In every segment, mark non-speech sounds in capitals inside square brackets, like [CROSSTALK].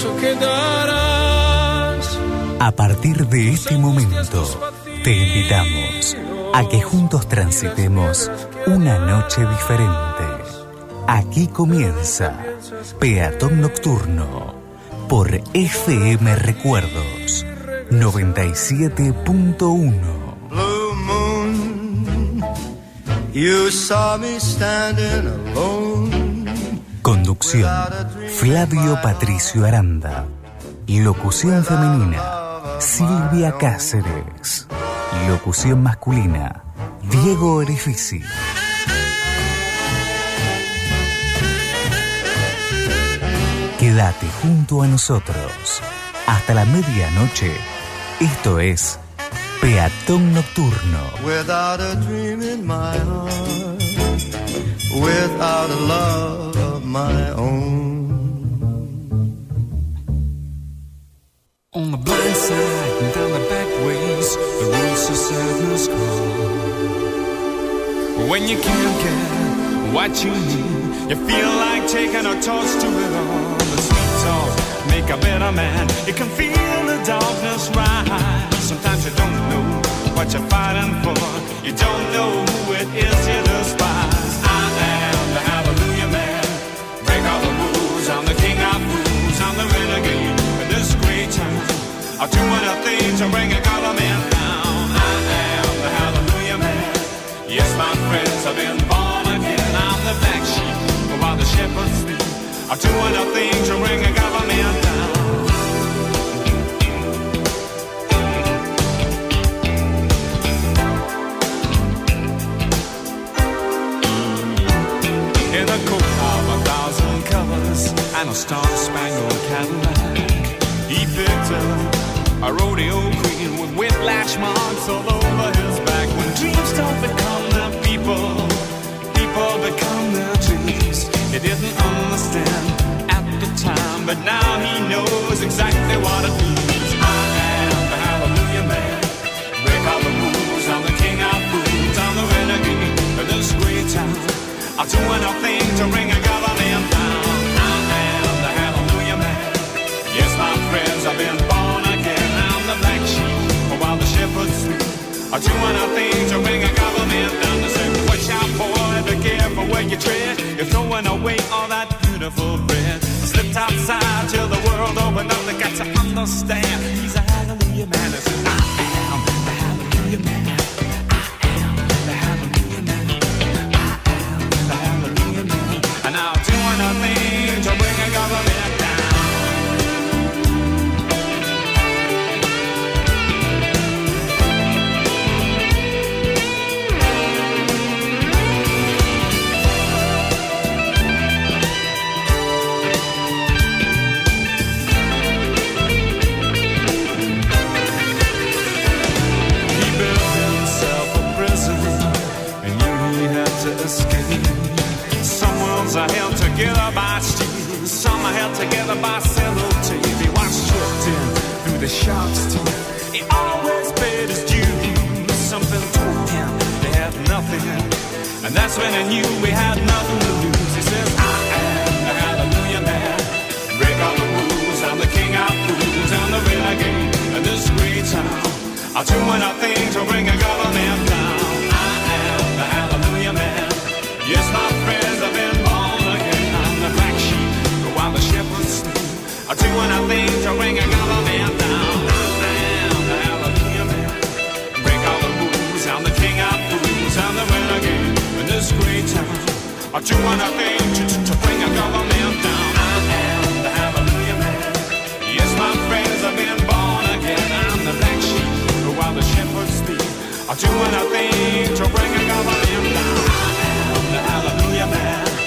paso que darás. A partir de este momento, te invitamos a que juntos transitemos una noche diferente. Aquí comienza Peatón Nocturno por FM Recuerdos 97.1. Blue moon, you saw me standing alone. Conducción Flavio Patricio Aranda. Locución femenina Silvia Cáceres. Locución masculina Diego Orifici. Quédate junto a nosotros hasta la medianoche. Esto es Peatón Nocturno. Without a dream in my heart, without a love of my own. You can't get what you need, you feel like taking a toast to it all. The sweet talk make a better man. You can feel the darkness rise. Sometimes you don't know what you're fighting for. You don't know who it is you despise. I am the hallelujah man. Break all the rules. I'm the king of fools. I'm the renegade in this great town. I'll do what I think to bring a government down. Friends, I've been born again. I'm the black sheep while the shepherds sleep. I'll do what I think to bring a government down. In a coat of a thousand colors and a star-spangled Cadillac, he picked up a rodeo queen with whiplash marks all over his He didn't understand at the time, but now he knows exactly what it means. I am the hallelujah man. Break all the rules. I'm the king of fools. I'm the renegade of this great town. I'll do anything to bring a government down. I am the hallelujah man. Yes, my friends, I've been born again. I'm the black sheep while the shepherds sleep. I'll do anything to bring a government down. Where you tread. You're throwing away all that beautiful bread. Slipped outside till the world opened up. They got to understand. He's a hallelujah man. I I am the hallelujah man. Together by steel, some are held together by sellotape. He was tricked in through the shark's teeth. He always paid his dues. Something told him they had nothing, and that's when he knew we had nothing to lose. He says, "I am the Hallelujah man. Break all the rules. I'm the king of fools. I'm the renegade of this great town." I'll do anything to bring a government town. I'll do anything to, bring a government down. I am the hallelujah man. Yes, my friends, I've been born again. I'm the black sheep while the shepherds to bring a government down. I am the hallelujah man.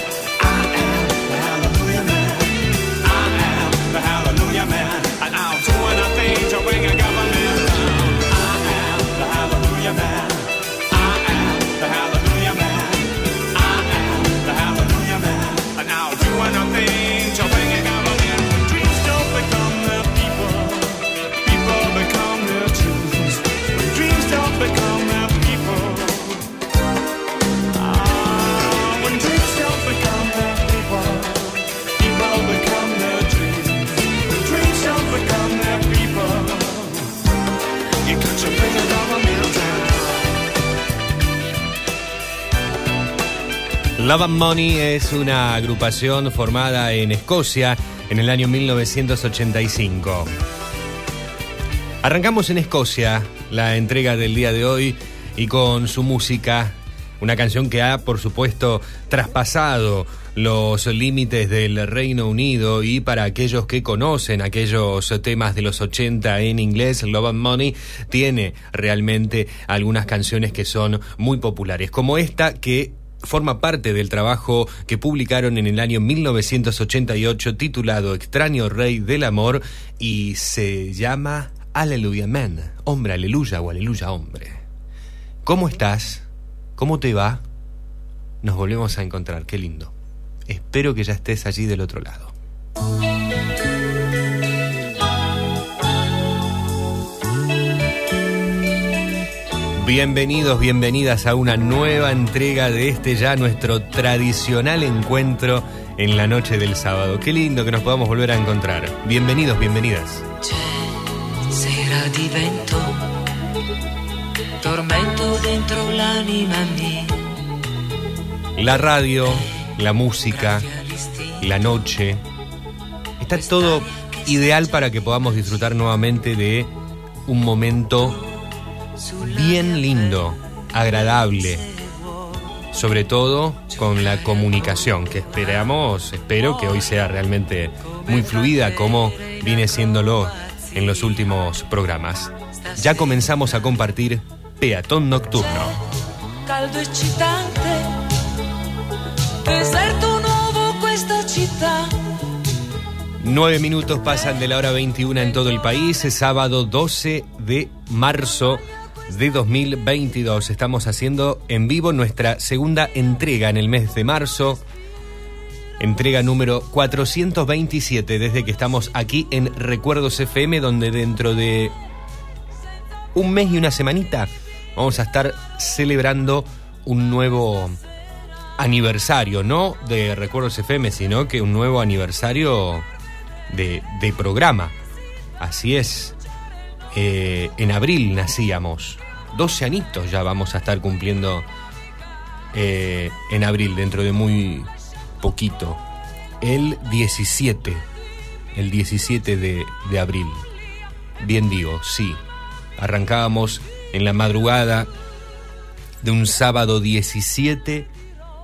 Love and Money es una agrupación formada en Escocia en el año 1985. Arrancamos en Escocia la entrega del día de hoy y con su música, una canción que ha por supuesto traspasado los límites del Reino Unido y para aquellos que conocen aquellos temas de los 80 en inglés, Love and Money tiene realmente algunas canciones que son muy populares, como esta que forma parte del trabajo que publicaron en el año 1988 titulado Extraño Rey del Amor y se llama Aleluya Man, hombre aleluya o aleluya hombre. ¿Cómo estás? ¿Cómo te va? Nos volvemos a encontrar, qué lindo. Espero que ya estés allí del otro lado. Bienvenidos, bienvenidas a una nueva entrega de este ya nuestro tradicional encuentro en la noche del sábado. Qué lindo que nos podamos volver a encontrar. Bienvenidos, bienvenidas. Sera tormento dentro l'anima. La radio, la música, la noche. Está todo ideal para que podamos disfrutar nuevamente de un momento bien lindo, agradable, sobre todo con la comunicación, que esperamos, espero que hoy sea realmente muy fluida como viene siéndolo en los últimos programas. Ya comenzamos a compartir Peatón Nocturno. Caldo eccitante, deserto nuovo questa città. Nueve minutos pasan de la hora 21 en todo el país, es sábado 12 de marzo de 2022. Estamos haciendo en vivo nuestra segunda entrega en el mes de marzo. Entrega número 427 desde que estamos aquí en Recuerdos FM, donde dentro de un mes y una semanita vamos a estar celebrando un nuevo aniversario, no de Recuerdos FM, sino que un nuevo aniversario de, programa. Así es. Eh, en abril nacíamos. 12 anitos ya vamos a estar cumpliendo eh, en abril, dentro de muy poquito. El 17. El 17 de, de abril. Bien digo, sí. Arrancábamos en la madrugada de un sábado 17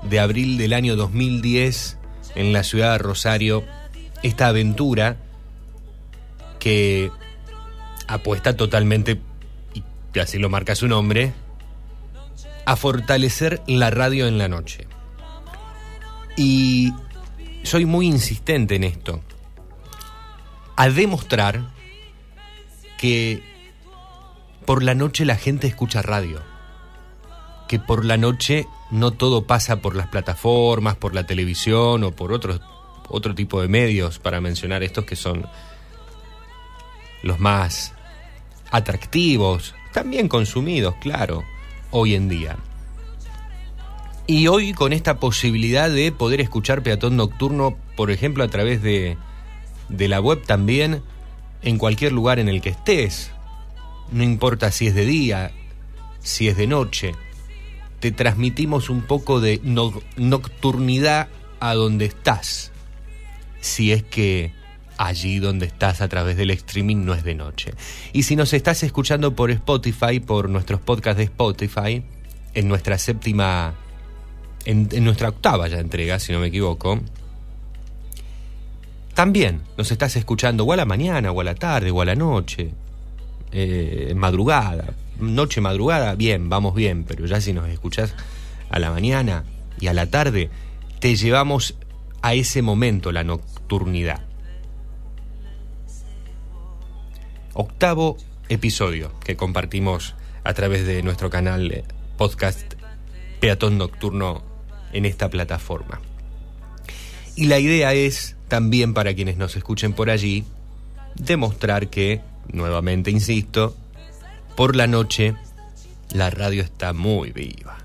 de abril del año 2010 en la ciudad de Rosario esta aventura que apuesta totalmente, y así lo marca su nombre, a fortalecer la radio en la noche. Y soy muy insistente en esto, a demostrar que por la noche la gente escucha radio, que por la noche no todo pasa por las plataformas, por la televisión o por otros otro tipo de medios, para mencionar estos que son los más atractivos, también consumidos, claro, hoy en día. Y hoy con esta posibilidad de poder escuchar Peatón Nocturno, por ejemplo, a través de, de la web también, en cualquier lugar en el que estés, no importa si es de día, si es de noche, te transmitimos un poco de no- nocturnidad a donde estás, si es que allí donde estás a través del streaming no es de noche. Y si nos estás escuchando por Spotify, por nuestros podcasts de Spotify, en nuestra séptima, en, nuestra octava ya entrega, si no me equivoco, también nos estás escuchando o a la mañana, o a la tarde, o a la noche, eh, madrugada, noche, madrugada, bien, vamos bien, pero ya si nos escuchás a la mañana y a la tarde, te llevamos a ese momento, la nocturnidad. Octavo episodio que compartimos a través de nuestro canal podcast Peatón Nocturno en esta plataforma. Y la idea es, también para quienes nos escuchen por allí, demostrar que, nuevamente insisto, por la noche la radio está muy viva.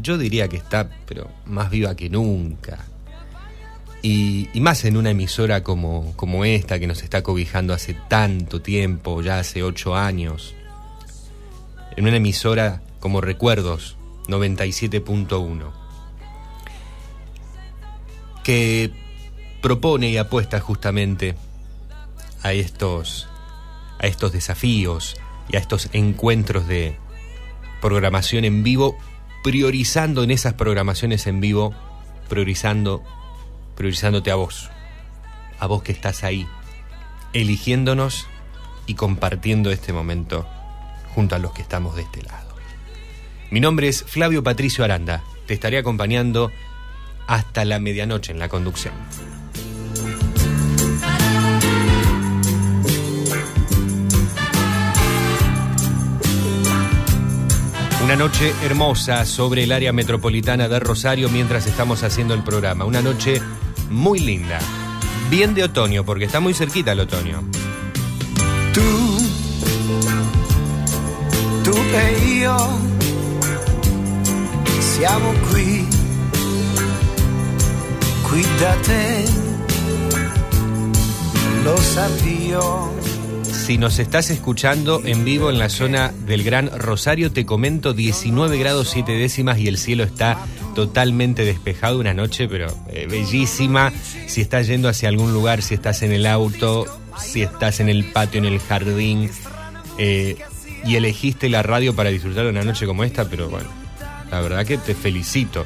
Yo diría que está, pero más viva que nunca. Y, más en una emisora como, como esta que nos está cobijando hace tanto tiempo, ya hace ocho años. En una emisora como Recuerdos 97.1. que propone y apuesta justamente a estos, a estos desafíos y a estos encuentros de programación en vivo, priorizando en esas programaciones en vivo, priorizando, priorizándote a vos, a vos que estás ahí, eligiéndonos y compartiendo este momento junto a los que estamos de este lado. Mi nombre es Flavio Patricio Aranda, te estaré acompañando hasta la medianoche en la conducción. Una noche hermosa sobre el área metropolitana de Rosario mientras estamos haciendo el programa. Una noche muy linda. Bien de otoño, porque está muy cerquita el otoño. Tu, tu e io siamo qui, qui da te, lo sabio. Si nos estás escuchando en vivo en la zona del Gran Rosario, te comento 19 grados 7 décimas y el cielo está totalmente despejado. Una noche, pero eh, bellísima. Si estás yendo hacia algún lugar, si estás en el auto, si estás en el patio, en el jardín, eh, y elegiste la radio para disfrutar de una noche como esta, pero bueno, la verdad que te felicito.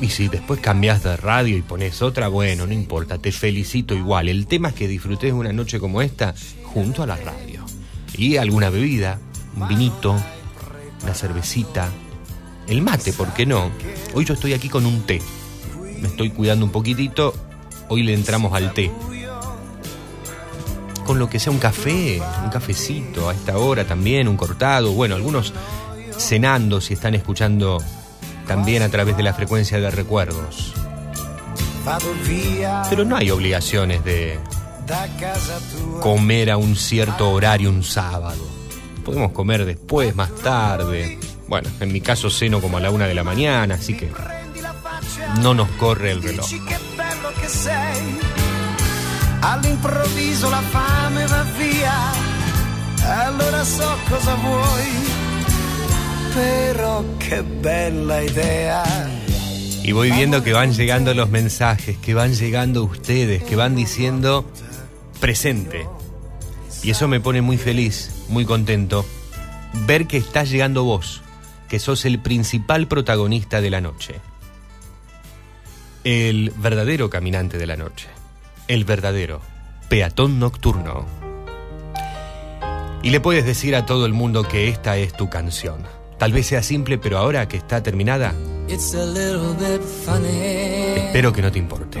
Y si después cambias de radio y pones otra, bueno, no importa, te felicito igual. El tema es que disfrutes una noche como esta junto a la radio. Y alguna bebida, un vinito, una cervecita, el mate, ¿por qué no? Hoy yo estoy aquí con un té. Me estoy cuidando un poquitito, hoy le entramos al té. Con lo que sea un café, un cafecito a esta hora también, un cortado, bueno, algunos cenando si están escuchando también a través de la frecuencia de recuerdos. Pero no hay obligaciones de. Comer a un cierto horario un sábado. Podemos comer después, más tarde. Bueno, en mi caso ceno como a la una de la mañana, así que no nos corre el reloj. dici che bello che sei. All'improvviso la fame va via, allora so cosa vuoi. Però che bella idea. Y voy viendo que van llegando los mensajes, que van llegando ustedes, que van diciendo presente. Y eso me pone muy feliz, muy contento. Ver que estás llegando vos, que sos el principal protagonista de la noche. El verdadero caminante de la noche. El verdadero peatón nocturno. Y le puedes decir a todo el mundo que esta es tu canción. Tal vez sea simple, pero ahora que está terminada, It's a little bit funny, espero que no te importe.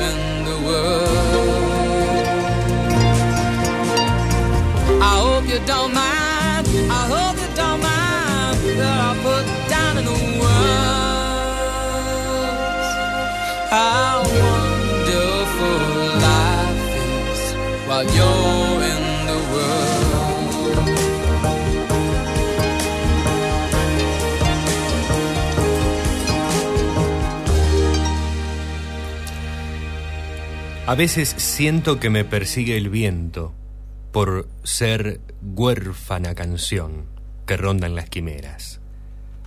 don't mind. I hope you don't mind that I put down in the words. How wonderful life is while you're in the world. A veces siento que me persigue el viento por ser huérfana canción que rondan las quimeras.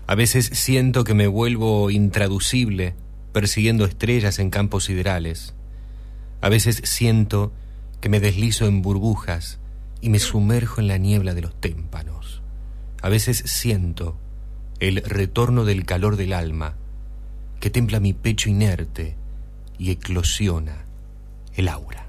A veces siento que me vuelvo intraducible persiguiendo estrellas en campos siderales. A veces siento que me deslizo en burbujas y me sumerjo en la niebla de los témpanos. A veces siento el retorno del calor del alma que templa mi pecho inerte y eclosiona el aura.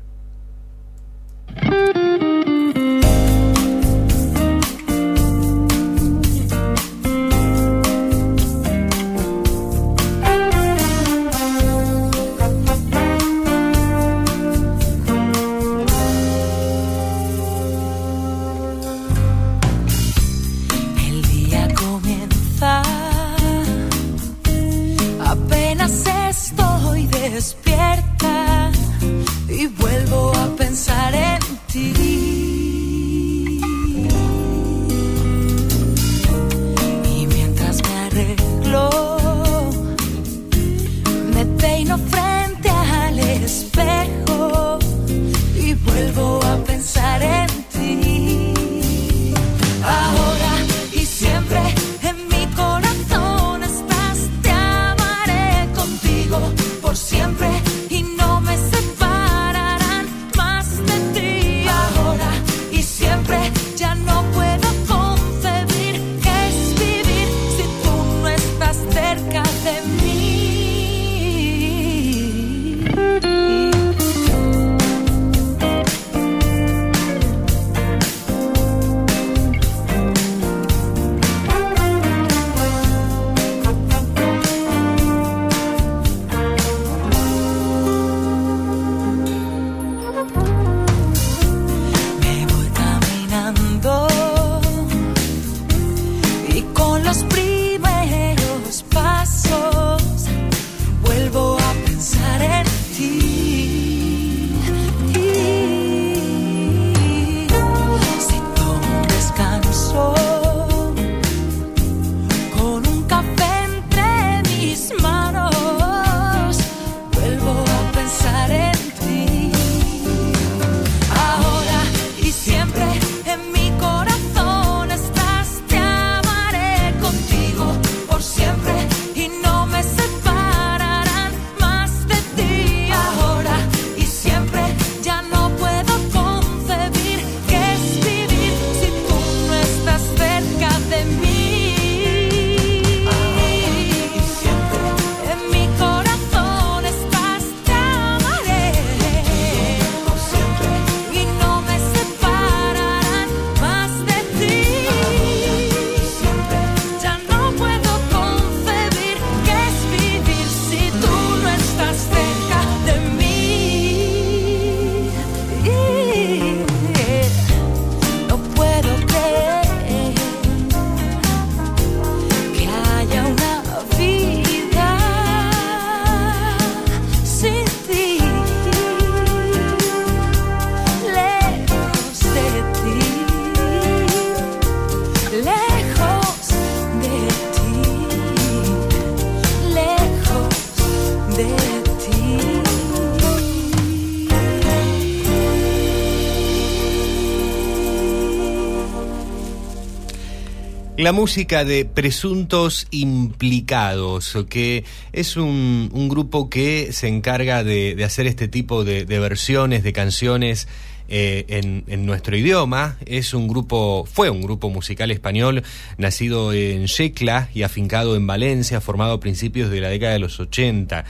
La música de Presuntos Implicados, que es un, un grupo que se encarga de, hacer este tipo de, de versiones de canciones eh, en, en nuestro idioma. Es un grupo, fue un grupo musical español nacido en Yecla y afincado en Valencia, formado a principios de la década de los 80.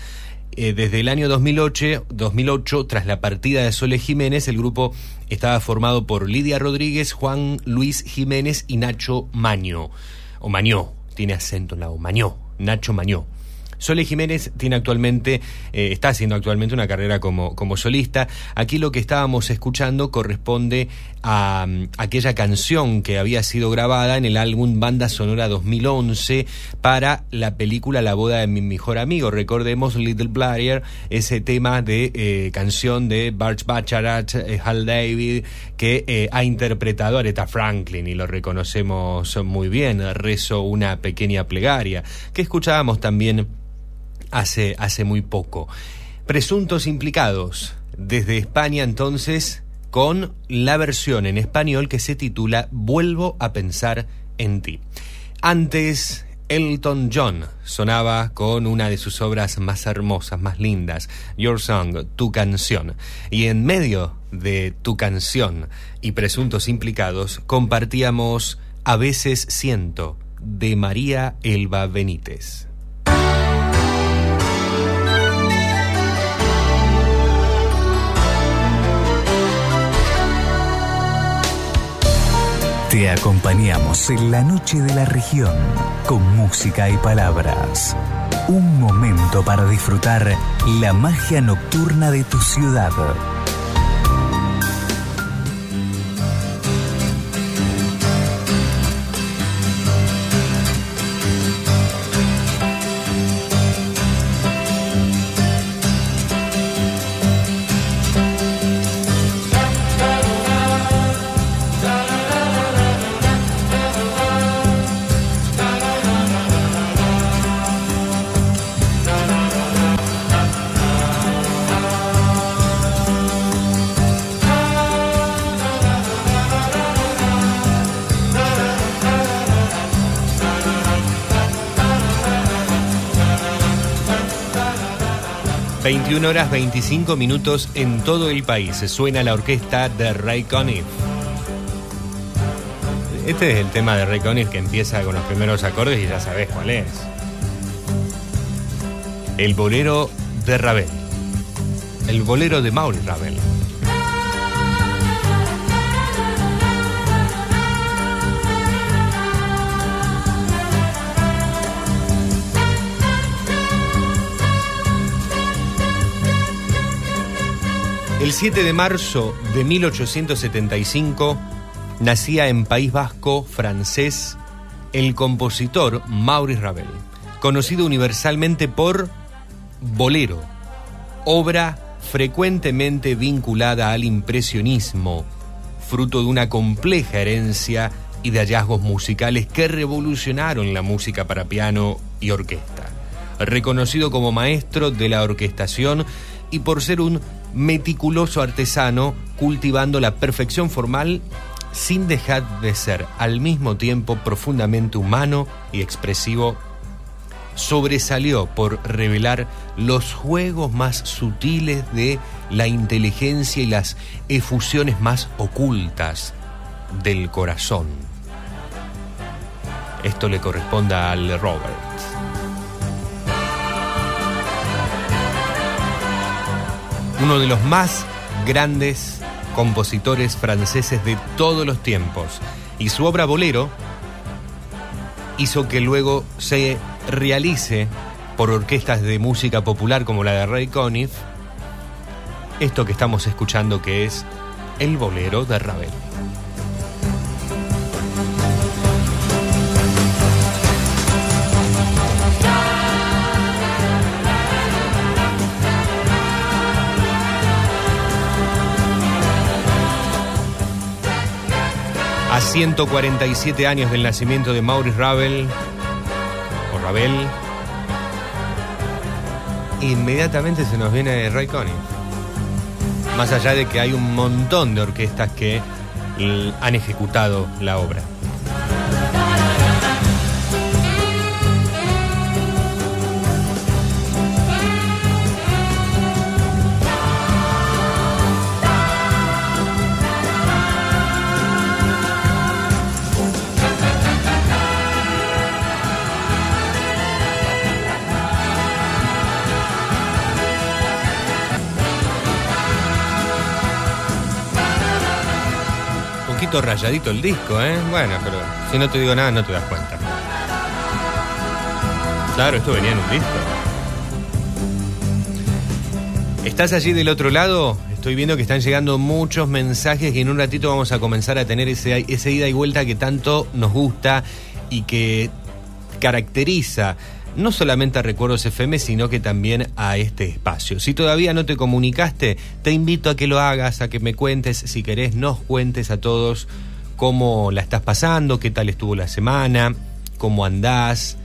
Eh, desde el año 2008, 2008, tras la partida de Sole Jiménez, el grupo estaba formado por Lidia Rodríguez, Juan Luis Jiménez y Nacho Maño. O Mañó, tiene acento en la O, Mañó, Nacho Mañó. Sole Jiménez tiene actualmente, eh, está haciendo actualmente una carrera como, como solista. Aquí lo que estábamos escuchando corresponde a, mm, aquella canción que había sido grabada en el álbum Banda Sonora 2011 para la película La boda de mi mejor amigo. Recordemos Little Blair, ese tema de eh, canción de Bart Bacharach, eh, Hal David, que ha interpretado Aretha Franklin y lo reconocemos muy bien. Rezo una pequeña plegaria, que escuchábamos también hace, hace muy poco. Presuntos implicados. Desde España entonces con la versión en español que se titula Vuelvo a pensar en ti. Antes, Elton John sonaba con una de sus obras más hermosas, más lindas, Your Song, Tu canción. Y en medio de Tu canción y Presuntos implicados compartíamos A veces siento de María Elba Benítez. Te acompañamos en la noche de la región con música y palabras. Un momento para disfrutar la magia nocturna de tu ciudad. 21 horas 25 minutos en todo el país. Suena la orquesta de Ray Conniff. Este es el tema de Ray Conniff que empieza con los primeros acordes y ya sabes cuál es. El bolero de Ravel. El bolero de Maurice Ravel. El 7 de marzo de 1875 nacía en País Vasco francés el compositor Maurice Ravel, conocido universalmente por Bolero, obra frecuentemente vinculada al impresionismo, fruto de una compleja herencia y de hallazgos musicales que revolucionaron la música para piano y orquesta. Reconocido como maestro de la orquestación y por ser un meticuloso artesano cultivando la perfección formal sin dejar de ser al mismo tiempo profundamente humano y expresivo, sobresalió por revelar los juegos más sutiles de la inteligencia y las efusiones más ocultas del corazón. Esto le corresponde al Robert. Uno de los más grandes compositores franceses de todos los tiempos. Y su obra Bolero hizo que luego se realice por orquestas de música popular como la de Ray Conniff esto que estamos escuchando que es el Bolero de Ravel. 147 años del nacimiento de Maurice Ravel, o Ravel, inmediatamente se nos viene Ray Conniff. Más allá de que hay un montón de orquestas que han ejecutado la obra. Poquito rayadito el disco, ¿eh? Bueno, pero si no te digo nada no te das cuenta. Claro, esto venía en un disco. ¿Estás allí del otro lado? Estoy viendo que están llegando muchos mensajes y en un ratito vamos a comenzar a tener ese, ese ida y vuelta que tanto nos gusta y que caracteriza no solamente a Recuerdos FM, sino que también a este espacio. Si todavía no te comunicaste, te invito a que lo hagas, a que me cuentes, si querés, nos cuentes a todos cómo la estás pasando, qué tal estuvo la semana, cómo andás,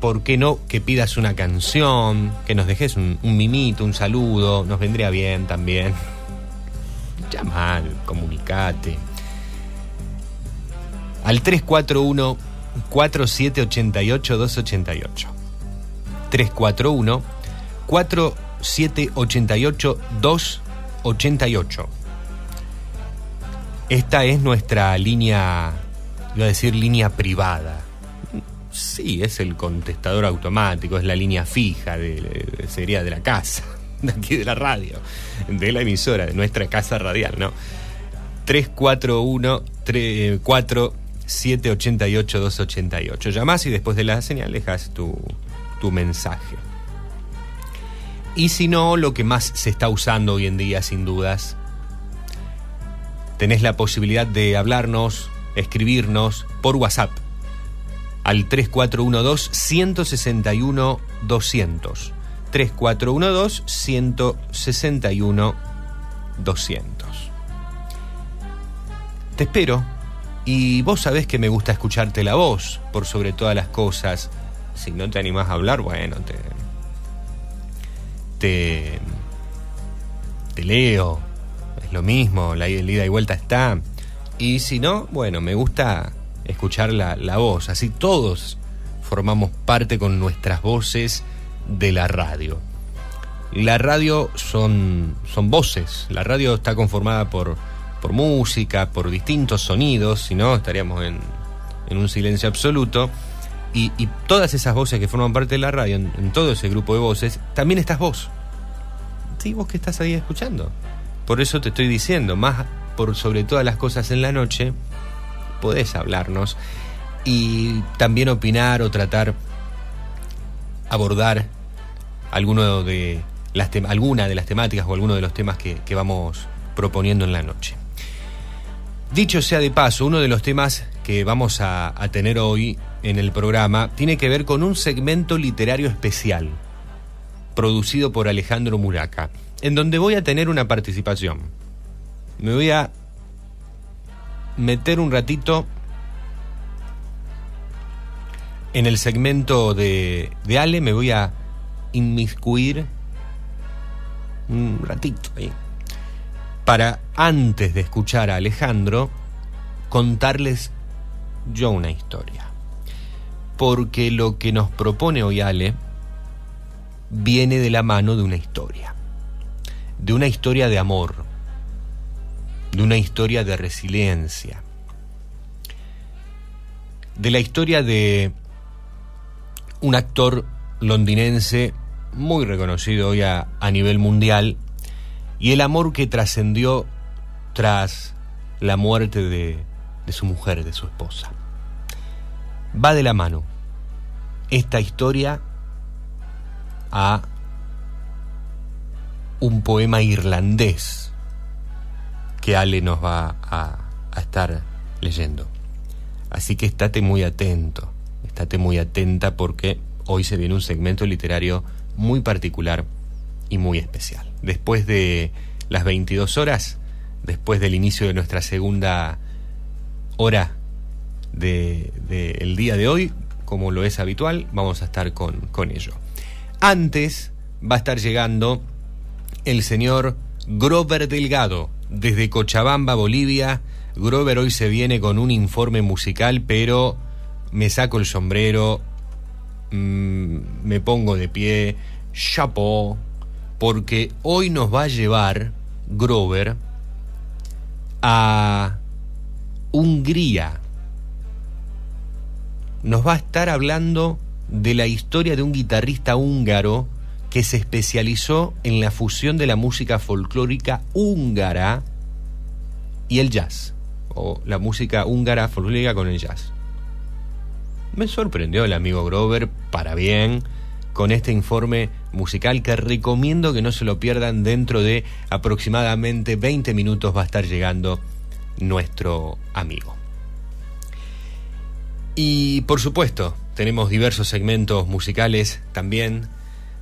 ¿por qué no que pidas una canción, que nos dejes un, mimito, un saludo? Nos vendría bien también. [LAUGHS] Llama, comunicate. Al 341 4788 288. 341 4788 288. Esta es nuestra línea, iba a decir línea privada. Sí, es el contestador automático, es la línea fija, sería de la casa, [LAUGHS] de aquí de la radio, de la emisora, de nuestra casa radial, ¿no? 341 4 788 288. Llamás y después de la señal dejas tu, tu mensaje. Y si no, lo que más se está usando hoy en día, sin dudas, tenés la posibilidad de hablarnos, escribirnos por WhatsApp al 3412-161-200. 3412-161-200. Te espero y vos sabés que me gusta escucharte la voz por sobre todas las cosas. Si no te animás a hablar, bueno, te. te. te leo. Es lo mismo, la ida y vuelta está. Y si no, bueno, me gusta escuchar la, la voz. Así todos formamos parte con nuestras voces de la radio. La radio son, son voces. La radio está conformada por, por música, por distintos sonidos, si no estaríamos en, en un silencio absoluto. Y, todas esas voces que forman parte de la radio, en, todo ese grupo de voces, también estás vos. Sí, vos que estás ahí escuchando. Por eso te estoy diciendo, más por sobre todas las cosas en la noche, podés hablarnos y también opinar o tratar, abordar alguno de las alguna de las temáticas o alguno de los temas que vamos proponiendo en la noche. Dicho sea de paso, uno de los temas que vamos a, tener hoy en el programa tiene que ver con un segmento literario especial producido por Alejandro Muraca, en donde voy a tener una participación. Me voy a meter un ratito en el segmento de, de Ale, me voy a inmiscuir un ratito ahí, para antes de escuchar a Alejandro, contarles yo una historia. Porque lo que nos propone hoy Ale viene de la mano de una historia. De una historia de amor. De una historia de resiliencia. De la historia de un actor londinense muy reconocido hoy a, a nivel mundial y el amor que trascendió tras la muerte de, su mujer, de su esposa. Va de la mano esta historia a un poema irlandés que Ale nos va a, a estar leyendo. Así que estate muy atento, estate muy atenta porque hoy se viene un segmento literario muy particular y muy especial. Después de las 22 horas, después del inicio de nuestra segunda hora del de, día de hoy, como lo es habitual, vamos a estar con, con ello. antes va a estar llegando el señor Grover Delgado desde Cochabamba, Bolivia. Grover hoy se viene con un informe musical, pero me saco el sombrero, mm, me pongo de pie, chapeau, porque hoy nos va a llevar Grover a Hungría. Nos va a estar hablando de la historia de un guitarrista húngaro que se especializó en la fusión de la música folclórica húngara y el jazz, o la música húngara folclórica con el jazz. Me sorprendió el amigo Grover, para bien, con este informe musical que recomiendo que no se lo pierdan dentro de aproximadamente 20 minutos va a estar llegando nuestro amigo. Y por supuesto, tenemos diversos segmentos musicales también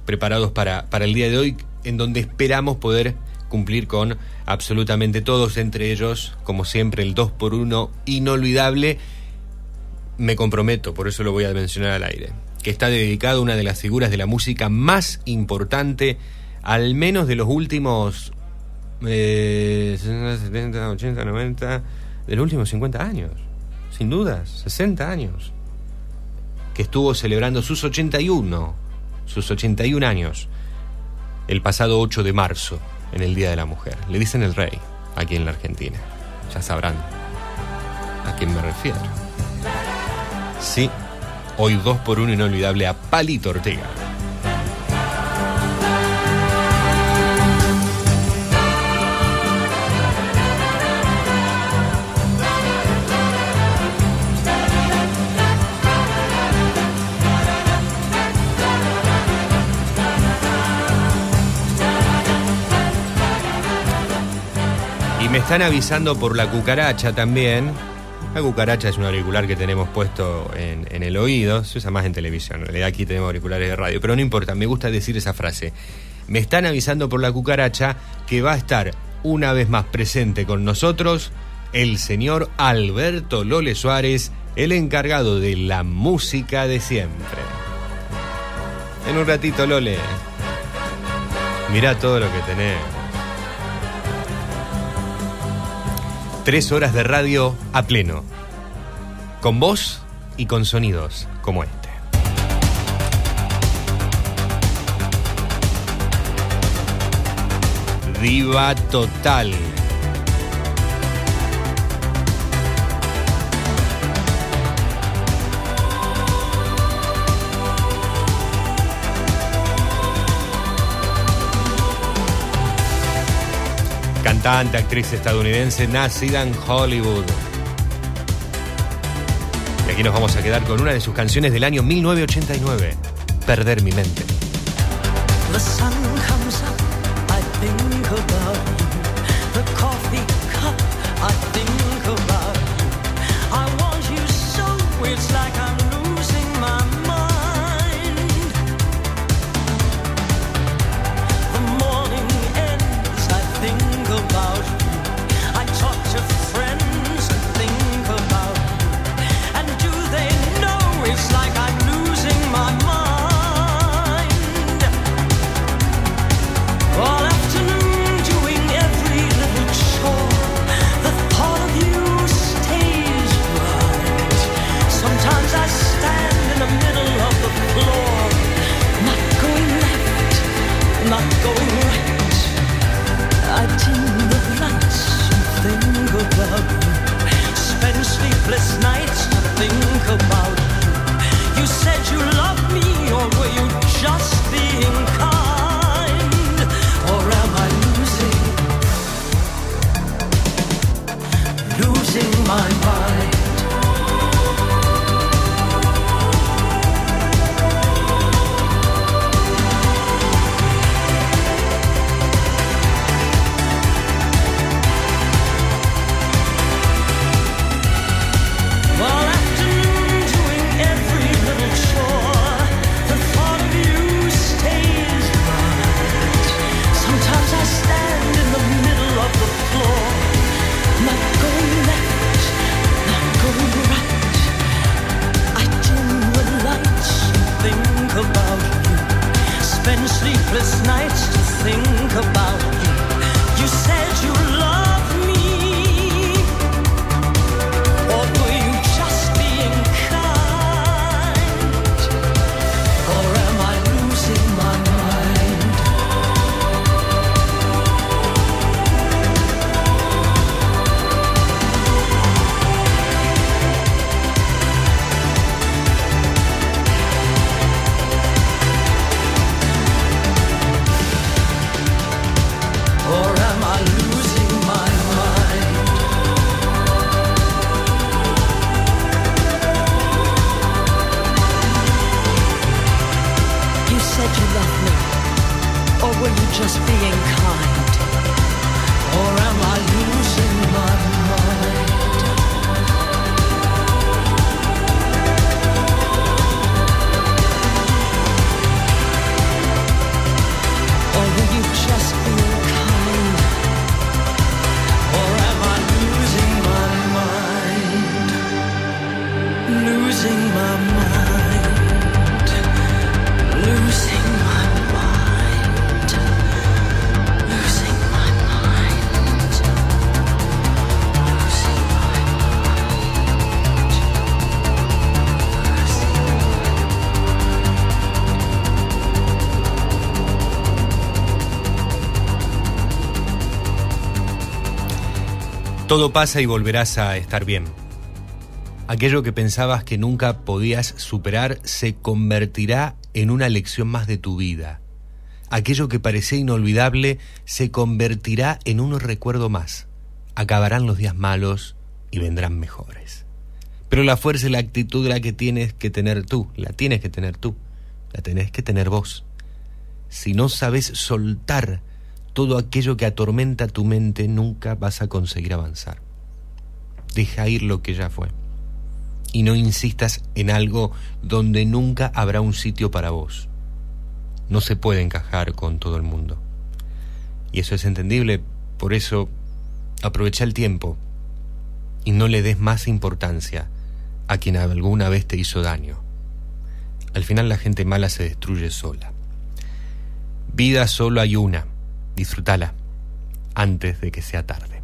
preparados para, para el día de hoy, en donde esperamos poder cumplir con absolutamente todos, entre ellos, como siempre, el 2x1 inolvidable. Me comprometo, por eso lo voy a mencionar al aire, que está dedicado a una de las figuras de la música más importante, al menos de los últimos eh, 70, 80, 90, de los últimos 50 años, sin dudas, 60 años, que estuvo celebrando sus 81, sus 81 años, el pasado 8 de marzo, en el Día de la Mujer. Le dicen el rey, aquí en la Argentina. Ya sabrán a quién me refiero. Sí, hoy dos por uno inolvidable a Palito Ortega. Y me están avisando por la cucaracha también. La cucaracha es un auricular que tenemos puesto en, el oído, se usa más en televisión, aquí tenemos auriculares de radio, pero no importa, me gusta decir esa frase. Me están avisando por la cucaracha que va a estar una vez más presente con nosotros el señor Alberto Lole Suárez, el encargado de la música de siempre. En un ratito, Lole. Mirá todo lo que tenés. Tres horas de radio a pleno. Con voz y con sonidos como este. Diva total. Cantante, actriz estadounidense, nacida en Hollywood. Y aquí nos vamos a quedar con una de sus canciones del año 1989, Perder mi mente. Todo pasa y volverás a estar bien. Aquello que pensabas que nunca podías superar se convertirá en una lección más de tu vida. Aquello que parecía inolvidable se convertirá en un recuerdo más. Acabarán los días malos y vendrán mejores. Pero la fuerza y la actitud la que tienes que tener tú, la tienes que tener tú, la tenés que tener vos. Si no sabes soltar todo aquello que atormenta tu mente, nunca vas a conseguir avanzar. Deja ir lo que ya fue. Y no insistas en algo donde nunca habrá un sitio para vos. No se puede encajar con todo el mundo. Y eso es entendible, por eso aprovecha el tiempo y no le des más importancia a quien alguna vez te hizo daño. Al final la gente mala se destruye sola. Vida solo hay una. Disfrútala antes de que sea tarde.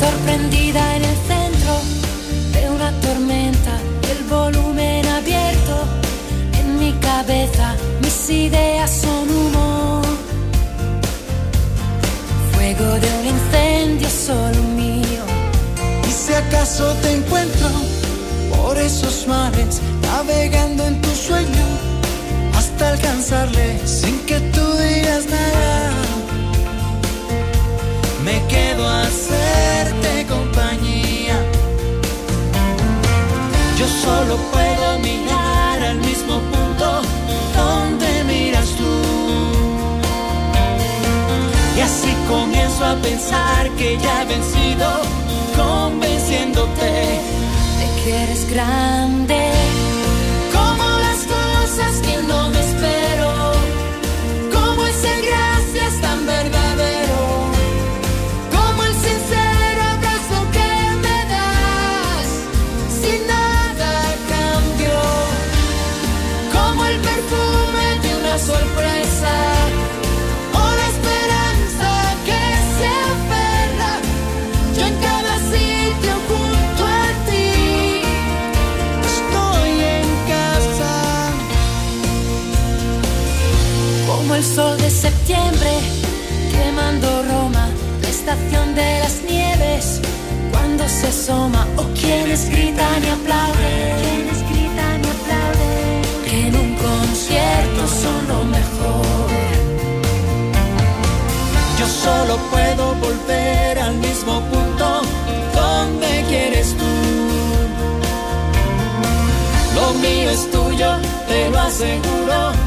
Sorprendida acaso te encuentro por esos mares, navegando en tu sueño, hasta alcanzarle sin que tú digas nada. Me quedo a hacerte compañía. Yo solo puedo mirar al mismo punto donde miras tú. Y así comienzo a pensar que ya he vencido, convenciéndote De que eres grande. como las cosas que no me septiembre, quemando Roma, la estación de las nieves, cuando se asoma, o quienes gritan y aplauden, quienes gritan y aplauden, que en un concierto son lo mejor. Yo solo puedo volver al mismo punto donde quieres tú. Lo mío es tuyo, te lo aseguro.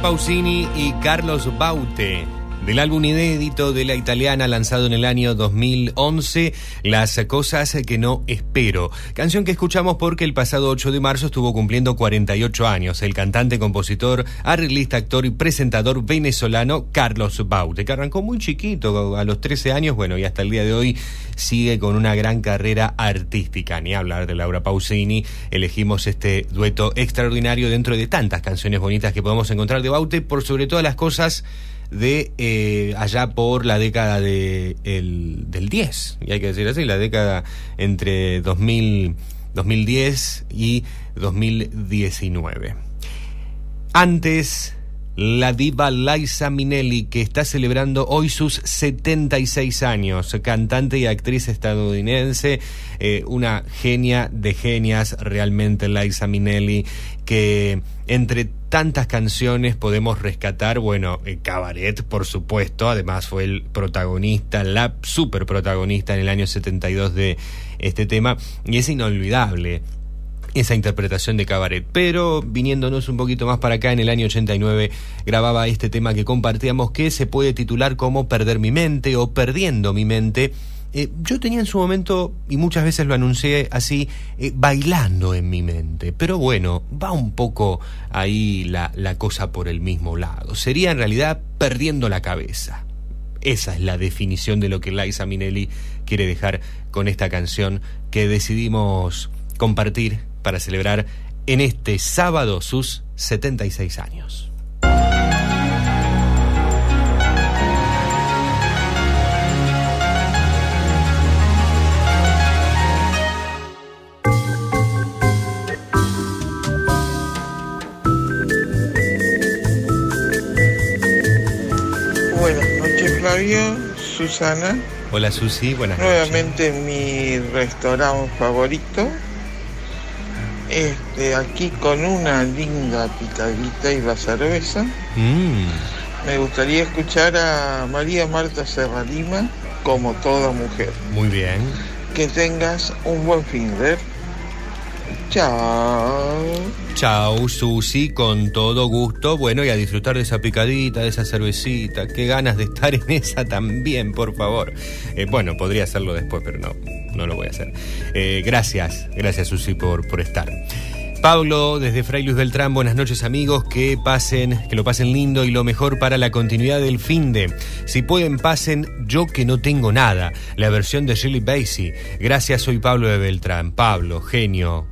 Pausini y Carlos Baute. Del álbum inédito de la italiana lanzado en el año 2011, Las cosas que no espero. Canción que escuchamos porque el pasado 8 de marzo estuvo cumpliendo 48 años el cantante, compositor, arreglista, actor y presentador venezolano Carlos Baute, que arrancó muy chiquito, a los 13 años, bueno, y hasta el día de hoy sigue con una gran carrera artística. Ni hablar de Laura Pausini, elegimos este dueto extraordinario dentro de tantas canciones bonitas que podemos encontrar de Baute, por sobre todas las cosas de eh, allá por la década de el, del 10, y hay que decir así, la década entre 2000, 2010 y 2019. Antes, la diva Liza Minnelli, que está celebrando hoy sus 76 años, cantante y actriz estadounidense, eh, una genia de genias realmente Liza Minnelli, que entre tantas canciones podemos rescatar, bueno, el Cabaret, por supuesto, además fue el protagonista, la super protagonista en el año 72 de este tema, y es inolvidable esa interpretación de cabaret. Pero viniéndonos un poquito más para acá, en el año 89 grababa este tema que compartíamos que se puede titular como Perder mi mente o Perdiendo mi mente. Eh, yo tenía en su momento, y muchas veces lo anuncié así, eh, bailando en mi mente. Pero bueno, va un poco ahí la, la cosa por el mismo lado. Sería en realidad perdiendo la cabeza. Esa es la definición de lo que Liza Minnelli quiere dejar con esta canción que decidimos compartir para celebrar en este sábado sus 76 años. Flavio, Susana. Hola Susi, buenas noches. Nuevamente mi restaurante favorito. Este, aquí con una linda picadita y la cerveza. Mm, Me gustaría escuchar a María Marta Serralima como toda mujer. muy bien. Que tengas un buen fin de. Chao. Chau, Susi, con todo gusto. Bueno, y a disfrutar de esa picadita, de esa cervecita. Qué ganas de estar en esa también, por favor. Eh, bueno, podría hacerlo después, pero no, no lo voy a hacer. Eh, gracias, gracias, Susi, por, por estar. Pablo, desde Fray Luis Beltrán, buenas noches amigos, que pasen, que lo pasen lindo y lo mejor para la continuidad del fin de. Si pueden, pasen Yo que no tengo nada, la versión de Shirley Bassey. Gracias, soy Pablo de Beltrán. Pablo, genio,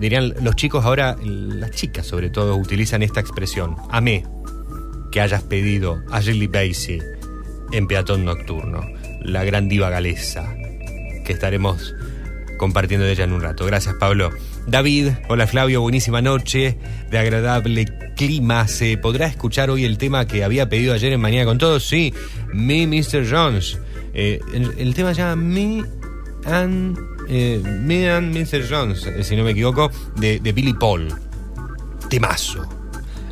dirían los chicos ahora, las chicas sobre todo, utilizan esta expresión. Amé que hayas pedido a Shirley Bassey en Peatón Nocturno, la gran diva galesa, que estaremos compartiendo de ella en un rato. Gracias, Pablo. David, hola Flavio, buenísima noche, de agradable clima. ¿Se podrá escuchar hoy el tema que había pedido ayer en Mañana con Todos? Sí, Me, Mr. Jones. Eh, el, tema llama Me and, eh, Me and Mr. Jones, eh, si no me equivoco, de, Billy Paul. Temazo.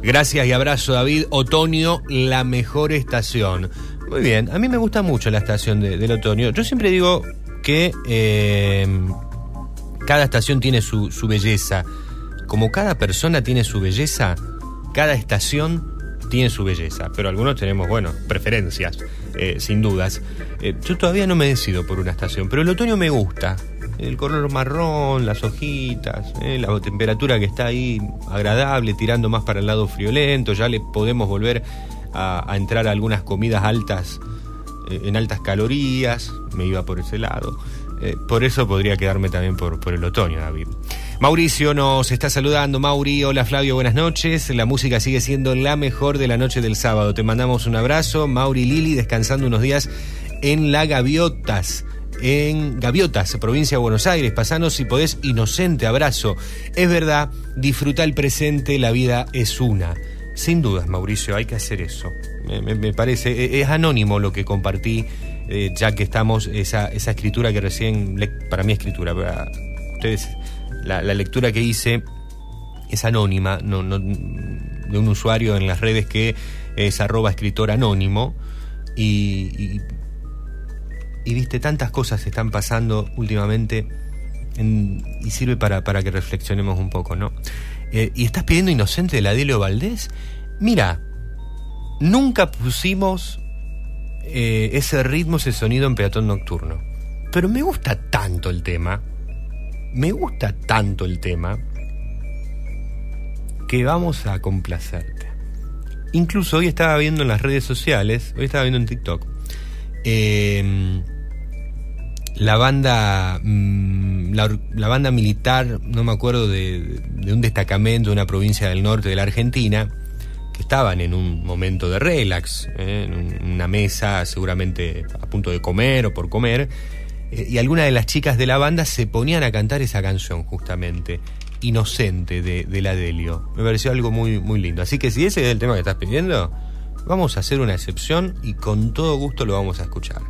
Gracias y abrazo, David. Otoño, la mejor estación. Muy bien, a mí me gusta mucho la estación de- del otoño. Yo siempre digo que eh, cada estación tiene su, su belleza. Como cada persona tiene su belleza, cada estación tiene su belleza. Pero algunos tenemos, bueno, preferencias, eh, sin dudas. Eh, yo todavía no me decido por una estación, pero el otoño me gusta. El color marrón, las hojitas, eh, la temperatura que está ahí agradable, tirando más para el lado friolento. Ya le podemos volver a, entrar a algunas comidas altas eh, en altas calorías, me iba por ese lado. Eh, por eso podría quedarme también por, por el otoño, David. Mauricio nos está saludando. Mauri, hola Flavio, buenas noches. La música sigue siendo la mejor de la noche del sábado. Te mandamos un abrazo. Mauri Lili descansando unos días en La Gaviotas. En Gaviotas, provincia de Buenos Aires. Pasanos si podés, inocente abrazo. Es verdad, disfruta el presente, la vida es una. Sin dudas, Mauricio, hay que hacer eso. Me, parece, e- es anónimo lo que compartí, eh, ya que estamos, esa, esa escritura que recién, para mí escritura, para ustedes, la, lectura que hice es anónima, de un usuario en las redes que es arroba escritor anónimo, y, y viste, tantas cosas están pasando últimamente en- y sirve para, para que reflexionemos un poco, ¿no? Eh, y estás pidiendo Inocente de la Delio Valdés. Mira, nunca pusimos eh, ese ritmo, ese sonido en peatón nocturno. Pero me gusta tanto el tema. Me gusta tanto el tema. Que vamos a complacerte. Incluso hoy estaba viendo en las redes sociales, hoy estaba viendo en TikTok, eh, la banda mm, la, banda militar, no me acuerdo de, de un destacamento de una provincia del norte de la Argentina, que estaban en un momento de relax, eh, en un- una mesa seguramente a punto de comer o por comer, eh, y algunas de las chicas de la banda se ponían a cantar esa canción justamente, Inocente de, de la Delio. Me pareció algo muy, muy lindo. Así que si ese es el tema que estás pidiendo, vamos a hacer una excepción y con todo gusto lo vamos a escuchar.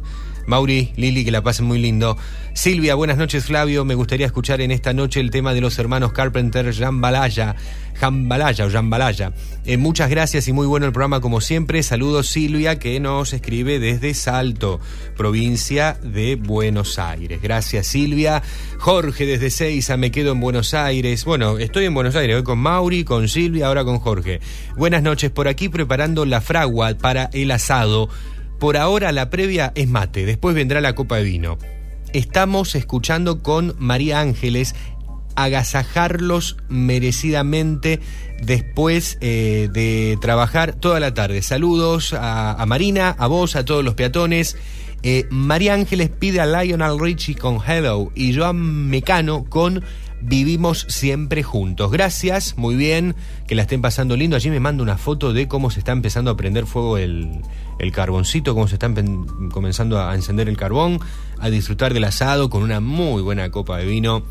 Mauri, Lili, que la pasen muy lindo. Silvia, buenas noches Flavio. Me gustaría escuchar en esta noche el tema de los hermanos Carpenter, Jambalaya, Jambalaya o Jambalaya. Eh, muchas gracias y muy bueno el programa como siempre. Saludos Silvia, que nos escribe desde Salto, provincia de Buenos Aires. Gracias Silvia. Jorge desde Seiza, me quedo en Buenos Aires. Bueno, estoy en Buenos Aires, hoy con Mauri, con Silvia, ahora con Jorge. Buenas noches, por aquí preparando la fragua para el asado. Por ahora la previa es mate, después vendrá la copa de vino. Estamos escuchando con María Ángeles agasajarlos merecidamente después eh, de trabajar toda la tarde. Saludos a, Marina, a vos, a todos los peatones. Eh, María Ángeles pide a Lionel Richie con Hello y Joan Mecano con Vivimos siempre juntos. Gracias, muy bien, que la estén pasando lindo. Allí me manda una foto de cómo se está empezando a prender fuego el, el carboncito, cómo se está empe- comenzando a encender el carbón, a disfrutar del asado con una muy buena copa de vino.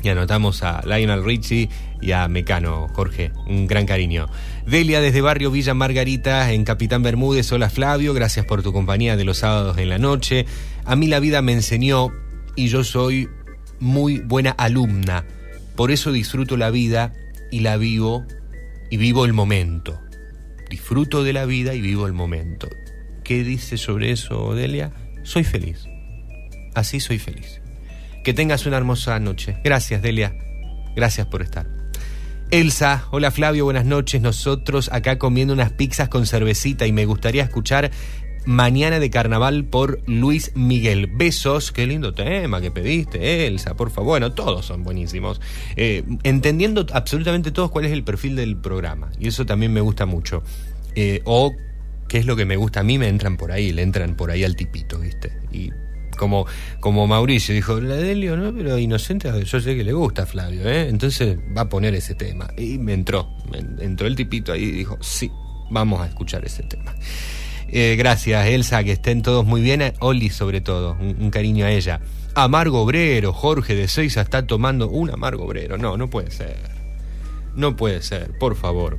Y anotamos a Lionel Richie y a Mecano, Jorge. Un gran cariño. Delia desde Barrio Villa Margarita, en Capitán Bermúdez. Hola Flavio, gracias por tu compañía de los sábados en la noche. A mí la vida me enseñó y yo soy muy buena alumna. Por eso disfruto la vida y la vivo y vivo el momento. Disfruto de la vida y vivo el momento. ¿Qué dice sobre eso, Delia? Soy feliz. Así soy feliz. Que tengas una hermosa noche. Gracias, Delia. Gracias por estar. Elsa, hola Flavio, buenas noches. Nosotros acá comiendo unas pizzas con cervecita y me gustaría escuchar Mañana de Carnaval por Luis Miguel. Besos, qué lindo tema que pediste, Elsa, por favor. Bueno, todos son buenísimos. Eh, entendiendo absolutamente todos cuál es el perfil del programa. Y eso también me gusta mucho. Eh, o qué es lo que me gusta a mí, me entran por ahí, le entran por ahí al tipito, ¿viste? Y como, como Mauricio dijo, la Delio, ¿no? Pero inocente, yo sé que le gusta a Flavio, ¿eh? Entonces va a poner ese tema. Y me entró, entró el tipito ahí y dijo, sí, vamos a escuchar ese tema. Eh, gracias, Elsa, que estén todos muy bien. A Oli, sobre todo, un, cariño a ella. Amargo Obrero, Jorge de Seiza está tomando un amargo obrero. No, no puede ser. No puede ser, por favor.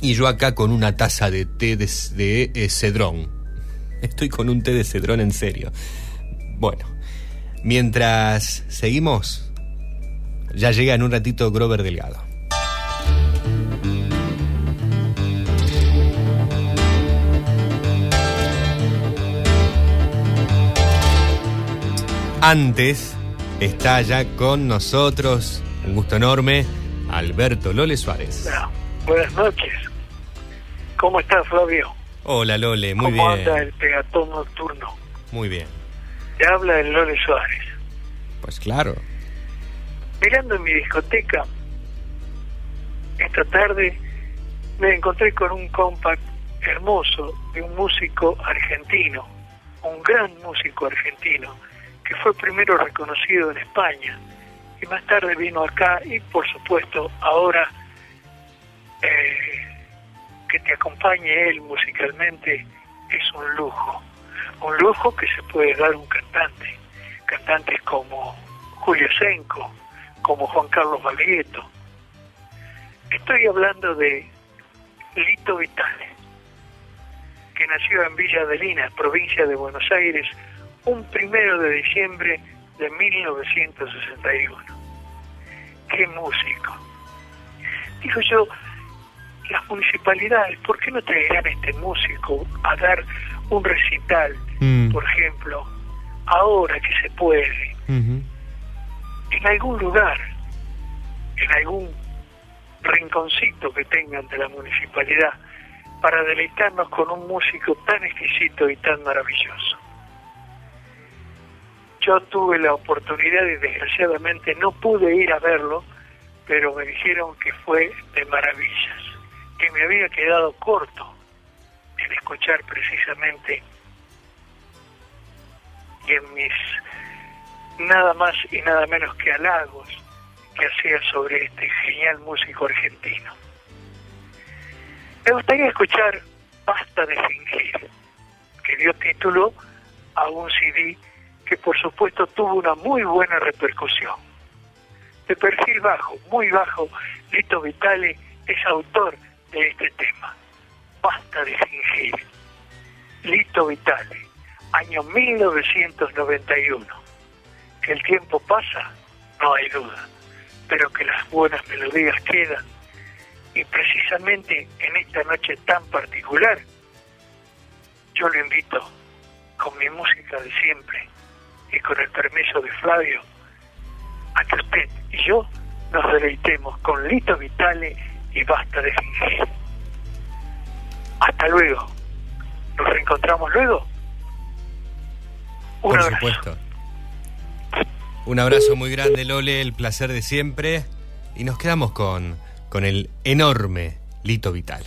Y yo acá con una taza de té de, de, eh, cedrón. Estoy con un té de cedrón en serio. Bueno, mientras seguimos, ya llega en un ratito Grover Delgado. Antes está ya con nosotros, un gusto enorme, Alberto Lole Suárez. Buenas noches. ¿Cómo estás, Flavio? Hola Lole, muy ¿Cómo bien. anda el pegatón nocturno? Muy bien. Te habla el Lole Suárez. Pues claro. Mirando en mi discoteca, esta tarde me encontré con un compact hermoso de un músico argentino, un gran músico argentino, fue primero reconocido en España y más tarde vino acá y por supuesto ahora eh, que te acompañe él musicalmente es un lujo, un lujo que se puede dar un cantante, cantantes como Julio Senco, como Juan Carlos Baglietto. Estoy hablando de Lito Vitale, que nació en Villa Adelina, provincia de Buenos Aires, un primero de diciembre de 1961. ¡Qué músico! Digo yo, las municipalidades, ¿por qué no traerán a este músico a dar un recital, Mm. por ejemplo, ahora que se puede, en algún lugar, en algún rinconcito que tengan de la municipalidad, para deleitarnos con un músico tan exquisito y tan maravilloso. Yo tuve la oportunidad y desgraciadamente no pude ir a verlo, pero me dijeron que fue de maravillas, que me había quedado corto en escuchar precisamente y en mis nada más y nada menos que halagos que hacía sobre este genial músico argentino. Me gustaría escuchar Basta de fingir, que dio título a un CD que por supuesto tuvo una muy buena repercusión. De perfil bajo, muy bajo, Lito Vitale es autor de este tema. Basta de fingir. Lito Vitale, año 1991. Que el tiempo pasa, no hay duda, pero que las buenas melodías quedan. Y precisamente en esta noche tan particular, yo lo invito con mi música de siempre y con el permiso de Flavio, a que usted y yo nos deleitemos con Lito Vitale y basta de fingir. Hasta luego. Nos reencontramos luego. Un Por abrazo. supuesto. Un abrazo muy grande, Lole, el placer de siempre. Y nos quedamos con, con el enorme Lito Vitale.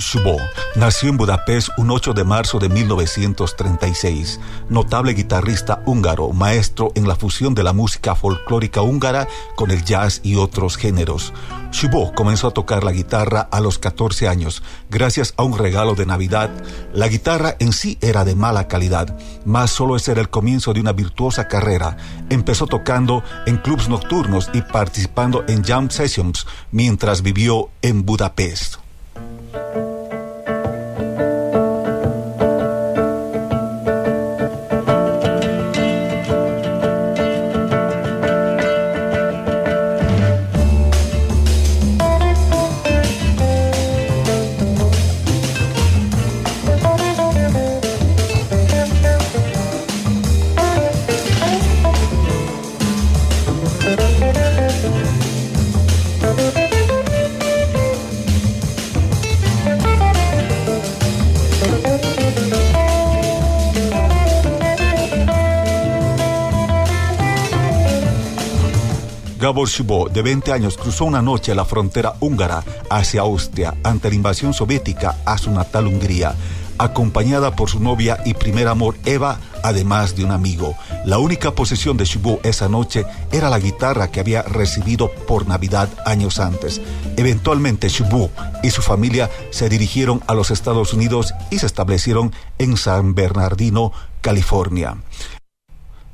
Shubo nació en Budapest un 8 de marzo de 1936. Notable guitarrista húngaro, maestro en la fusión de la música folclórica húngara con el jazz y otros géneros. Shubo comenzó a tocar la guitarra a los 14 años, gracias a un regalo de Navidad. La guitarra en sí era de mala calidad, mas solo ese era el comienzo de una virtuosa carrera. Empezó tocando en clubs nocturnos y participando en jam sessions mientras vivió en Budapest. Gabor Shubo, de 20 años, cruzó una noche la frontera húngara hacia Austria ante la invasión soviética a su natal Hungría, acompañada por su novia y primer amor Eva, además de un amigo. La única posesión de Shubo esa noche era la guitarra que había recibido por Navidad años antes. Eventualmente Shubo y su familia se dirigieron a los Estados Unidos y se establecieron en San Bernardino, California.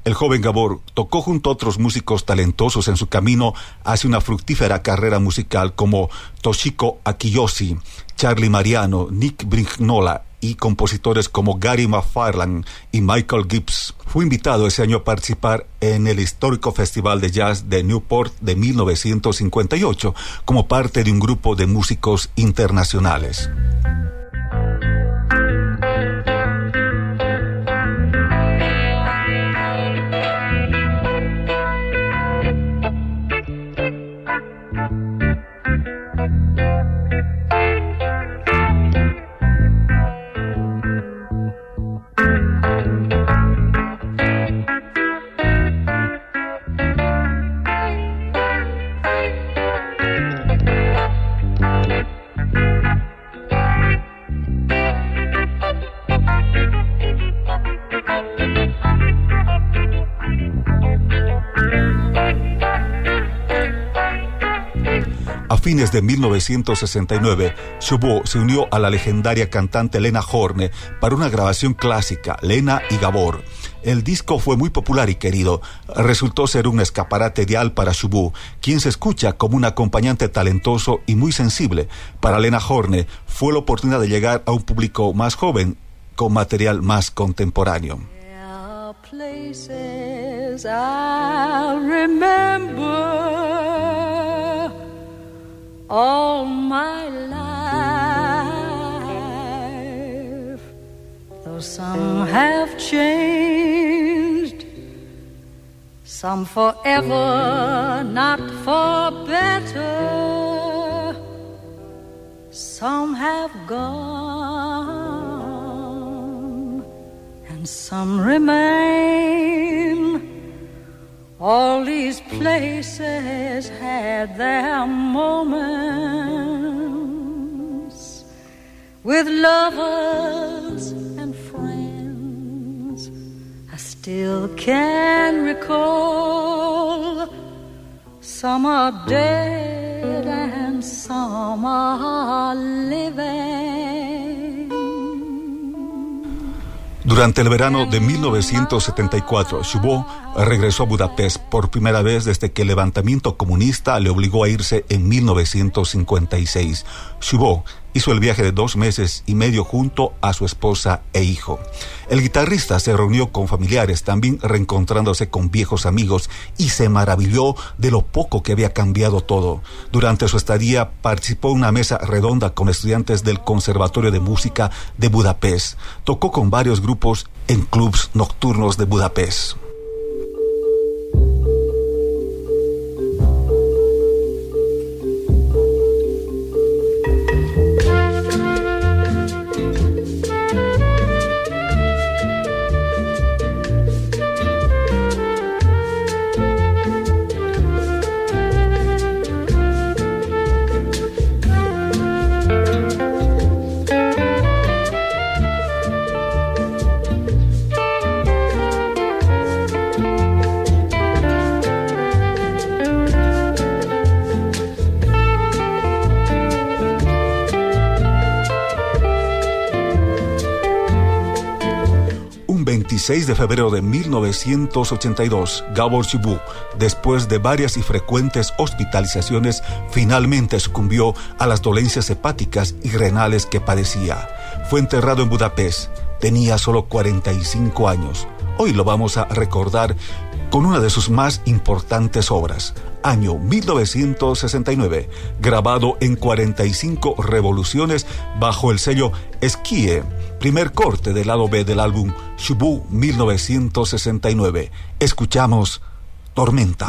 El joven Gabor tocó junto a otros músicos talentosos en su camino hacia una fructífera carrera musical como Toshiko Akiyoshi, Charlie Mariano, Nick Brignola y compositores como Gary McFarland y Michael Gibbs. Fue invitado ese año a participar en el histórico Festival de Jazz de Newport de 1958 como parte de un grupo de músicos internacionales. Fines de 1969, Shubo se unió a la legendaria cantante Lena Horne para una grabación clásica, Lena y Gabor. El disco fue muy popular y querido. Resultó ser un escaparate ideal para Shubu, quien se escucha como un acompañante talentoso y muy sensible. Para Lena Horne fue la oportunidad de llegar a un público más joven con material más contemporáneo. All my life. Though some have changed, some forever, not for better. Some have gone, and some remain. All these places had their moments with lovers and friends. I still can recall some are dead and some are living. Durante el verano de 1974, Shubo regresó a Budapest por primera vez desde que el levantamiento comunista le obligó a irse en 1956. Shubo hizo el viaje de dos meses y medio junto a su esposa e hijo. El guitarrista se reunió con familiares, también reencontrándose con viejos amigos, y se maravilló de lo poco que había cambiado todo. Durante su estadía participó en una mesa redonda con estudiantes del Conservatorio de Música de Budapest. Tocó con varios grupos en clubs nocturnos de Budapest. Un 26 de febrero de 1982, Gabor Chibou, después de varias y frecuentes hospitalizaciones, finalmente sucumbió a las dolencias hepáticas y renales que padecía. Fue enterrado en Budapest. Tenía solo 45 años. Hoy lo vamos a recordar con una de sus más importantes obras, año 1969, grabado en 45 revoluciones bajo el sello Esquie, primer corte del lado B del álbum Shubu 1969. Escuchamos Tormenta.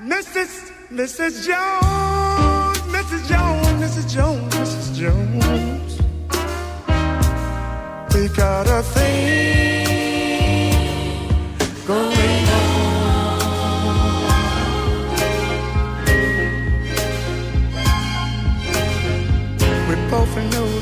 Mrs. Mrs. Jones, Mrs. Jones, Mrs. Jones, Mrs. Jones. We got a thing going on. We both know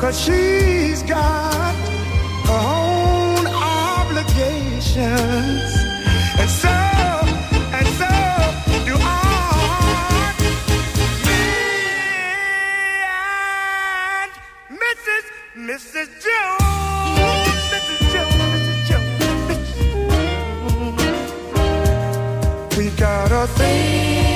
Cause she's got her own obligations. And so, and so do I. Mrs. Mrs. Jones, Mrs. Jones, Mrs. Jones, Mrs. Jones. We got a thing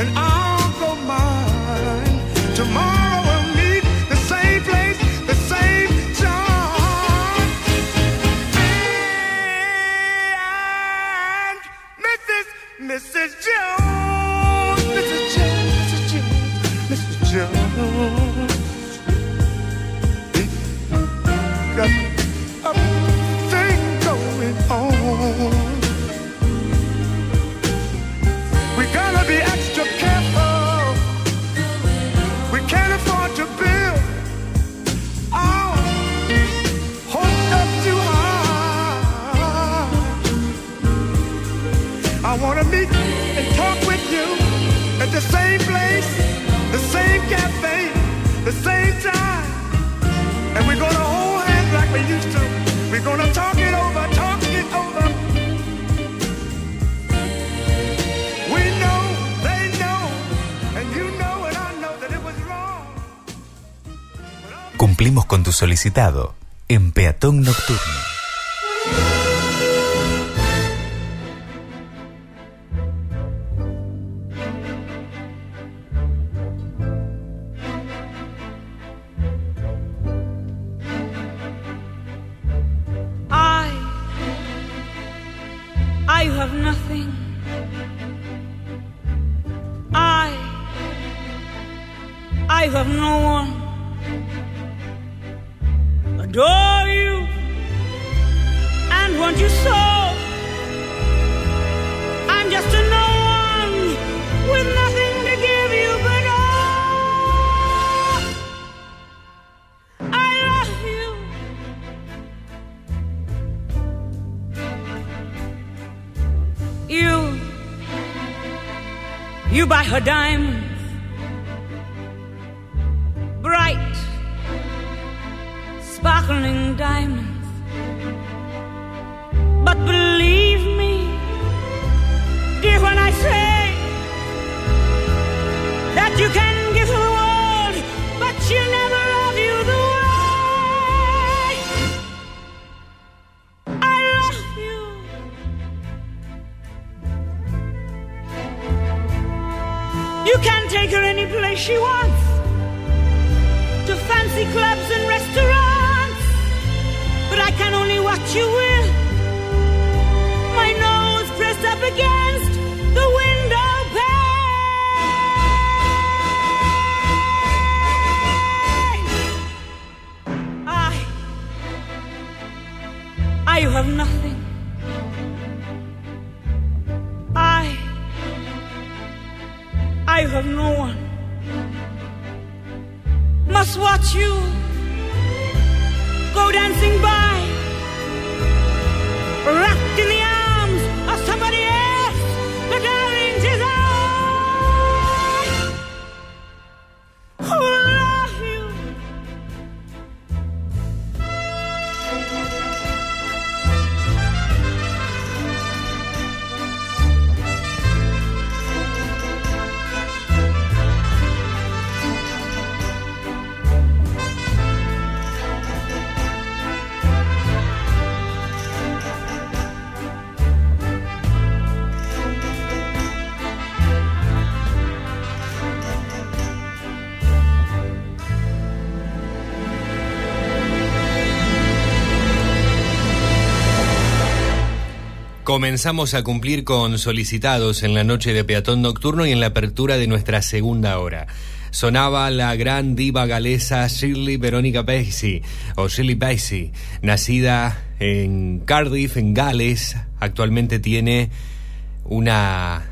and I'll solicitado en Peatón Nocturno. Must watch you go dancing by, wrapped in the Comenzamos a cumplir con solicitados en la noche de peatón nocturno y en la apertura de nuestra segunda hora. Sonaba la gran diva galesa Shirley Veronica Bassey, o Shirley Bassey, nacida en Cardiff, en Gales. Actualmente tiene una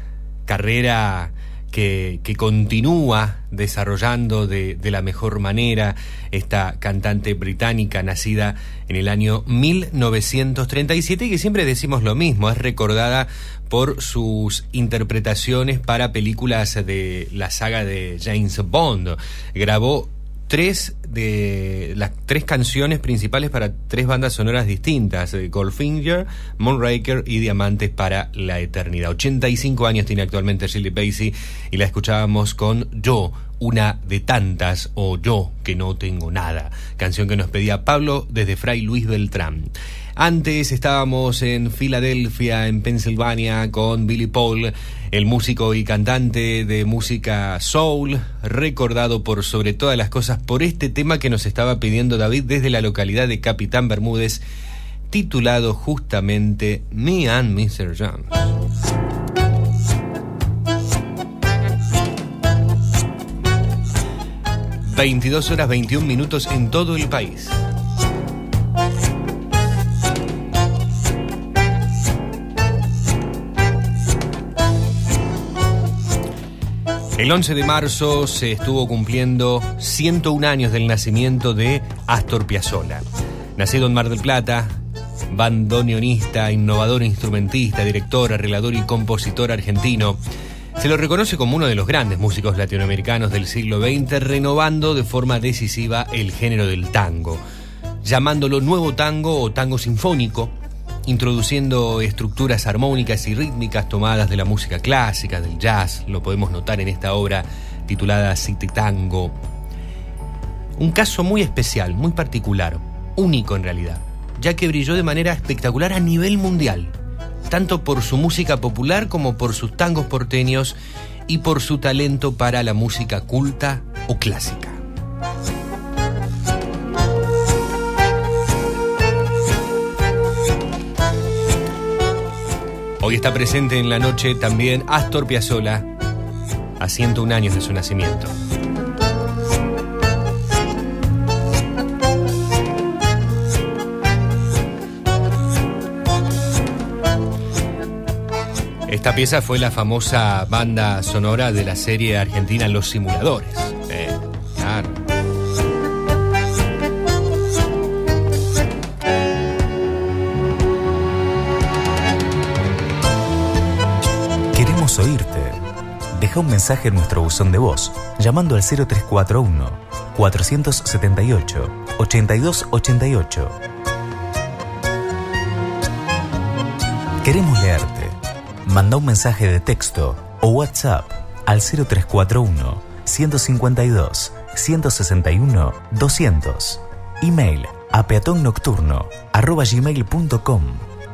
carrera que, que continúa desarrollando de, de la mejor manera esta cantante británica nacida en el año 1937 y que siempre decimos lo mismo, es recordada por sus interpretaciones para películas de la saga de James Bond. Grabó tres de las tres canciones principales para tres bandas sonoras distintas, eh, Goldfinger, Moonraker y Diamantes para la Eternidad. 85 años tiene actualmente Shirley Bassey y la escuchábamos con Yo, una de tantas, o Yo, que no tengo nada, canción que nos pedía Pablo desde Fray Luis Beltrán. Antes estábamos en Filadelfia, en Pensilvania, con Billy Paul, el músico y cantante de música soul, recordado por sobre todas las cosas por este tema que nos estaba pidiendo David desde la localidad de Capitán Bermúdez, titulado justamente Me and Mr. John. ...22 horas 21 minutos en todo el país. El 11 de marzo se estuvo cumpliendo 101 años del nacimiento de Astor Piazzolla. Nacido en Mar del Plata, bandoneonista, innovador instrumentista, director, arreglador y compositor argentino, se lo reconoce como uno de los grandes músicos latinoamericanos del siglo XX, renovando de forma decisiva el género del tango, llamándolo nuevo tango o tango sinfónico, introduciendo estructuras armónicas y rítmicas tomadas de la música clásica, del jazz, lo podemos notar en esta obra titulada City Tango. Un caso muy especial, muy particular, único en realidad, ya que brilló de manera espectacular a nivel mundial, tanto por su música popular como por sus tangos porteños y por su talento para la música culta o clásica. Hoy está presente en la noche también Astor Piazzolla, a 101 años de su nacimiento. Esta pieza fue la famosa banda sonora de la serie argentina Los Simuladores. Eh, claro. Oírte. Deja un mensaje en nuestro buzón de voz llamando al 0341 478 8288. Queremos leerte. Manda un mensaje de texto o WhatsApp al 0341 152 161 200. Email a peatonnocturno arroba gmail.com.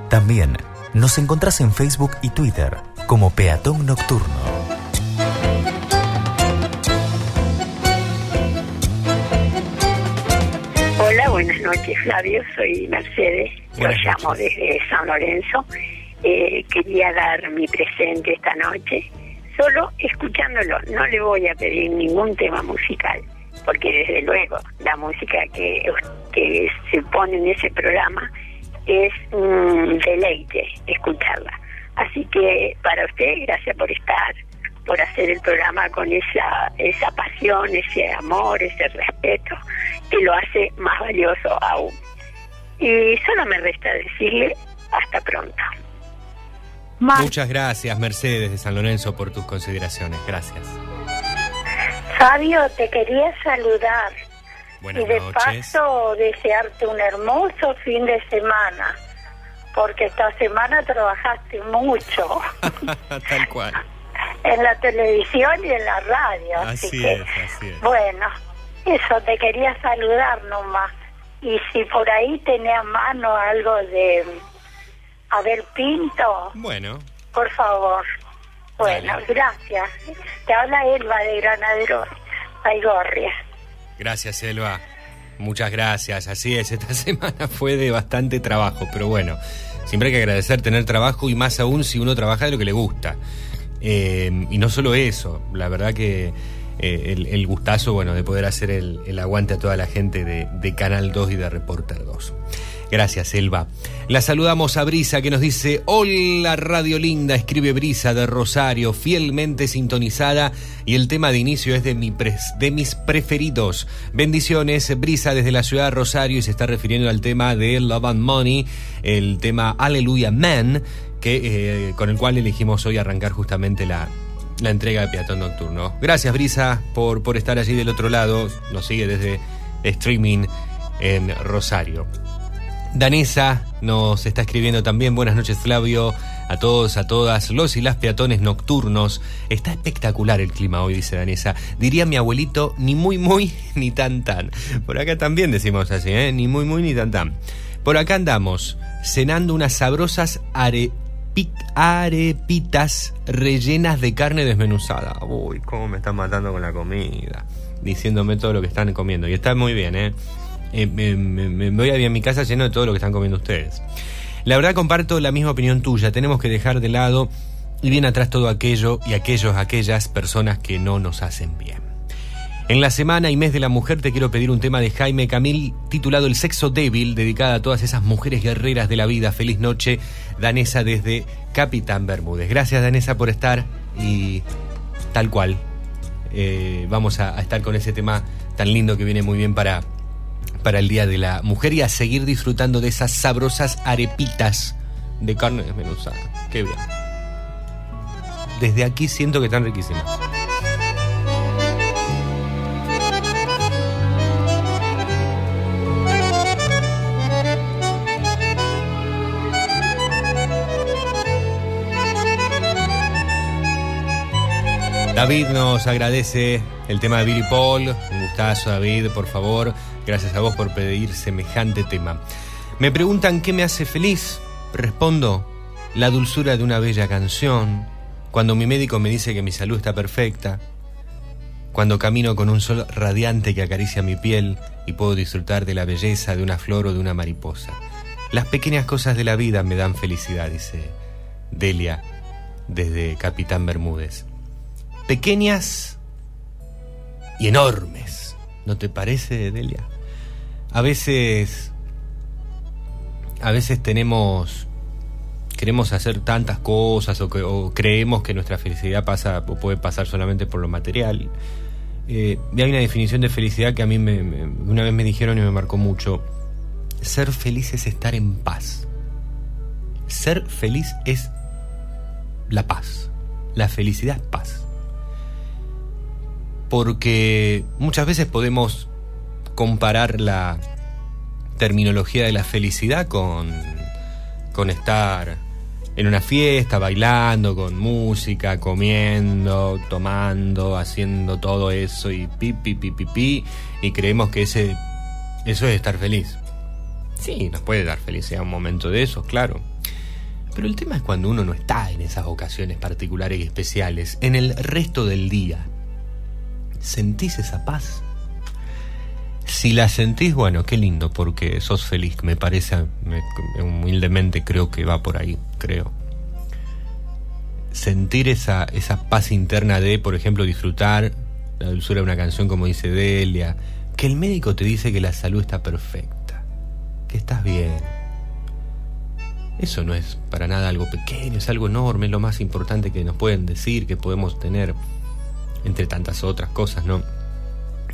También nos encontrás en Facebook y Twitter como Peatón Nocturno. Hola, buenas noches Flavio, soy Mercedes, Buenas lo llamo noches. desde San Lorenzo. Eh, quería dar mi presente esta noche, solo escuchándolo, no le voy a pedir ningún tema musical, porque desde luego la música que, que se pone en ese programa es un deleite escucharla. Así que para usted, gracias por estar, por hacer el programa con esa, esa pasión, ese amor, ese respeto, que lo hace más valioso aún. Y solo me resta decirle hasta pronto. Muchas gracias, Mercedes de San Lorenzo, por tus consideraciones. Gracias. Fabio, te quería saludar Buenas y de noches. paso desearte un hermoso fin de semana, porque esta semana trabajaste mucho [LAUGHS] Tal cual. en la televisión y en la radio. Así, Así que, es, así es. bueno, eso, te quería saludar nomás. Y si por ahí tenés a mano algo de Abel Pinto, Bueno, por favor. Bueno, Dale. gracias. Te habla Elba de Granadero, Baigorria. gracias, Elba. Muchas gracias. Así es, esta [LAUGHS] semana fue de bastante trabajo, pero bueno, siempre hay que agradecer tener trabajo y más aún si uno trabaja de lo que le gusta. Eh, y no solo eso, la verdad que eh, el, gustazo, bueno, de poder hacer el, aguante a toda la gente de, Canal 2 y de Reporter 2. Gracias, Elba. La saludamos a Brisa que nos dice, hola Radio Linda, escribe Brisa de Rosario, fielmente sintonizada y el tema de inicio es de, mi pres- de mis preferidos. Bendiciones, Brisa desde la ciudad de Rosario y se está refiriendo al tema de Love and Money, el tema Hallelujah Man, que, eh, con el cual elegimos hoy arrancar justamente la, la entrega de Peatón Nocturno. Gracias, Brisa, por, por estar allí del otro lado. Nos sigue desde streaming en Rosario. Danesa nos está escribiendo también. Buenas noches, Flavio. A todos, a todas, los y las peatones nocturnos. Está espectacular el clima hoy, dice Danesa. Diría mi abuelito, ni muy, muy, [LAUGHS] ni tan, tan. Por acá también decimos así, ¿eh? Ni muy, muy, ni tan, tan. Por acá andamos, cenando unas sabrosas arepit- arepitas rellenas de carne desmenuzada. Uy, cómo me están matando con la comida. Diciéndome todo lo que están comiendo. Y está muy bien, ¿eh? Eh, me, me- me voy a mi casa lleno de todo lo que están comiendo ustedes. La verdad comparto la misma opinión tuya. Tenemos que dejar de lado y bien atrás todo aquello y aquellos, aquellas personas que no nos hacen bien. En la semana y mes de la mujer te quiero pedir un tema de Jaime Camil titulado El sexo débil, dedicada a todas esas mujeres guerreras de la vida. Feliz noche, Danesa desde Capitán Bermúdez. Gracias Danesa por estar y tal cual. eh, vamos a, estar con ese tema tan lindo que viene muy bien para, para el Día de la Mujer y a seguir disfrutando de esas sabrosas arepitas de carne desmenuzada. Qué bien. Desde aquí siento que están riquísimas. David nos agradece el tema de Billy Paul. Un gustazo, David, por favor. Gracias a vos por pedir semejante tema. Me preguntan qué me hace feliz. Respondo, la dulzura de una bella canción. Cuando mi médico me dice que mi salud está perfecta. Cuando camino con un sol radiante que acaricia mi piel y puedo disfrutar de la belleza de una flor o de una mariposa. Las pequeñas cosas de la vida me dan felicidad, dice Delia desde Capitán Bermúdez pequeñas y enormes. ¿No te parece, Delia? A veces. A veces tenemos queremos hacer tantas cosas o, que- o creemos que nuestra felicidad pasa o puede pasar solamente por lo material. Eh, y hay una definición de felicidad que a mí me- me- una vez me dijeron y me marcó mucho. Ser feliz es estar en paz. Ser feliz es la paz. La felicidad es paz. Porque muchas veces podemos comparar la terminología de la felicidad con, estar en una fiesta, bailando, con música, comiendo, tomando, haciendo todo eso y pi, pi, pi, pi, pi, y creemos que ese, eso es estar feliz. Sí, nos puede dar felicidad un momento de esos, claro. Pero el tema es cuando uno no está en esas ocasiones particulares y especiales, en el resto del día. ¿Sentís esa paz? Si la sentís, bueno, qué lindo, porque sos feliz, me parece, me- humildemente creo que va por ahí, creo. Sentir esa, esa paz interna de, por ejemplo, disfrutar la dulzura de una canción como dice Delia, que el médico te dice que la salud está perfecta, que estás bien. Eso no es para nada algo pequeño, es algo enorme, es lo más importante que nos pueden decir, que podemos tener, entre tantas otras cosas, ¿no?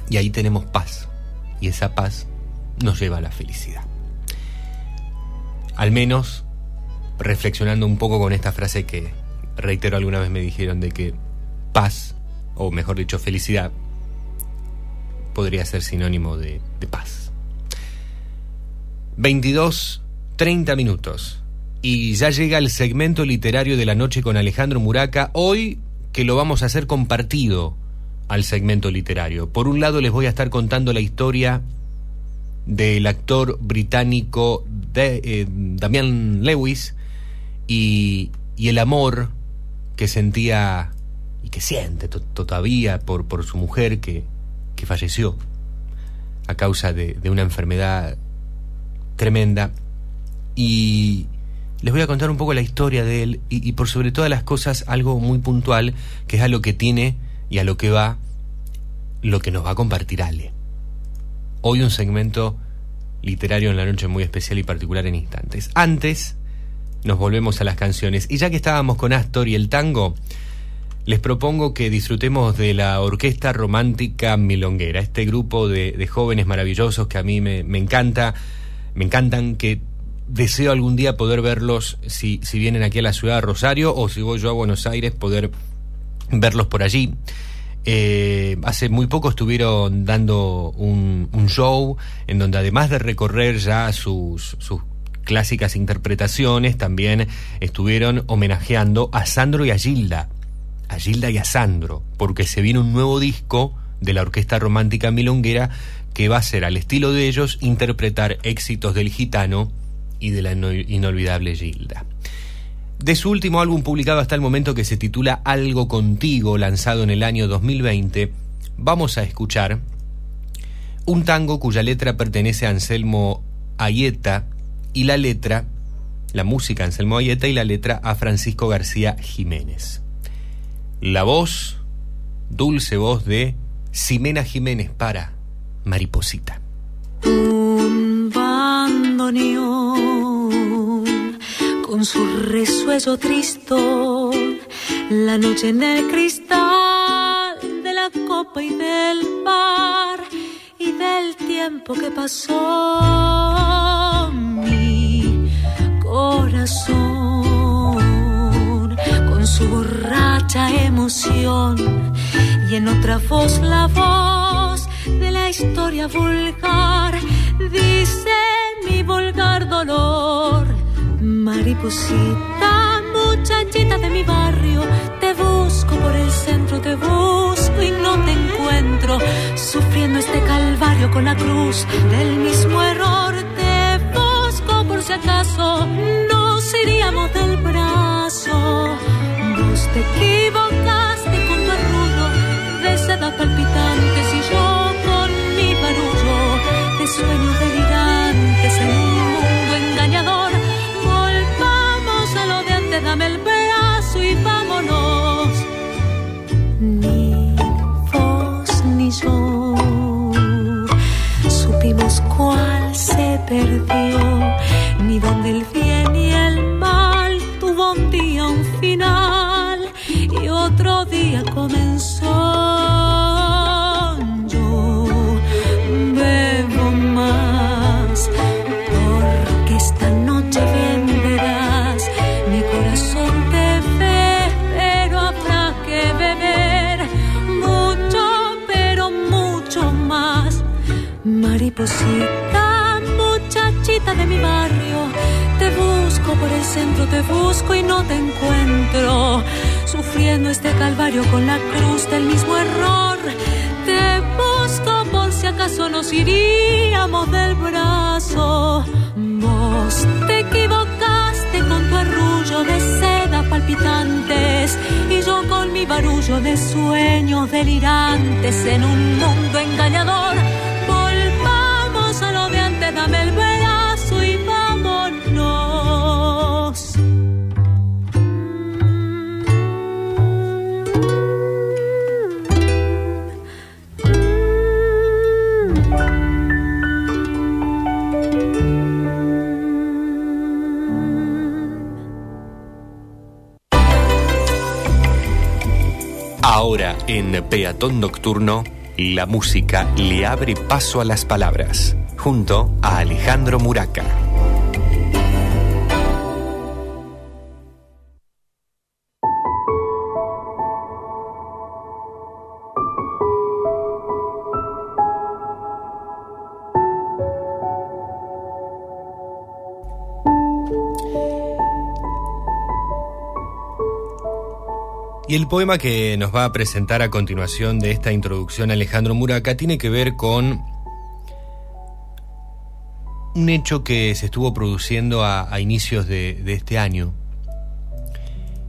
Y ahí tenemos paz. Y esa paz nos lleva a la felicidad. Al menos reflexionando un poco con esta frase que, reitero, alguna vez me dijeron de que paz, o mejor dicho, felicidad, podría ser sinónimo de, de paz. 22, 30 minutos. Y ya llega el segmento literario de la noche con Alejandro Muraca. Hoy que lo vamos a hacer compartido al segmento literario. Por un lado les voy a estar contando la historia del actor británico de, eh, Damian Lewis y, y el amor que sentía y que siente to- todavía por, por su mujer que, que falleció a causa de, de una enfermedad tremenda. Y les voy a contar un poco la historia de él y, por sobre todas las cosas algo muy puntual que es a lo que tiene y a lo que va lo que nos va a compartir Ale. Hoy un segmento literario en la noche muy especial y particular en instantes. Antes nos volvemos a las canciones y ya que estábamos con Astor y el tango, les propongo que disfrutemos de la Orquesta Romántica Milonguera, este grupo de, de jóvenes maravillosos que a mí me, me encanta, me encantan, que deseo algún día poder verlos si, si vienen aquí a la ciudad de Rosario o si voy yo a Buenos Aires, poder verlos por allí. Eh, hace muy poco estuvieron dando un, show en donde además de recorrer ya sus, sus clásicas interpretaciones, también estuvieron homenajeando a Sandro y a Gilda, a Gilda y a Sandro, porque se viene un nuevo disco de la Orquesta Romántica Milonguera que va a ser al estilo de ellos interpretar éxitos del gitano y de la ino- inolvidable Gilda. De su último álbum publicado hasta el momento que se titula Algo contigo, lanzado en el año 2020, vamos a escuchar un tango cuya letra pertenece a Anselmo Ayeta y la letra, la música Anselmo Ayeta y la letra a Francisco García Jiménez. La voz, dulce voz de Ximena Jiménez para Mariposita. Con su resuello tristón, la noche en el cristal de la copa y del bar y del tiempo que pasó. Mi corazón con su borracha emoción y en otra voz la voz de la historia vulgar dice dolor. Mariposita muchachita de mi barrio te busco por el centro te busco y no te encuentro. Sufriendo este calvario con la cruz del mismo error te busco por si acaso nos iríamos del brazo. Vos te equivocaste con tu arrullo de sedas palpitantes y yo con mi barullo de sueños delirantes perdió, ni donde el bien y el mal tuvo un día un final y otro día comenzó. Yo bebo más, porque esta noche bien verás, mi corazón te ve, pero habrá que beber mucho, pero mucho más. Mariposita de mi barrio. Te busco por el centro, te busco y no te encuentro. Sufriendo este calvario con la cruz del mismo error. Te busco por si acaso nos iríamos del brazo. Vos te equivocaste con tu arrullo de seda palpitantes y yo con mi barullo de sueños delirantes en un mundo engañador. Volvamos a lo de antes, dame el brazo Ahora en Peatón Nocturno, la música le abre paso a las palabras, junto a Alejandro Muraca. Y el poema que nos va a presentar a continuación de esta introducción Alejandro Muraca tiene que ver con un hecho que se estuvo produciendo a, inicios de, de este año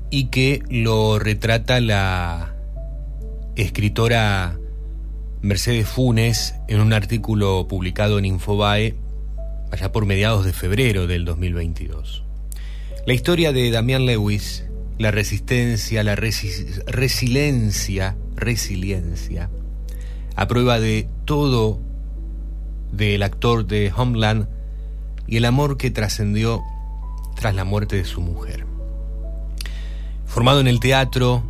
y que lo retrata la escritora Mercedes Funes en un artículo publicado en Infobae allá por mediados de febrero del 2022. La historia de Damián Lewis, la resistencia, la resi- resiliencia, resiliencia, a prueba de todo del actor de Homeland y el amor que trascendió tras la muerte de su mujer. Formado en el teatro,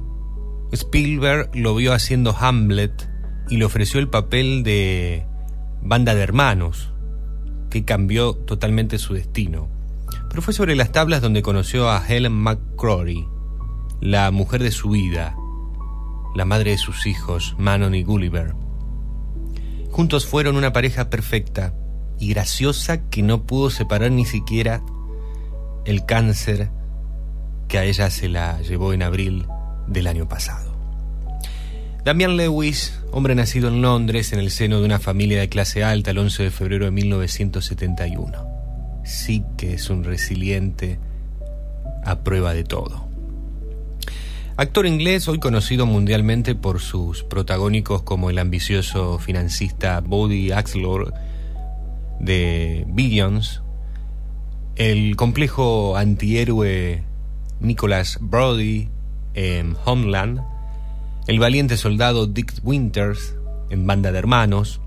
Spielberg lo vio haciendo Hamlet y le ofreció el papel de banda de hermanos, que cambió totalmente su destino. Pero fue sobre las tablas donde conoció a Helen McCrory, la mujer de su vida, la madre de sus hijos, Manon y Gulliver. Juntos fueron una pareja perfecta y graciosa que no pudo separar ni siquiera el cáncer que a ella se la llevó en abril del año pasado. Damian Lewis, hombre nacido en Londres en el seno de una familia de clase alta el 11 de febrero de 1971. Sí que es un resiliente a prueba de todo. Actor inglés, hoy conocido mundialmente por sus protagónicos como el ambicioso financista Bodie Axelrod de Billions, el complejo antihéroe Nicholas Brody en Homeland, el valiente soldado Dick Winters en Banda de Hermanos,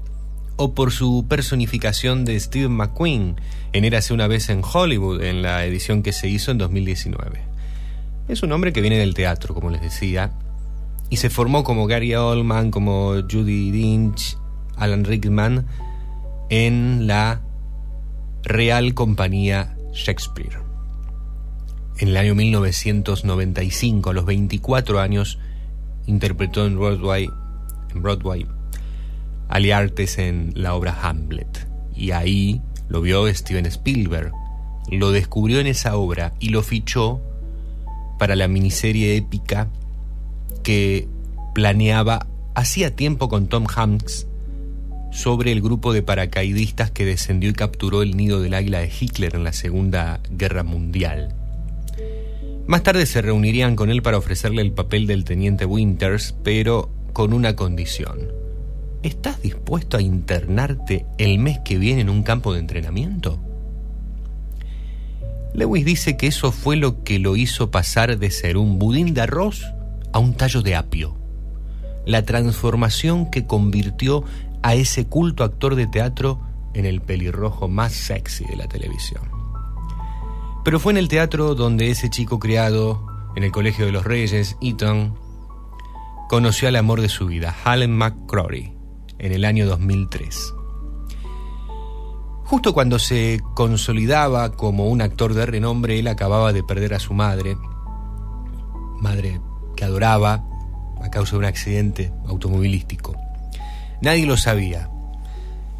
o por su personificación de Steve McQueen en Érase una vez en Hollywood en la edición que se hizo en 2019. Es un hombre que viene del teatro, como les decía, y se formó como Gary Oldman, como Judy Dench, Alan Rickman, en la Real Compañía Shakespeare. En el año 1995, a los 24 años, interpretó en Broadway, en Broadway Aliartes en la obra Hamlet. Y ahí lo vio Steven Spielberg. Lo descubrió en esa obra y lo fichó para la miniserie épica que planeaba hacía tiempo con Tom Hanks sobre el grupo de paracaidistas que descendió y capturó el nido del águila de Hitler en la Segunda Guerra Mundial. Más tarde se reunirían con él para ofrecerle el papel del teniente Winters, pero con una condición. ¿Estás dispuesto a internarte el mes que viene en un campo de entrenamiento? Lewis dice que eso fue lo que lo hizo pasar de ser un budín de arroz a un tallo de apio. La transformación que convirtió a ese culto actor de teatro en el pelirrojo más sexy de la televisión. Pero fue en el teatro donde ese chico criado en el Colegio de los Reyes, Eton, conoció al amor de su vida, Helen McCrory, en el año 2003. Justo cuando se consolidaba como un actor de renombre, él acababa de perder a su madre, madre que adoraba a causa de un accidente automovilístico. Nadie lo sabía,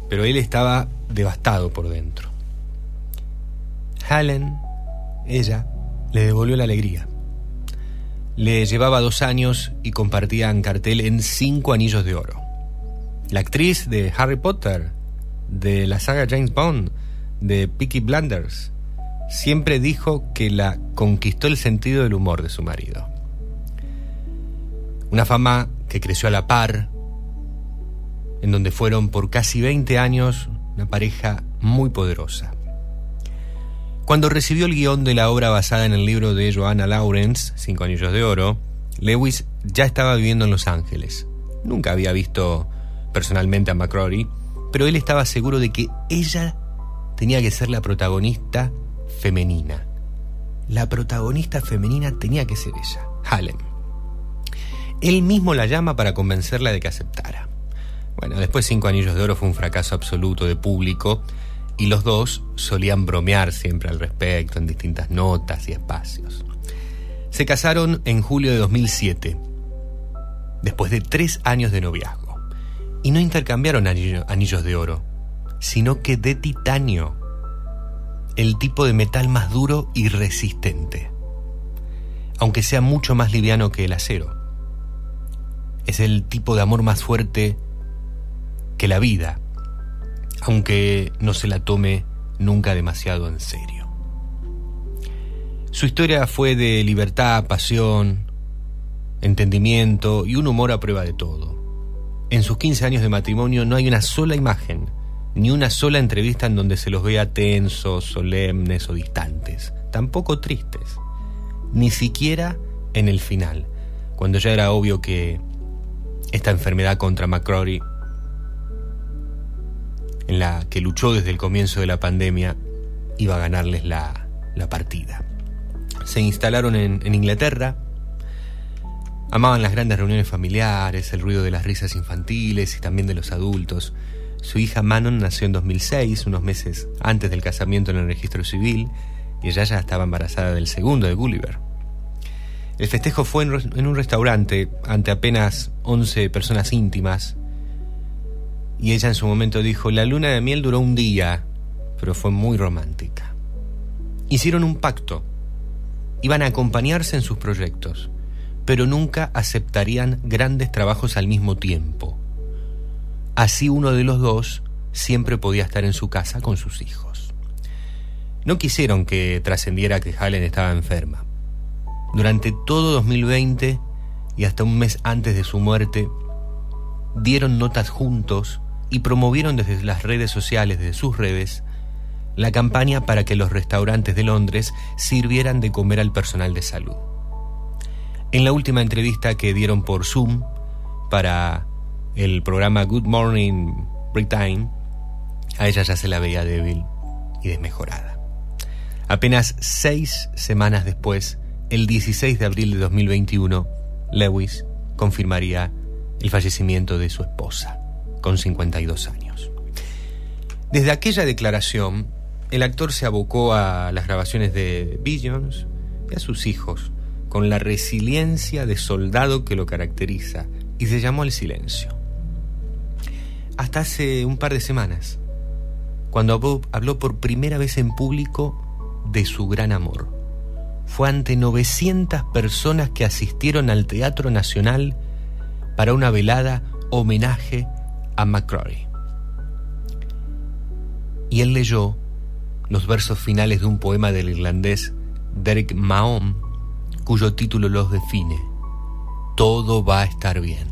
pero él estaba devastado por dentro. Helen, ella, le devolvió la alegría. Le llevaba dos años y compartían cartel en cinco anillos de oro. La actriz de Harry Potter, de la saga James Bond, de Peaky Blinders, siempre dijo que la conquistó el sentido del humor de su marido. Una fama que creció a la par, en donde fueron por casi 20 años una pareja muy poderosa. Cuando recibió el guion de la obra basada en el libro de Joanna Lawrence, Cinco Anillos de Oro, Lewis ya estaba viviendo en Los Ángeles. Nunca había visto personalmente a McCrory, pero él estaba seguro de que ella tenía que ser la protagonista femenina. La protagonista femenina tenía que ser ella, Helen. Él mismo la llama para convencerla de que aceptara. Bueno, después Cinco Anillos de Oro fue un fracaso absoluto de público y los dos solían bromear siempre al respecto en distintas notas y espacios. Se casaron en julio de 2007, después de tres años de noviazgo, y no intercambiaron anillo- anillos de oro, sino que de titanio, el tipo de metal más duro y resistente, aunque sea mucho más liviano que el acero. Es el tipo de amor más fuerte que la vida, aunque no se la tome nunca demasiado en serio. Su historia fue de libertad, pasión, entendimiento y un humor a prueba de todo. En sus 15 años de matrimonio no hay una sola imagen, ni una sola entrevista en donde se los vea tensos, solemnes o distantes, tampoco tristes, ni siquiera en el final, cuando ya era obvio que esta enfermedad contra McCrory en la que luchó desde el comienzo de la pandemia, iba a ganarles la, la partida. Se instalaron en, en Inglaterra, amaban las grandes reuniones familiares, el ruido de las risas infantiles y también de los adultos. Su hija Manon nació en 2006, unos meses antes del casamiento en el registro civil, y ella ya estaba embarazada del segundo de Gulliver. El festejo fue en, un restaurante ante apenas 11 personas íntimas, y ella en su momento dijo, la luna de miel duró un día, pero fue muy romántica. Hicieron un pacto. Iban a acompañarse en sus proyectos, pero nunca aceptarían grandes trabajos al mismo tiempo. Así uno de los dos siempre podía estar en su casa con sus hijos. No quisieron que trascendiera que Helen estaba enferma. Durante todo 2020 y hasta un mes antes de su muerte, dieron notas juntos y promovieron desde las redes sociales, desde sus redes, la campaña para que los restaurantes de Londres sirvieran de comer al personal de salud. En la última entrevista que dieron por Zoom para el programa Good Morning Britain, a ella ya se la veía débil y desmejorada. Apenas seis semanas después, el 16 de abril de 2021, Lewis confirmaría el fallecimiento de su esposa, con 52 años. Desde aquella declaración, el actor se abocó a las grabaciones de Billions y a sus hijos, con la resiliencia de soldado que lo caracteriza, y se llamó al silencio. Hasta hace un par de semanas, cuando habló, habló por primera vez en público de su gran amor. Fue ante 900 personas que asistieron al Teatro Nacional para una velada homenaje a McCrory. Y él leyó los versos finales de un poema del irlandés Derek Mahon, cuyo título los define. Todo va a estar bien.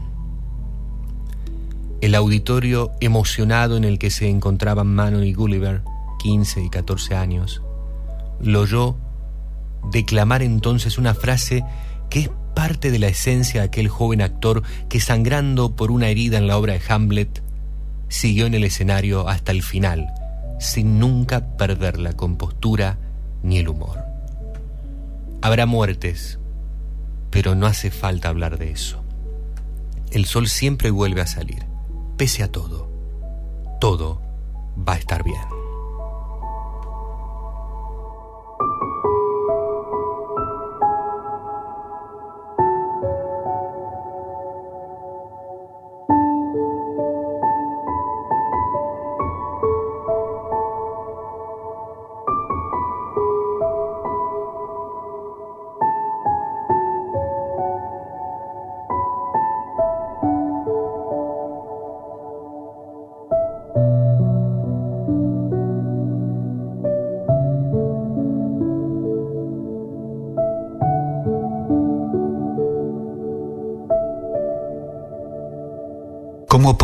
El auditorio emocionado en el que se encontraban Manon y Gulliver, 15 y 14 años, lo oyó declamar entonces una frase que es parte de la esencia de aquel joven actor que sangrando por una herida en la obra de Hamlet, siguió en el escenario hasta el final, sin nunca perder la compostura ni el humor. Habrá muertes, pero no hace falta hablar de eso. El sol siempre vuelve a salir, pese a todo. Todo va a estar bien.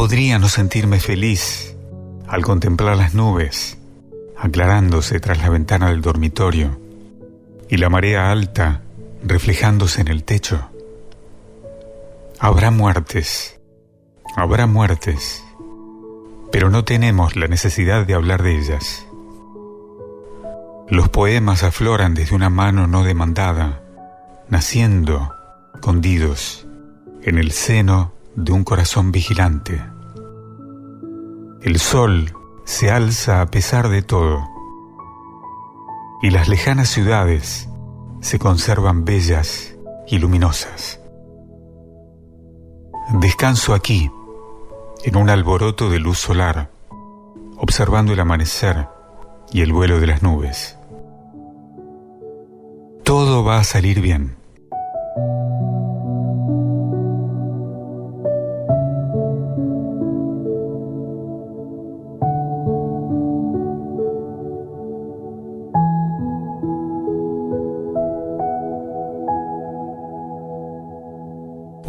Podría no sentirme feliz al contemplar las nubes aclarándose tras la ventana del dormitorio y la marea alta reflejándose en el techo? Habrá muertes, habrá muertes, pero no tenemos la necesidad de hablar de ellas. Los poemas afloran desde una mano no demandada, naciendo, escondidos, en el seno de un corazón vigilante. El sol se alza a pesar de todo, y las lejanas ciudades se conservan bellas y luminosas. Descanso aquí, en un alboroto de luz solar, observando el amanecer y el vuelo de las nubes. Todo va a salir bien.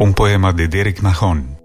Un poema de Derek Mahon.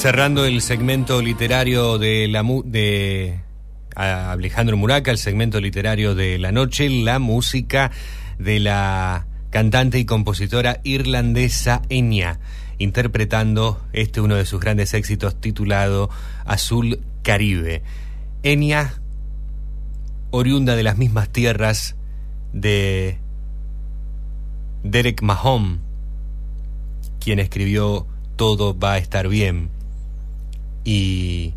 Cerrando el segmento literario de, la de Alejandro Muraca, el segmento literario de la noche, la música de la cantante y compositora irlandesa Enya, interpretando este uno de sus grandes éxitos titulado Azul Caribe. Enya, oriunda de las mismas tierras de Derek Mahon, quien escribió Todo va a estar bien. Y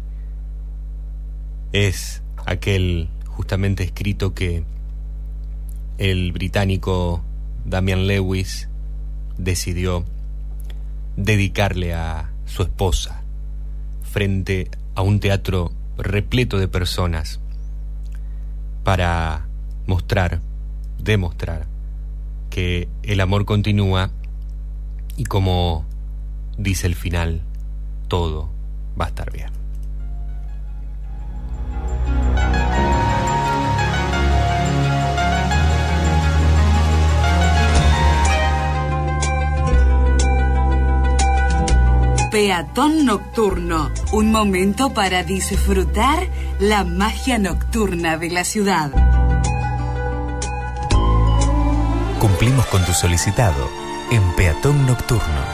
es aquel justamente escrito que el británico Damian Lewis decidió dedicarle a su esposa frente a un teatro repleto de personas para mostrar, demostrar que el amor continúa y como dice el final, todo va a estar bien. Peatón Nocturno, un momento para disfrutar la magia nocturna de la ciudad. Cumplimos con tu solicitado en Peatón Nocturno.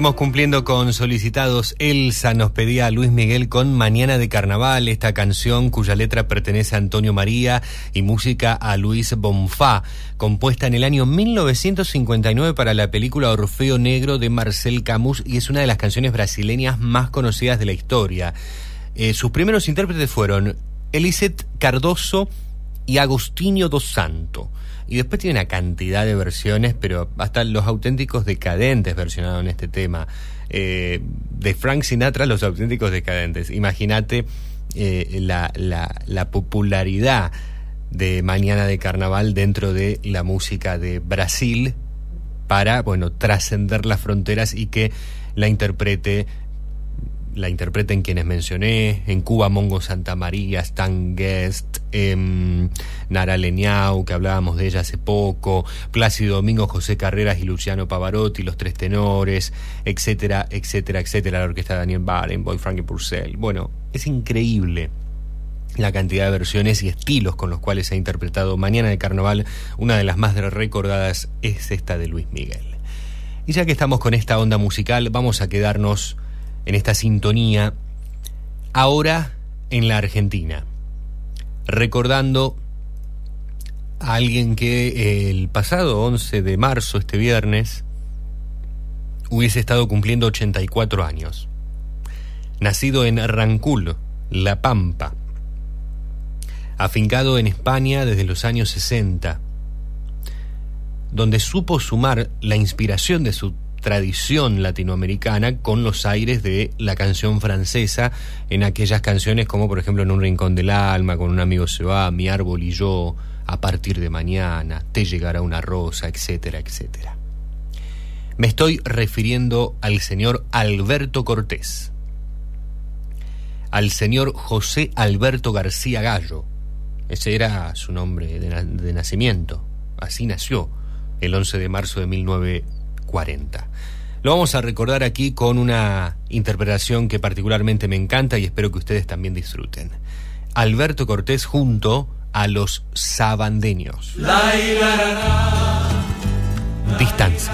Seguimos cumpliendo con solicitados. Elsa nos pedía a Luis Miguel con Mañana de Carnaval, esta canción cuya letra pertenece a Antonio María y música a Luis Bonfá, compuesta en el año 1959 para la película Orfeo Negro de Marcel Camus y es una de las canciones brasileñas más conocidas de la historia. Eh, sus primeros intérpretes fueron Eliseth Cardoso y Agostinho dos Santo. Y después tiene una cantidad de versiones, pero hasta los auténticos decadentes versionaron este tema. Eh, de Frank Sinatra, los auténticos decadentes. Imagínate eh, la, la, la popularidad de Mañana de Carnaval dentro de la música de Brasil para, bueno, trascender las fronteras y que la interprete la interpreten quienes mencioné. En Cuba, Mongo Santa María, Stan Guest, em, Nara Leñau, que hablábamos de ella hace poco, Plácido Domingo, José Carreras y Luciano Pavarotti, los tres tenores, etcétera, etcétera, etcétera. La orquesta de Daniel Barenboim, Frankie Purcell. Bueno, es increíble la cantidad de versiones y estilos con los cuales se ha interpretado Mañana de Carnaval. Una de las más recordadas es esta de Luis Miguel. Y ya que estamos con esta onda musical, vamos a quedarnos en esta sintonía ahora en la Argentina, recordando a alguien que eh, el pasado 11 de marzo, este viernes, hubiese estado cumpliendo 84 años. Nacido en Rancul, La Pampa, afincado en España desde los años 60, donde supo sumar la inspiración de su tradición latinoamericana con los aires de la canción francesa en aquellas canciones como por ejemplo En un rincón del alma, con un amigo se va, Mi árbol y yo, A partir de mañana, Te llegará una rosa, etcétera, etcétera. Me estoy refiriendo al señor Alberto Cortés, al señor José Alberto García Gallo, ese era su nombre de, na- de nacimiento. Así nació el 11 de marzo de 1940. Lo vamos a recordar aquí con una interpretación que particularmente me encanta y espero que ustedes también disfruten. Alberto Cortés junto a los sabandeños. Distancia.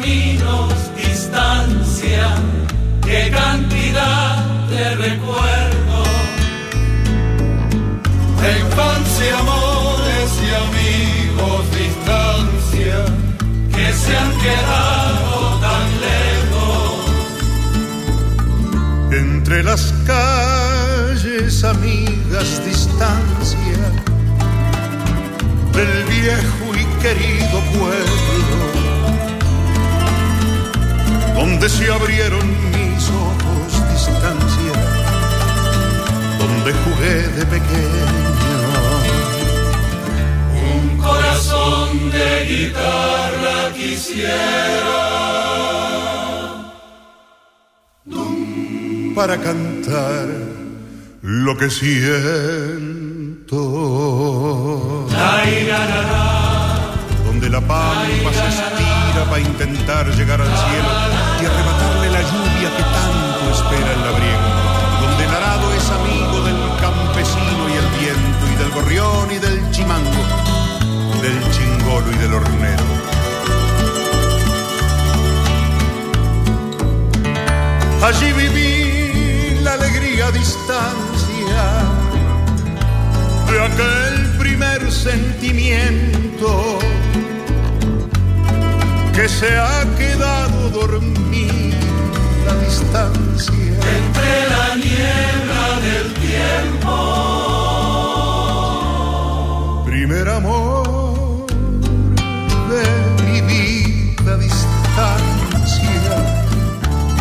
Caminos, distancia, qué cantidad de recuerdos. De infancia, amores y amigos, distancia, que se han quedado tan lejos. Entre las calles amigas distancia del viejo y querido pueblo donde se abrieron mis ojos distancia donde jugué de pequeño Un corazón de guitarra quisiera. para cantar lo que siento. Donde la pampa se estira para intentar llegar al cielo espera el labriego. Donde el arado es amigo del campesino y el viento y del gorrión y del chimango, del chingolo y del hornero. Allí viví la alegría a distancia de aquel primer sentimiento que se ha quedado dormido distancia. Entre la niebla del tiempo. Primer amor de mi vida distancia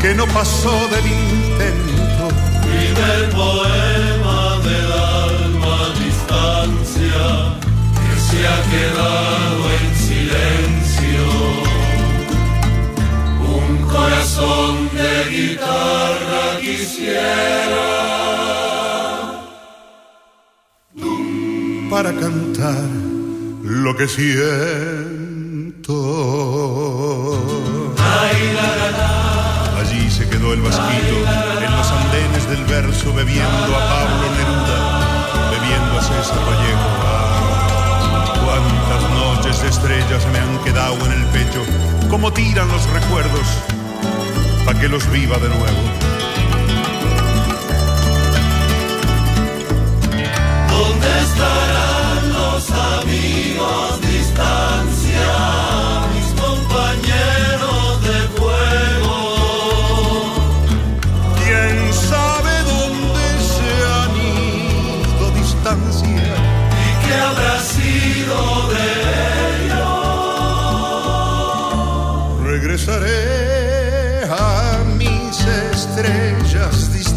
que no pasó del intento. Primer poema del alma distancia que se ha quedado en silencio. Corazón de guitarra quisiera. para cantar lo que siento. Allí se quedó el vasquito en los andenes del verso bebiendo a Pablo Neruda, estrellas me han quedado en el pecho, como tiran los recuerdos, para que los viva de nuevo. ¿Dónde estarán los amigos? Distancia,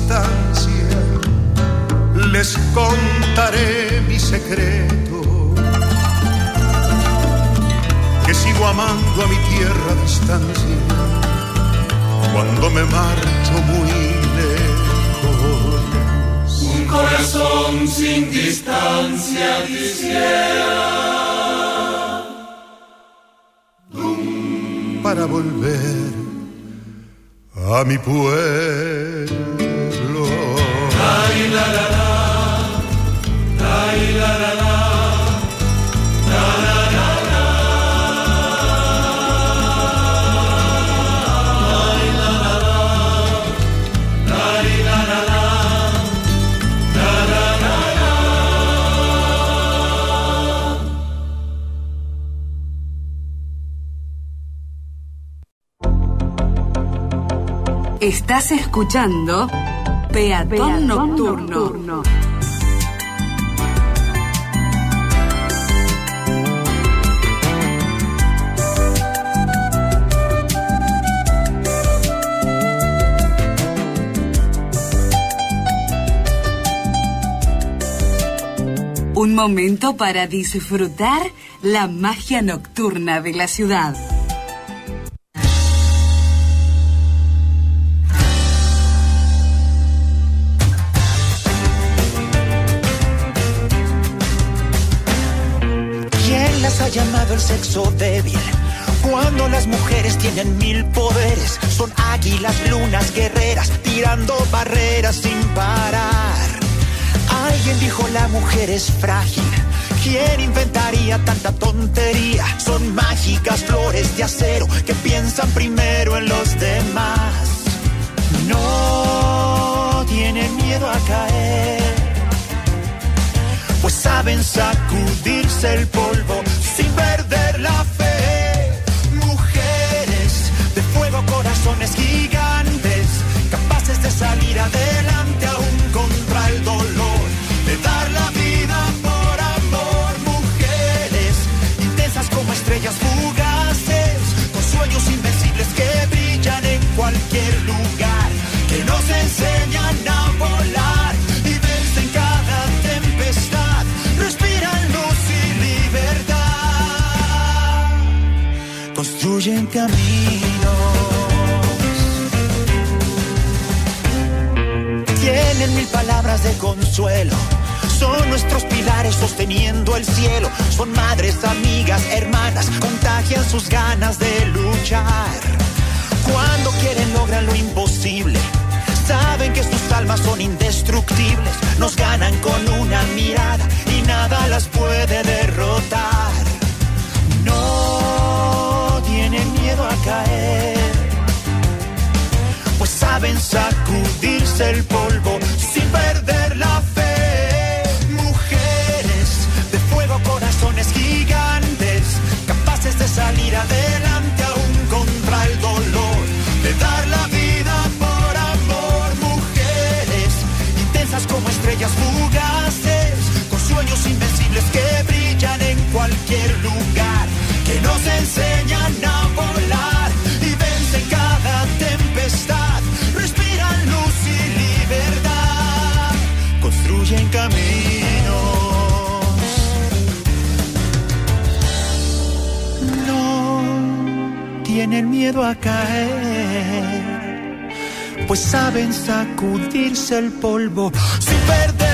distancia, les contaré mi secreto, que sigo amando a mi tierra a distancia, cuando me marcho muy lejos. Un corazón sin distancia quisiera. para volver a mi pueblo. Estás escuchando Peatón, Nocturno. Un momento para disfrutar la magia nocturna de la ciudad. Sexo débil? Cuando las mujeres tienen mil poderes, son águilas, lunas, guerreras, tirando barreras sin parar. Alguien dijo la mujer es frágil. ¿Quién inventaría tanta tontería? Son mágicas flores de acero que piensan primero en los demás. No tienen miedo a caer pues saben sacudirse el polvo caminos, tienen mil palabras de consuelo. Son nuestros pilares sosteniendo el cielo. Son madres, amigas, hermanas, contagian sus ganas de luchar. Cuando quieren logran lo imposible. Saben que sus almas son indestructibles. Nos ganan con una mirada y nada las puede derrotar. Caer. Pues saben sacudirse el polvo sin perder la fe. Mujeres de fuego, corazones gigantes, capaces de salir adelante tienen miedo a caer, pues saben sacudirse el polvo. Sin perder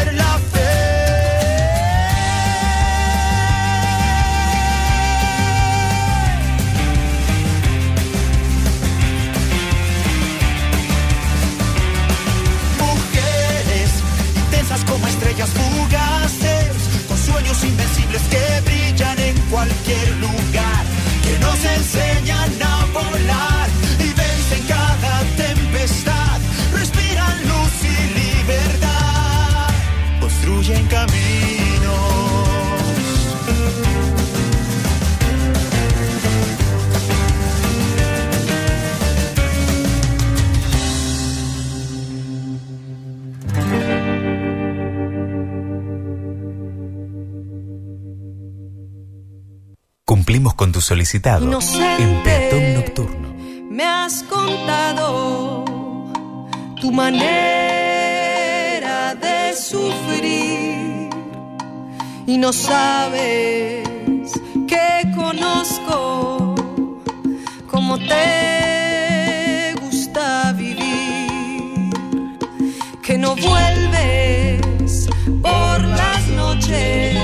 Cumplimos con tu solicitado en Peatón Inocente, Nocturno. me has contado tu manera de sufrir y no sabes que conozco cómo te gusta vivir, que no vuelves por las noches,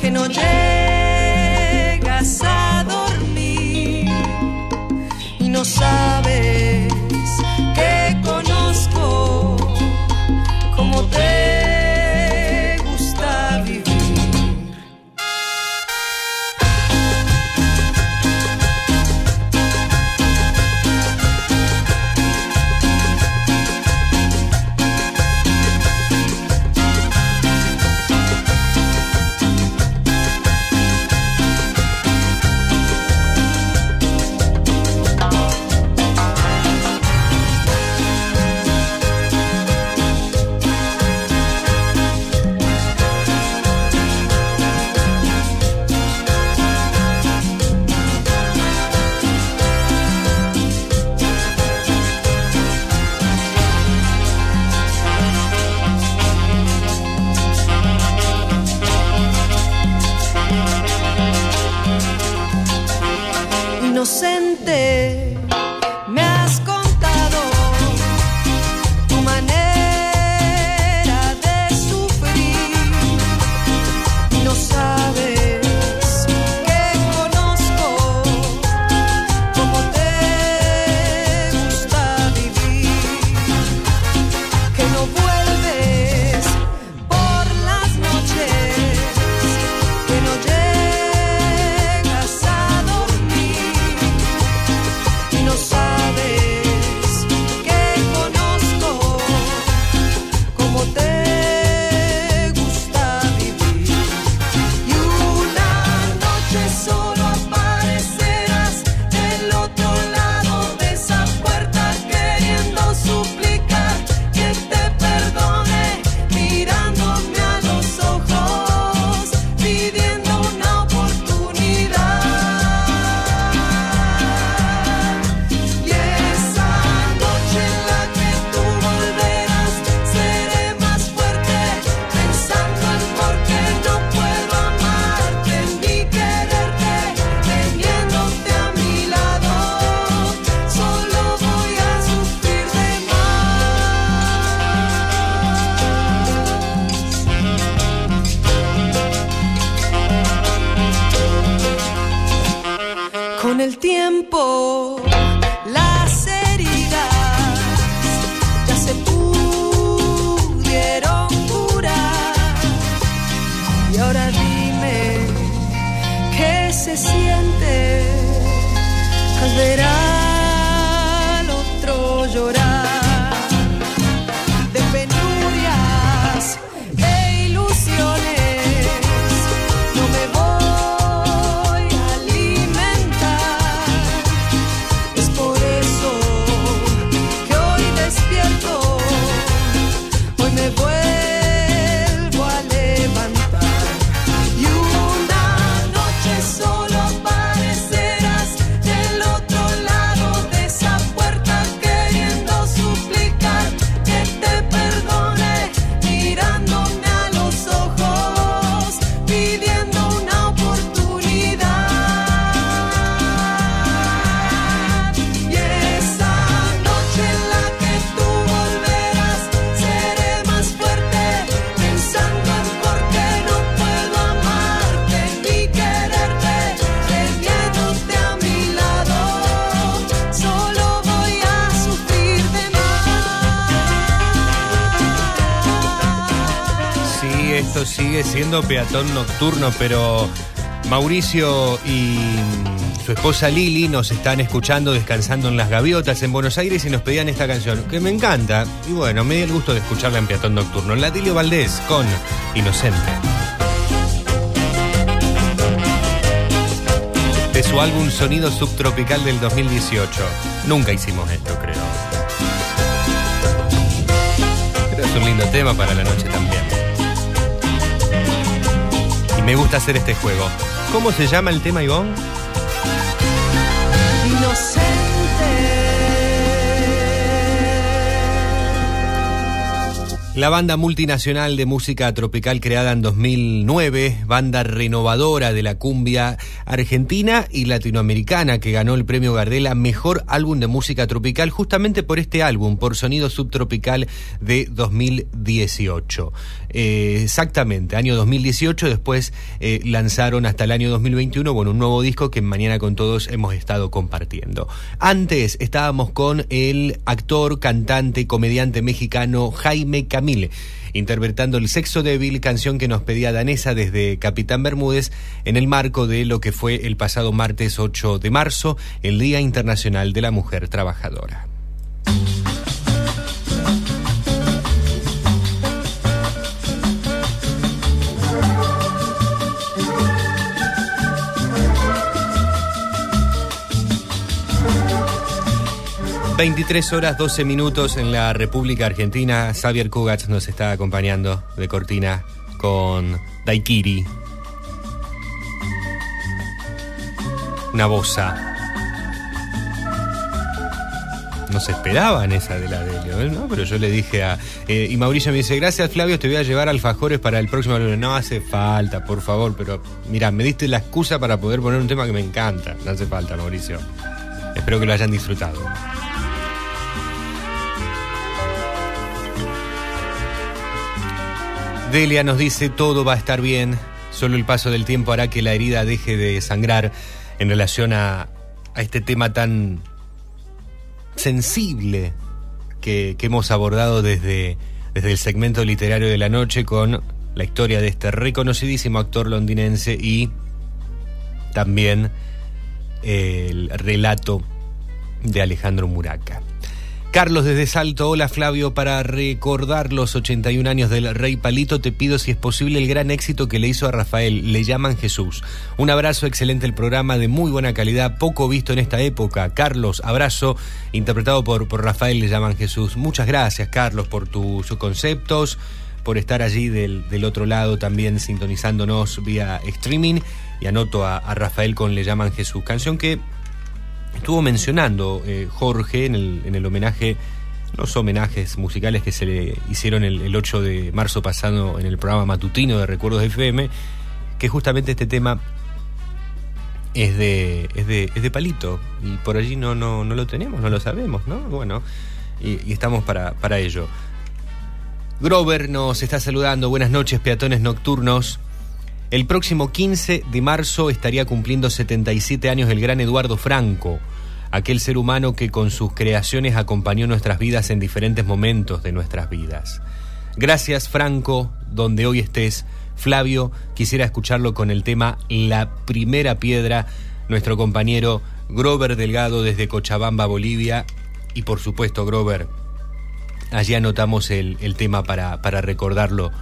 que no llegas sabes que conozco cómo te peatón nocturno, pero Mauricio y su esposa Lili nos están escuchando descansando en las gaviotas en Buenos Aires y nos pedían esta canción, que me encanta. Y bueno, me dio el gusto de escucharla en peatón nocturno. Latilio Valdés con Inocente. De su álbum Sonido Subtropical del 2018. Nunca hicimos esto, creo. Pero es un lindo tema para la noche también. Me gusta hacer este juego. ¿Cómo se llama el tema, Ivonne? Inocente. La banda multinacional de música tropical creada en 2009, banda renovadora de la cumbia argentina y latinoamericana que ganó el premio Gardela Mejor Álbum de Música Tropical justamente por este álbum, por Sonido Subtropical de 2018. Eh, exactamente, año 2018, después eh, lanzaron hasta el año 2021, bueno, un nuevo disco que mañana con todos hemos estado compartiendo. Antes estábamos con el actor, cantante, comediante mexicano Jaime Camille, interpretando El Sexo Débil, canción que nos pedía Danesa desde Capitán Bermúdez en el marco de lo que fue el pasado martes 8 de marzo, el Día Internacional de la Mujer Trabajadora. 23 horas 12 minutos en la República Argentina. Xavier Kugach nos está acompañando de cortina con Daikiri. Una bosa. No se esperaban esa de la Delio, ¿eh? ¿no? Pero yo le dije a. eh, y Mauricio me dice: Gracias, Flavio, te voy a llevar alfajores para el próximo lunes. No hace falta, por favor, pero mira, me diste la excusa para poder poner un tema que me encanta. No hace falta, Mauricio. Espero que lo hayan disfrutado. Delia nos dice todo va a estar bien, solo el paso del tiempo hará que la herida deje de sangrar en relación a, a este tema tan sensible que, hemos abordado desde, desde el segmento literario de la noche con la historia de este reconocidísimo actor londinense y también el relato de Alejandro Muraca. Carlos desde Salto, hola Flavio, para recordar los 81 años del Rey Palito te pido si es posible el gran éxito que le hizo a Rafael, le llaman Jesús. Un abrazo, excelente el programa, de muy buena calidad, poco visto en esta época. Carlos, abrazo, interpretado por, por Rafael, le llaman Jesús. Muchas gracias Carlos por tus conceptos, por estar allí del, del otro lado también sintonizándonos vía streaming. Y anoto a, a Rafael con Le llaman Jesús, canción que estuvo mencionando eh, Jorge en el, en el homenaje, los homenajes musicales que se le hicieron el, el 8 de marzo pasado en el programa matutino de Recuerdos de FM, que justamente este tema es de, es de, es de palito y por allí no, no, no lo tenemos, no lo sabemos, ¿no? Bueno, y, y estamos para, para ello. Grover nos está saludando, buenas noches, peatones nocturnos. El próximo 15 de marzo estaría cumpliendo 77 años el gran Eduardo Franco, aquel ser humano que con sus creaciones acompañó nuestras vidas en diferentes momentos de nuestras vidas. Gracias Franco, donde hoy estés. Flavio, quisiera escucharlo con el tema La primera piedra, nuestro compañero Grover Delgado desde Cochabamba, Bolivia. Y por supuesto, Grover, allí anotamos el, tema para recordarlo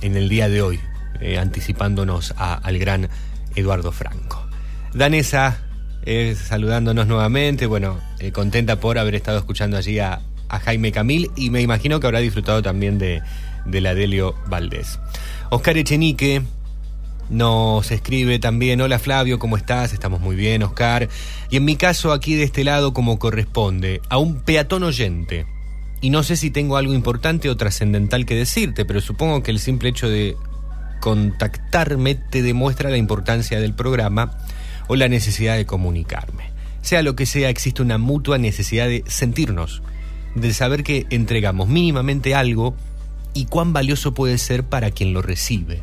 en el día de hoy, eh, anticipándonos a- al gran Eduardo Franco. Danesa, eh, saludándonos nuevamente, bueno, eh, contenta por haber estado escuchando allí a, Jaime Camil y me imagino que habrá disfrutado también de, de la Delio Valdés. Oscar Echenique nos escribe también, hola Flavio, ¿cómo estás? Estamos muy bien, Oscar. Y en mi caso, aquí de este lado, como corresponde, a un peatón oyente. Y no sé si tengo algo importante o trascendental que decirte, pero supongo que el simple hecho de contactarme te demuestra la importancia del programa o la necesidad de comunicarme. Sea lo que sea, existe una mutua necesidad de sentirnos, de saber que entregamos mínimamente algo y cuán valioso puede ser para quien lo recibe.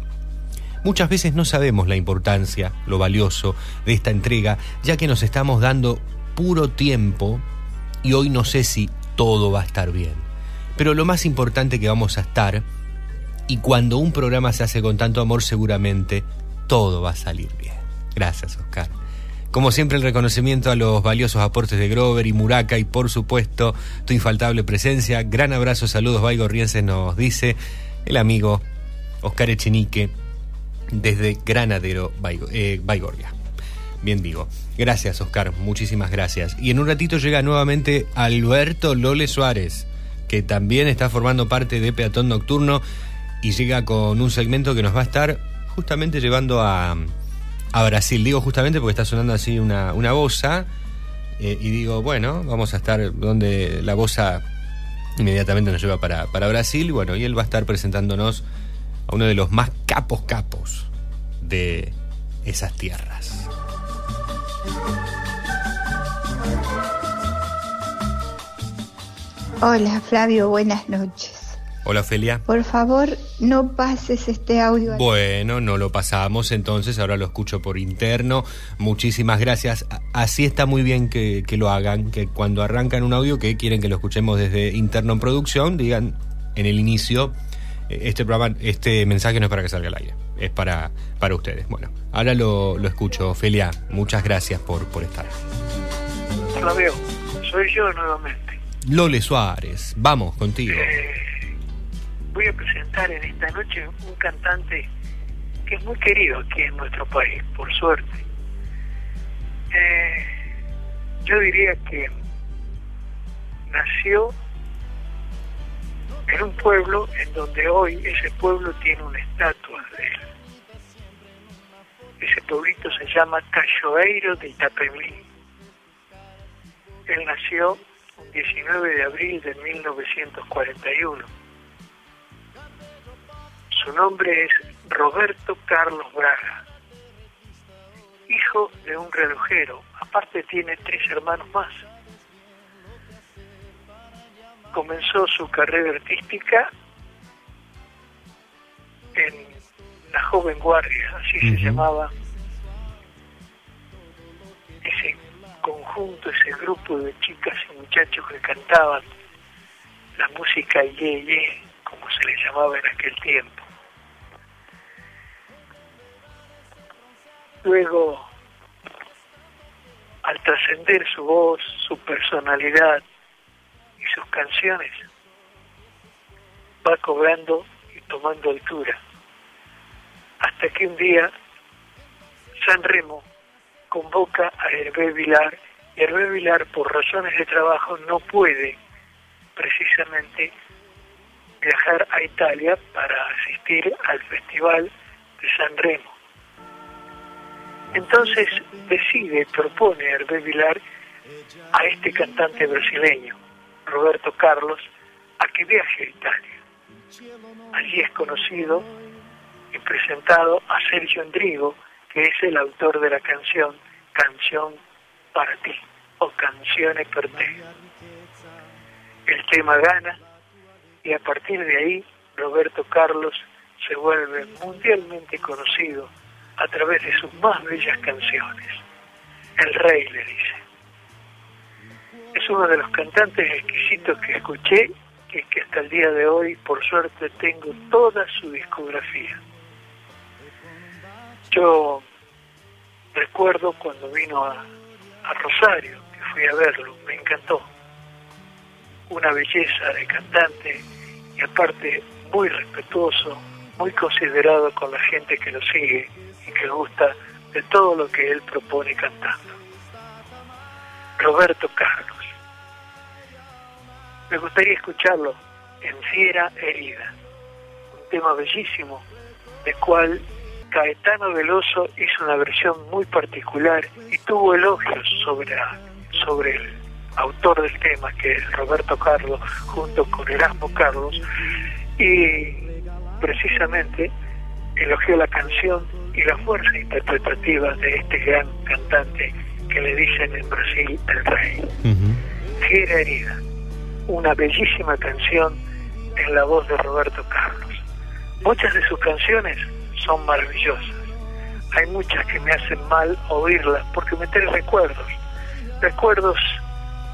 Muchas veces no sabemos la importancia, lo valioso de esta entrega, ya que nos estamos dando puro tiempo y hoy no sé si todo va a estar bien. Pero lo más importante que vamos a estar, y cuando un programa se hace con tanto amor seguramente todo va a salir bien. Gracias, Oscar. Como siempre, el reconocimiento a los valiosos aportes de Grover y Muraca y por supuesto tu infaltable presencia. Gran abrazo, saludos, Baigorrienses, nos dice el amigo Oscar Echenique desde Granadero, Baigo- eh, Baigorria. Bien digo. Gracias, Oscar. Muchísimas gracias. Y en un ratito llega nuevamente Alberto Lole Suárez, que también está formando parte de Peatón Nocturno y llega con un segmento que nos va a estar justamente llevando a, a Brasil. Digo justamente porque está sonando así una, una bosa. eh, y digo, bueno, vamos a estar donde la bosa inmediatamente nos lleva para, para Brasil. Bueno, y él va a estar presentándonos a uno de los más capos capos de esas tierras. Hola Flavio, buenas noches. Hola, Ofelia. Por favor, no pases este audio. Bueno, no lo pasamos entonces, ahora lo escucho por interno. Muchísimas gracias. Así está muy bien que, que lo hagan, que cuando arrancan un audio que quieren que lo escuchemos desde interno en producción, digan en el inicio, eh, este programa, este mensaje no es para que salga al aire, es para, para ustedes. Bueno, ahora lo, lo escucho. Ofelia, muchas gracias por, por estar. Flavio, soy yo nuevamente. Lole Suárez, vamos contigo. Voy a presentar en esta noche un cantante que es muy querido aquí en nuestro país, por suerte. Eh, yo diría que nació en un pueblo en donde hoy ese pueblo tiene una estatua de él. Ese pueblito se llama Cachoeiro de Itapemí. Él nació un 19 de abril de 1941. Su nombre es Roberto Carlos Braga, hijo de un relojero. Aparte tiene tres hermanos más. Comenzó su carrera artística en la Joven Guardia, así se llamaba ese conjunto, ese grupo de chicas y muchachos que cantaban la música ye ye, como se le llamaba en aquel tiempo. Luego, al trascender su voz, su personalidad y sus canciones, va cobrando y tomando altura. Hasta que un día San Remo convoca a Hervé Vilar y Hervé Vilar por razones de trabajo no puede precisamente viajar a Italia para asistir al festival de San Remo. Entonces decide, propone Hervé Vilar a este cantante brasileño, Roberto Carlos, a que viaje a Italia. Allí es conocido y presentado a Sergio Endrigo, que es el autor de la canción Canción para ti o Canciones per te. El tema gana y a partir de ahí Roberto Carlos se vuelve mundialmente conocido a través de sus más bellas canciones. El rey le dice. Es uno de los cantantes exquisitos que escuché y que hasta el día de hoy, por suerte, tengo toda su discografía. Yo recuerdo cuando vino a, a Rosario, que fui a verlo, me encantó. Una belleza de cantante y aparte muy respetuoso, muy considerado con la gente que lo sigue y que gusta de todo lo que él propone cantando. Roberto Carlos. Me gustaría escucharlo en Fiera Herida, un tema bellísimo, de cual Caetano Veloso hizo una versión muy particular y tuvo elogios sobre, sobre el autor del tema, que es Roberto Carlos, junto con Erasmo Carlos, y precisamente elogió la canción y la fuerza interpretativa de este gran cantante que le dicen en Brasil el rey. Fiera herida, una bellísima canción en la voz de Roberto Carlos. Muchas de sus canciones son maravillosas. Hay muchas que me hacen mal oírlas porque me traen recuerdos. Recuerdos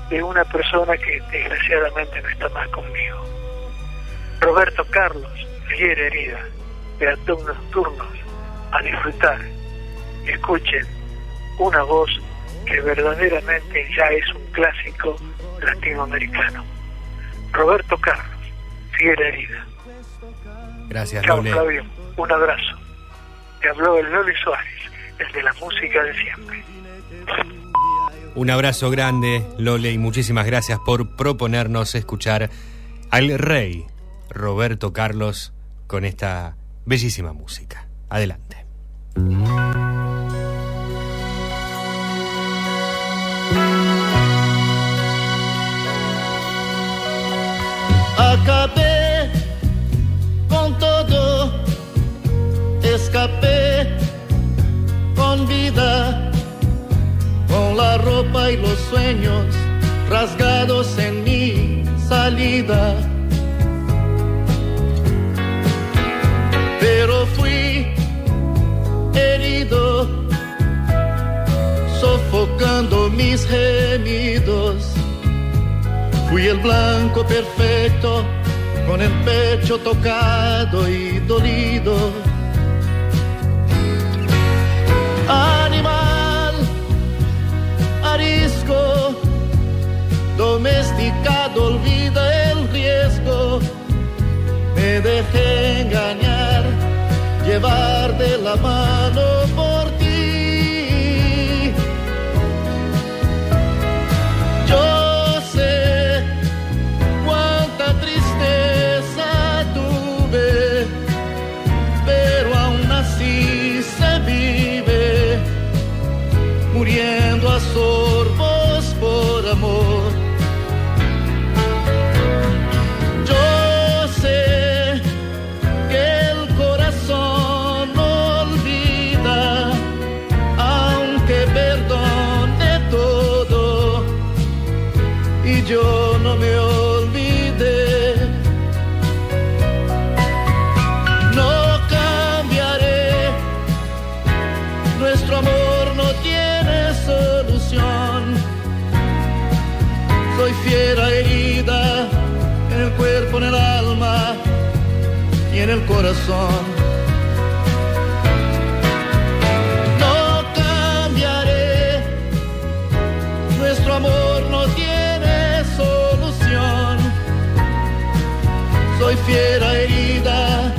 de una persona que desgraciadamente no está más conmigo. Roberto Carlos, Fiera herida, Peatón Nocturnos, a disfrutar. Escuchen una voz que verdaderamente ya es un clásico latinoamericano. Roberto Carlos, Fiera herida. Gracias, Chao. Flavio. Un abrazo. Te habló el Loli Suárez, el de la música de siempre. Un abrazo grande, Lole, y muchísimas gracias por proponernos escuchar al rey Roberto Carlos con esta bellísima música. Adelante. Escapé con todo, escapé con vida, con la ropa y los sueños rasgados en mi salida. Pero fui herido, sofocando mis gemidos. Fui el blanco perfecto, con el pecho tocado y dolido. Animal, arisco, domesticado, olvida el riesgo. Me dejé engañar, llevar de la mano No cambiaré, nuestro amor no tiene solución. Soy fiera herida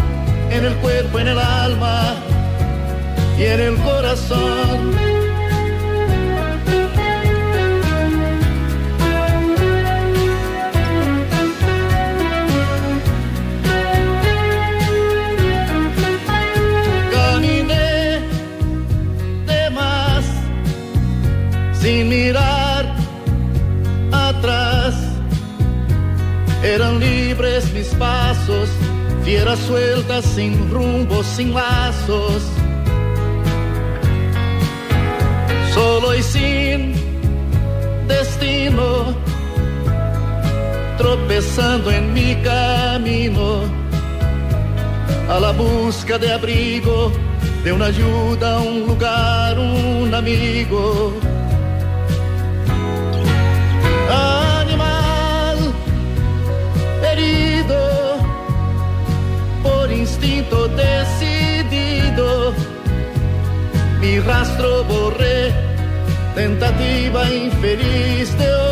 en el cuerpo, en el alma y en el corazón. Fieras sueltas sin rumbo, sin lazos. Solo y sin destino, tropezando en mi camino a la busca de abrigo, de una ayuda, un lugar, un amigo. Mi rastro borré, tentativa infeliz de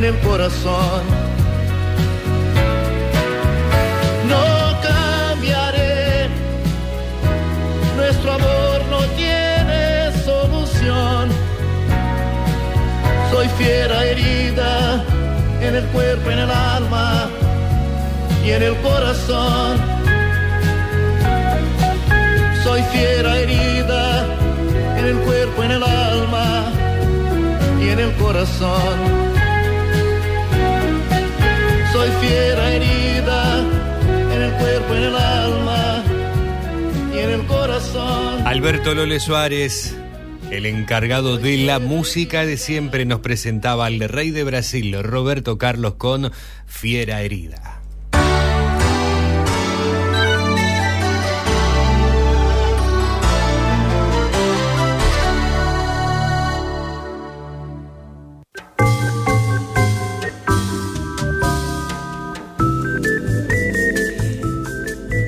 en el corazón. No cambiaré, nuestro amor no tiene solución. Soy fiera herida en el cuerpo, en el alma y en el corazón. Soy fiera herida en el cuerpo, en el alma y en el corazón. Fiera herida en el cuerpo, en el alma y en el corazón. Alberto Lole Suárez, el encargado de la música de siempre, nos presentaba al rey de Brasil, Roberto Carlos, con Fiera Herida.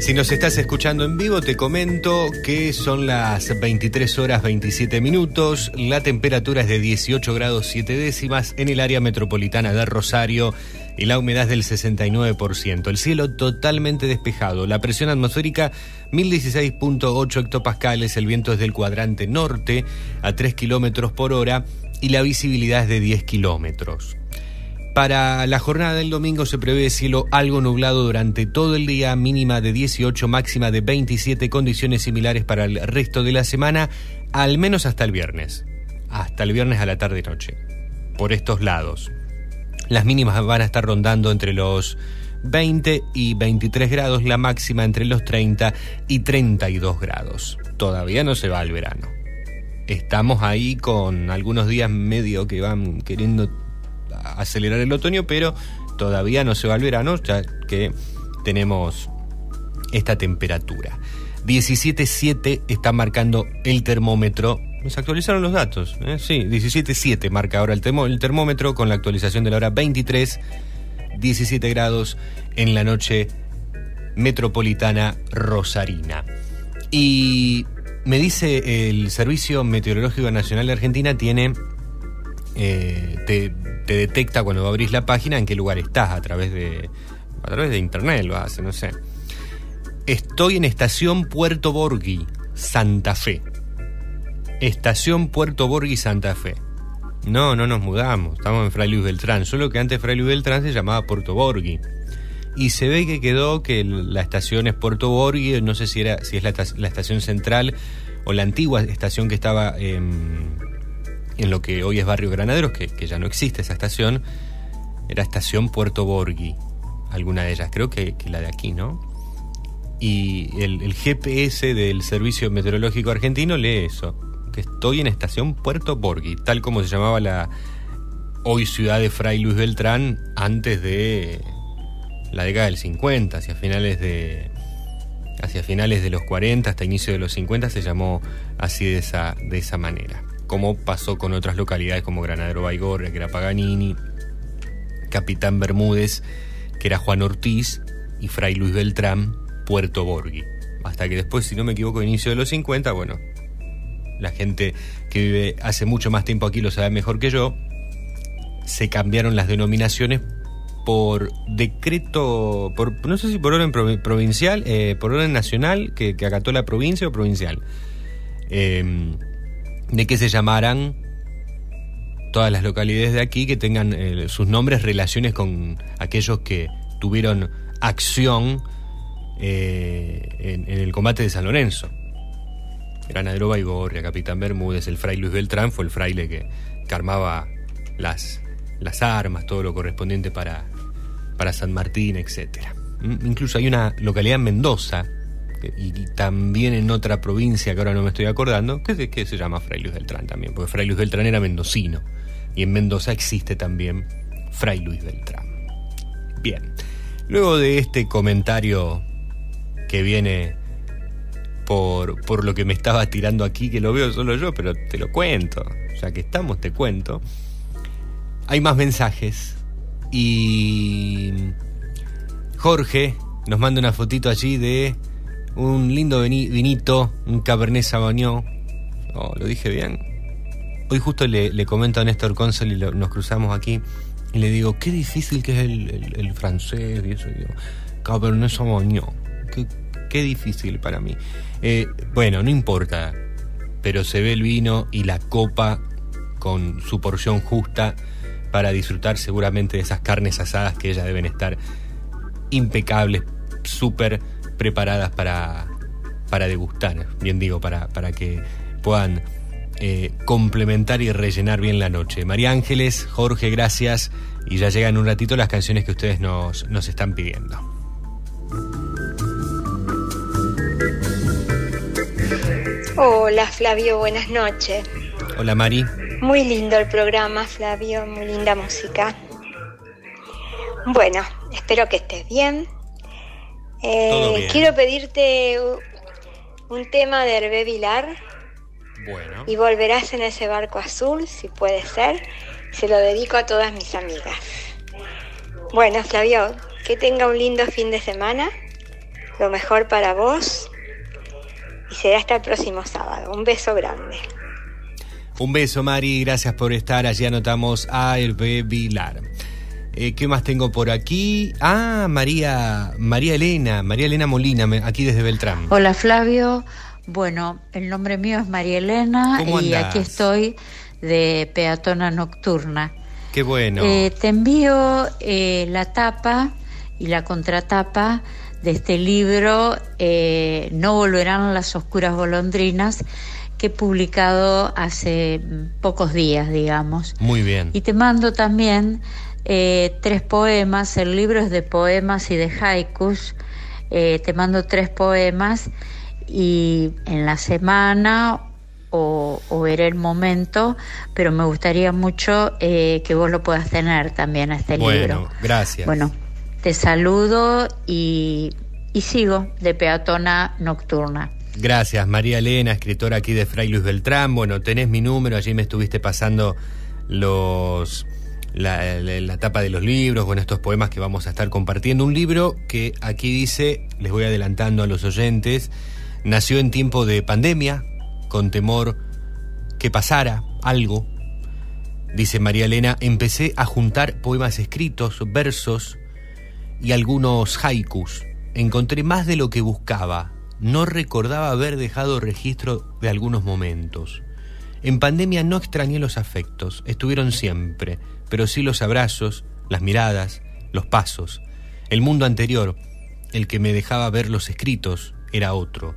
Si nos estás escuchando en vivo, te comento que son las 23 horas 27 minutos. La temperatura es de 18 grados 7 décimas en el área metropolitana de Rosario y la humedad del 69%. El cielo totalmente despejado. La presión atmosférica 1016.8 hectopascales. El viento es del cuadrante norte a 3 kilómetros por hora y la visibilidad es de 10 kilómetros. Para la jornada del domingo se prevé cielo algo nublado durante todo el día, mínima de 18, máxima de 27, condiciones similares para el resto de la semana, al menos hasta el viernes. Hasta el viernes a la tarde y noche. Por estos lados. Las mínimas van a estar rondando entre los 20 y 23 grados, la máxima entre los 30 y 32 grados. Todavía no se va al verano. Estamos ahí con algunos días medio que van queriendo acelerar el otoño, pero todavía no se va al verano, ya que tenemos esta temperatura. 17.7 está marcando el termómetro. Se actualizaron los datos, ¿eh? sí, 17.7 marca ahora el termómetro con la actualización de la hora 23, 17 grados en la noche metropolitana rosarina. Y me dice el Servicio Meteorológico Nacional de Argentina tiene eh, te, te detecta cuando abrís la página en qué lugar estás a través de a través de internet lo hace, no sé. Estoy en estación Puerto Borghi, Santa Fe. Estación Puerto Borghi, Santa Fe. No, no nos mudamos, estamos en Fray Luis Beltrán, solo que antes Fray Luis Beltrán se llamaba Puerto Borghi. Y se ve que quedó que la estación es Puerto Borghi, no sé si era si es la, esta- la estación central o la antigua estación que estaba em, en lo que hoy es Barrio Granaderos, que, que ya no existe esa estación, era estación Puerto Borghi, alguna de ellas, creo que, que la de aquí, ¿no? Y el, GPS del Servicio Meteorológico Argentino lee eso, que estoy en estación Puerto Borghi, tal como se llamaba la hoy ciudad de Fray Luis Beltrán antes de la década del 50, hacia finales de hacia finales de los 40 hasta inicio de los 50 se llamó así de esa de esa manera como pasó con otras localidades como Granadero Baigorria, que era Paganini, Capitán Bermúdez, que era Juan Ortiz, y Fray Luis Beltrán, Puerto Borghi. Hasta que después, si no me equivoco, inicio de los 50, bueno, la gente que vive hace mucho más tiempo aquí lo sabe mejor que yo, se cambiaron las denominaciones por decreto, por, no sé si por orden provi- provincial, eh, por orden nacional, que, que acató la provincia o provincial. Eh, de que se llamaran todas las localidades de aquí que tengan eh, sus nombres relaciones con aquellos que tuvieron acción eh, en, el combate de San Lorenzo. Granadero Baigorria, Capitán Bermúdez, el fray Luis Beltrán fue el fraile que, que armaba las, las armas, todo lo correspondiente para, para San Martín, etc. Incluso hay una localidad en Mendoza y, también en otra provincia que ahora no me estoy acordando, que se llama Fray Luis Beltrán también, porque Fray Luis Beltrán era mendocino y en Mendoza existe también Fray Luis Beltrán. Bien, luego de este comentario que viene por, por lo que me estaba tirando aquí, que lo veo solo yo, pero te lo cuento, ya que estamos, te cuento. Hay más mensajes y Jorge nos manda una fotito allí de un lindo vini- vinito, un Cabernet Sauvignon. Oh, lo dije bien. Hoy justo le, le comento a Néstor Consol y nos cruzamos aquí y le digo, qué difícil que es el, francés y eso. Digo, Cabernet Sauvignon. Qué, qué difícil para mí. Eh, bueno, no importa, pero se ve el vino y la copa con su porción justa para disfrutar seguramente de esas carnes asadas que ellas deben estar impecables, súper preparadas para, para degustar, bien digo, para, para que puedan eh, complementar y rellenar bien la noche. María Ángeles, Jorge, gracias. Y ya llegan un ratito las canciones que ustedes nos, nos están pidiendo. Hola Flavio, buenas noches. Hola Mari. Muy lindo el programa, Flavio, muy linda música. Bueno, espero que estés bien. Eh. Quiero pedirte un tema de Hervé Vilar Bueno. y volverás en ese barco azul, si puede ser. Se lo dedico a todas mis amigas. Bueno, Flavio, que tenga un lindo fin de semana lo mejor para vos y será hasta el próximo sábado. Un beso grande. Un beso, Mari, gracias por estar. Allí anotamos a Hervé Vilar. Eh, ¿Qué más tengo por aquí? Ah, María, María Elena, María Elena Molina, aquí desde Beltrán. Hola Flavio, bueno, el nombre mío es María Elena ¿Cómo y andás? aquí estoy de Peatona Nocturna. Qué bueno. Eh, te envío eh, la tapa y la contratapa de este libro, No volverán las oscuras golondrinas, que he publicado hace pocos días, digamos. Muy bien. Y te mando también eh, tres poemas. El libro es de poemas y de haikus. Eh, te mando tres poemas y en la semana o, o veré el momento, pero me gustaría mucho eh, que vos lo puedas tener también a este bueno, libro. gracias. Bueno, te saludo y, y sigo de peatona nocturna. Gracias, María Elena, escritora aquí de Fray Luis Beltrán. Bueno, tenés mi número, allí me estuviste pasando los la, la- tapa de los libros, bueno, estos poemas que vamos a estar compartiendo. Un libro que aquí dice, les voy adelantando a los oyentes, nació en tiempo de pandemia, con temor que pasara algo. Dice María Elena, empecé a juntar poemas escritos, versos y algunos haikus. Encontré más de lo que buscaba. No recordaba haber dejado registro de algunos momentos. En pandemia no extrañé los afectos, estuvieron siempre, pero sí los abrazos, las miradas, los pasos. El mundo anterior, el que me dejaba ver los escritos, era otro.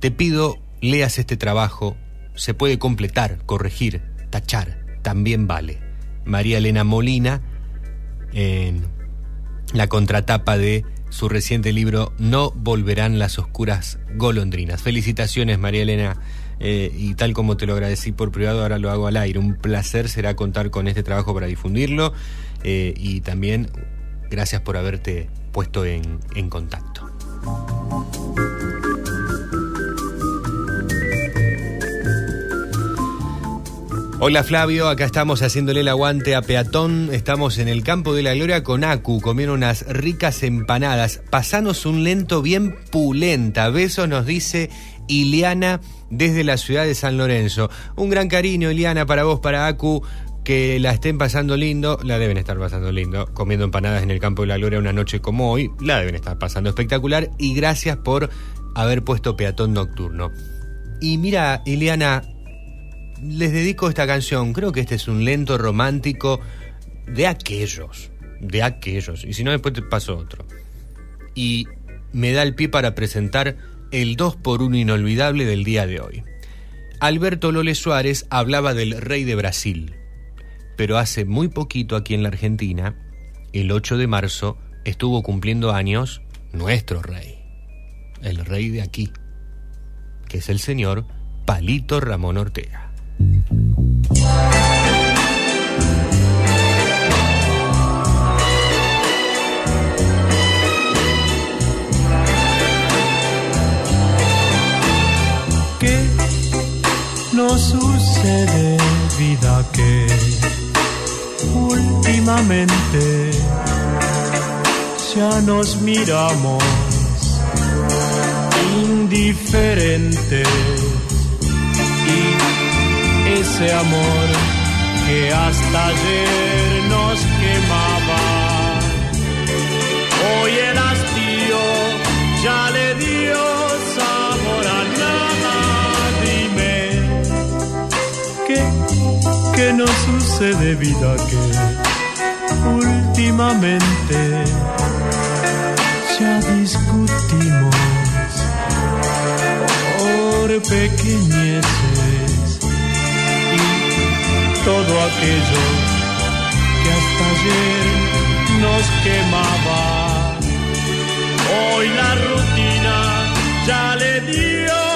Te pido, leas este trabajo, se puede completar, corregir, tachar, también vale. María Elena Molina, en la contratapa de su reciente libro No volverán las oscuras golondrinas. Felicitaciones María Elena eh, y tal como te lo agradecí por privado, ahora lo hago al aire. Un placer será contar con este trabajo para difundirlo eh, y también gracias por haberte puesto en, en contacto. Hola Flavio, acá estamos haciéndole el aguante a Peatón. Estamos en el campo de la gloria con Acu, comiendo unas ricas empanadas. Pasanos un lento bien pulenta. Besos nos dice Iliana desde la ciudad de San Lorenzo. Un gran cariño, Iliana, para vos, para Acu. Que la estén pasando lindo, la deben estar pasando lindo, comiendo empanadas en el campo de la gloria una noche como hoy, la deben estar pasando espectacular y gracias por haber puesto peatón nocturno. Y mira, Iliana, les dedico esta canción. Creo que este es un lento romántico de aquellos. De aquellos. Y si no, después te paso otro. Y me da el pie para presentar el 2 por 1 inolvidable del día de hoy. Alberto Lole Suárez hablaba del rey de Brasil. Pero hace muy poquito aquí en la Argentina, el 8 de marzo, estuvo cumpliendo años nuestro rey. El rey de aquí. Que es el señor Palito Ramón Ortega. Nos sucede, vida, que últimamente ya nos miramos indiferentes. Y ese amor que hasta ayer nos quemaba, hoy el hastío ya le dio qué nos sucede, vida, que últimamente ya discutimos por pequeñeces y todo aquello que hasta ayer nos quemaba. Hoy la rutina ya le dio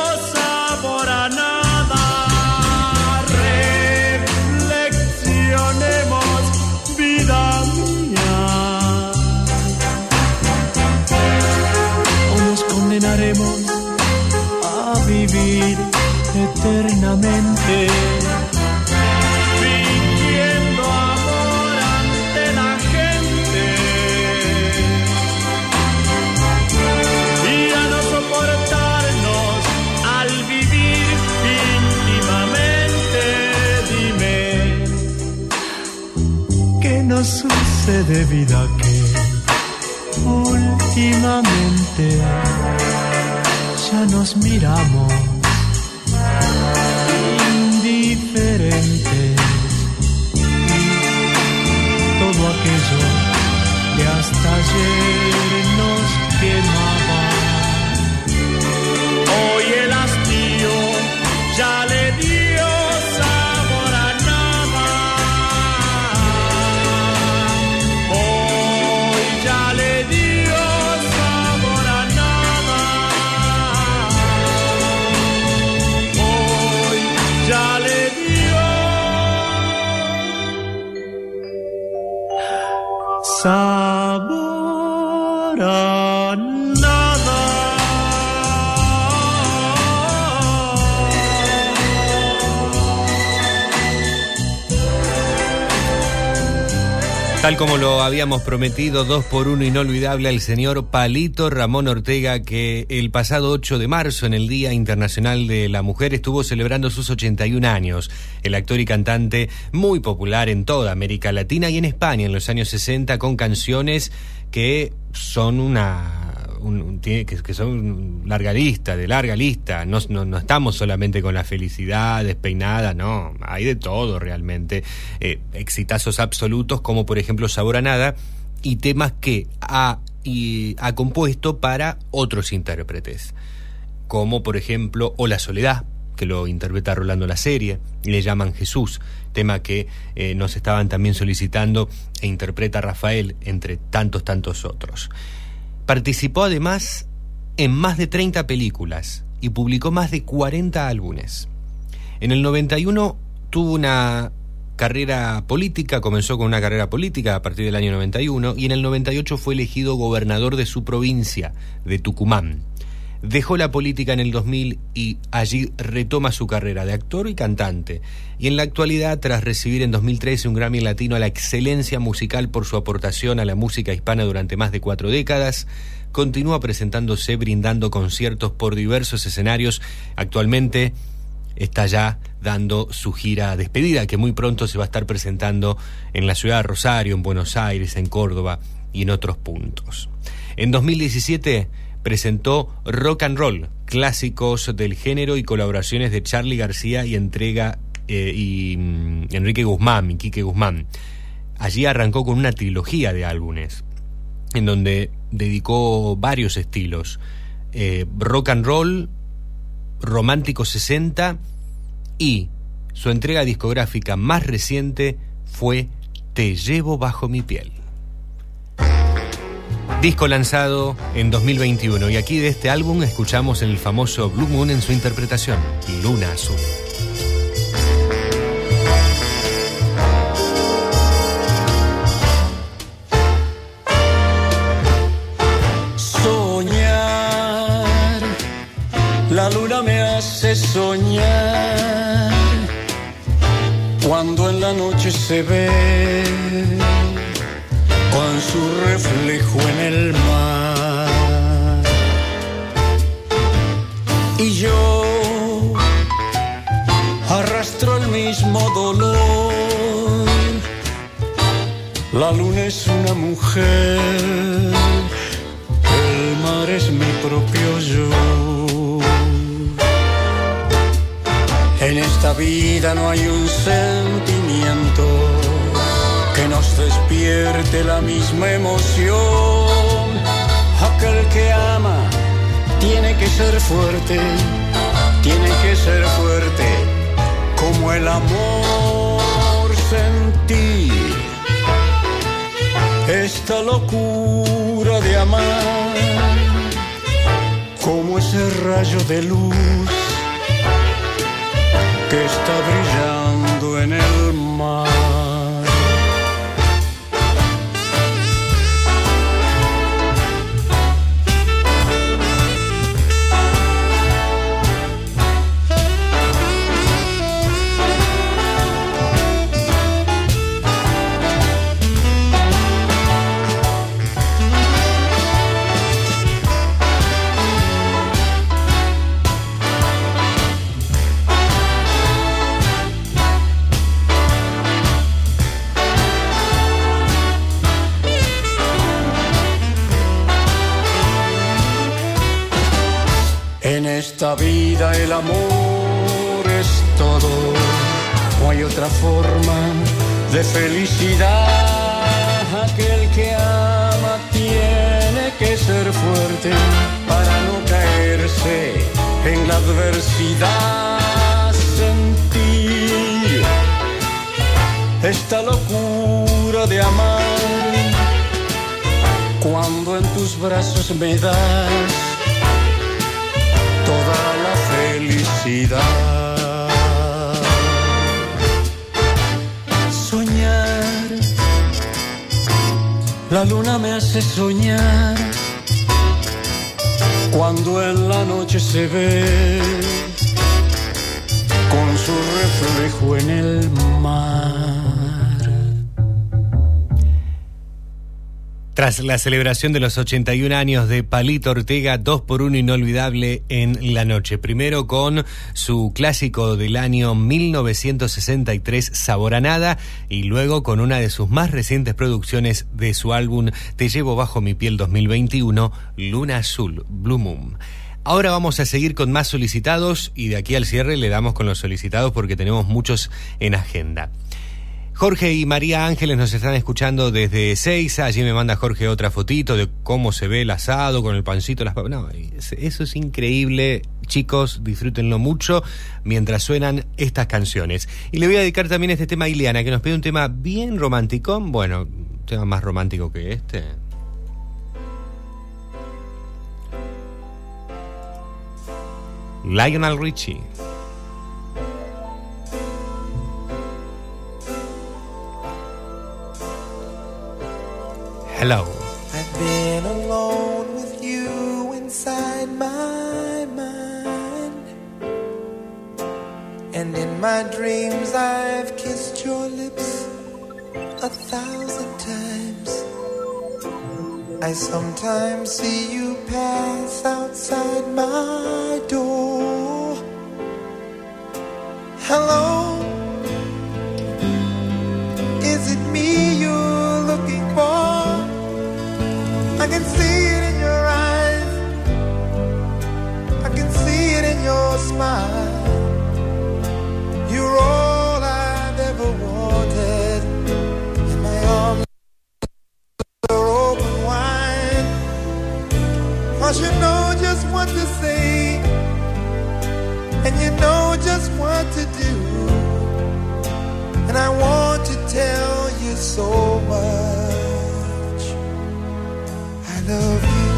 de vida que últimamente ya nos miramos como lo habíamos prometido, dos por uno inolvidable al señor Palito Ramón Ortega, que el pasado 8 de marzo, en el Día Internacional de la Mujer, estuvo celebrando sus 81 años. El actor y cantante muy popular en toda América Latina y en España en los años 60 con canciones que son una que, son larga lista, de larga lista. No, no, estamos solamente con la felicidad despeinada, no. Hay de todo realmente. Eh, exitazos absolutos, como por ejemplo Sabor a Nada, y temas que ha, ha compuesto para otros intérpretes. Como por ejemplo O la Soledad, que lo interpreta Rolando la serie, y le llaman Jesús, tema que eh, nos estaban también solicitando e interpreta Rafael, entre tantos, tantos otros. Participó además en más de 30 películas y publicó más de 40 álbumes. En el 91 tuvo una carrera política, comenzó con una carrera política a partir del año 91 y en el 98 fue elegido gobernador de su provincia, de Tucumán. Dejó la política en el 2000 y allí retoma su carrera de actor y cantante. Y en la actualidad, tras recibir en 2013 un Grammy Latino a la excelencia musical por su aportación a la música hispana durante más de cuatro décadas, continúa presentándose brindando conciertos por diversos escenarios. Actualmente está ya dando su gira despedida, que muy pronto se va a estar presentando en la ciudad de Rosario, en Buenos Aires, en Córdoba y en otros puntos. En 2017 presentó Rock and Roll, clásicos del género y colaboraciones de Charlie García y entrega eh, y mm, Enrique Guzmán, y Guzmán. Allí arrancó con una trilogía de álbumes, en donde dedicó varios estilos. Eh, rock and roll, romántico 60 y su entrega discográfica más reciente fue Te llevo bajo mi piel. Disco lanzado en 2021 y aquí de este álbum escuchamos el famoso Blue Moon en su interpretación, Luna Azul. Soñar, la luna me hace soñar cuando en la noche se ve con su reflejo en el mar. Y yo arrastro el mismo dolor. La luna es una mujer, el mar es mi propio yo. En esta vida no hay un sentimiento despierte la misma emoción. Aquel que ama tiene que ser fuerte, tiene que ser fuerte como el amor sentí. Esta locura de amar, como ese rayo de luz que está brillando en el mar. El amor es todo. No hay otra forma de felicidad. Aquel que ama tiene que ser fuerte para no caerse en la adversidad. Sentir esta locura de amar cuando en tus brazos me das Soñar, la luna me hace soñar. Cuando en la noche se ve con su reflejo en el mar. Tras la celebración de los 81 años de Palito Ortega, 2 por 1 inolvidable en la noche. Primero con su clásico del año 1963, Sabor a Nada, y luego con una de sus más recientes producciones de su álbum Te llevo bajo mi piel 2021, Luna Azul, Blue Moon. Ahora vamos a seguir con más solicitados y de aquí al cierre le damos con los solicitados porque tenemos muchos en agenda. Jorge y María Ángeles nos están escuchando desde Seiza. Allí me manda Jorge otra fotito de cómo se ve el asado con el pancito, las. No, es- eso es increíble. Chicos, disfrútenlo mucho mientras suenan estas canciones. Y le voy a dedicar también este tema a Ileana, que nos pide un tema bien romántico. Bueno, un tema más romántico que este. Lionel Richie. Hello. I've been alone with you inside my mind. And in my dreams, I've kissed your lips a thousand times. I sometimes see you pass outside my door. Hello, is it I can see it in your eyes. I can see it in your smile. You're all I've ever wanted. And my arms are open wide. You know just what to say. And you know just what to do. And I want to tell you so much. Love you.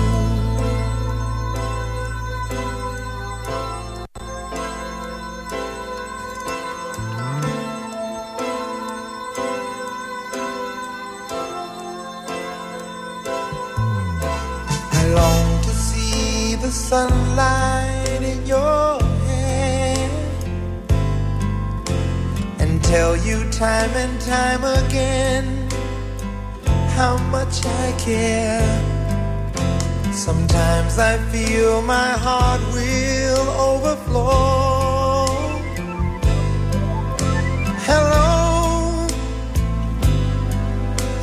I long to see the sunlight in your hair and tell you time and time again how much I care. Sometimes I feel my heart will overflow. Hello,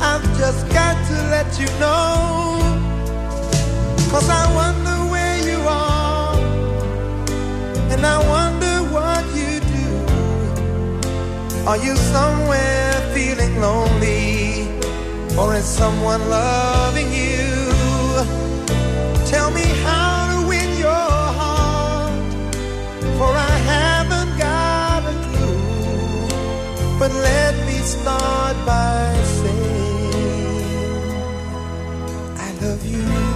I've just got to let you know. Cause I wonder where you are, and I wonder what you do. Are you somewhere feeling lonely, or is someone loving you? Tell me how to win your heart, for I haven't got a clue. But let me start by saying, I love you.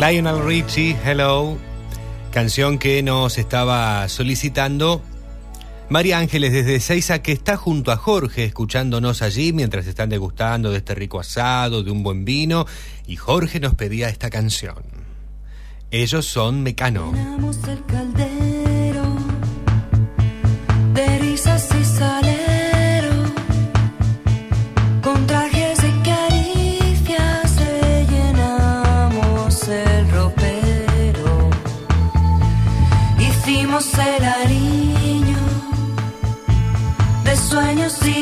Lionel Richie, Hello, canción que nos estaba solicitando María Ángeles desde Seiza, que está junto a Jorge escuchándonos allí mientras están degustando de este rico asado, de un buen vino, y Jorge nos pedía esta canción. Ellos son Mecano. Hicimos el ariño de sueños y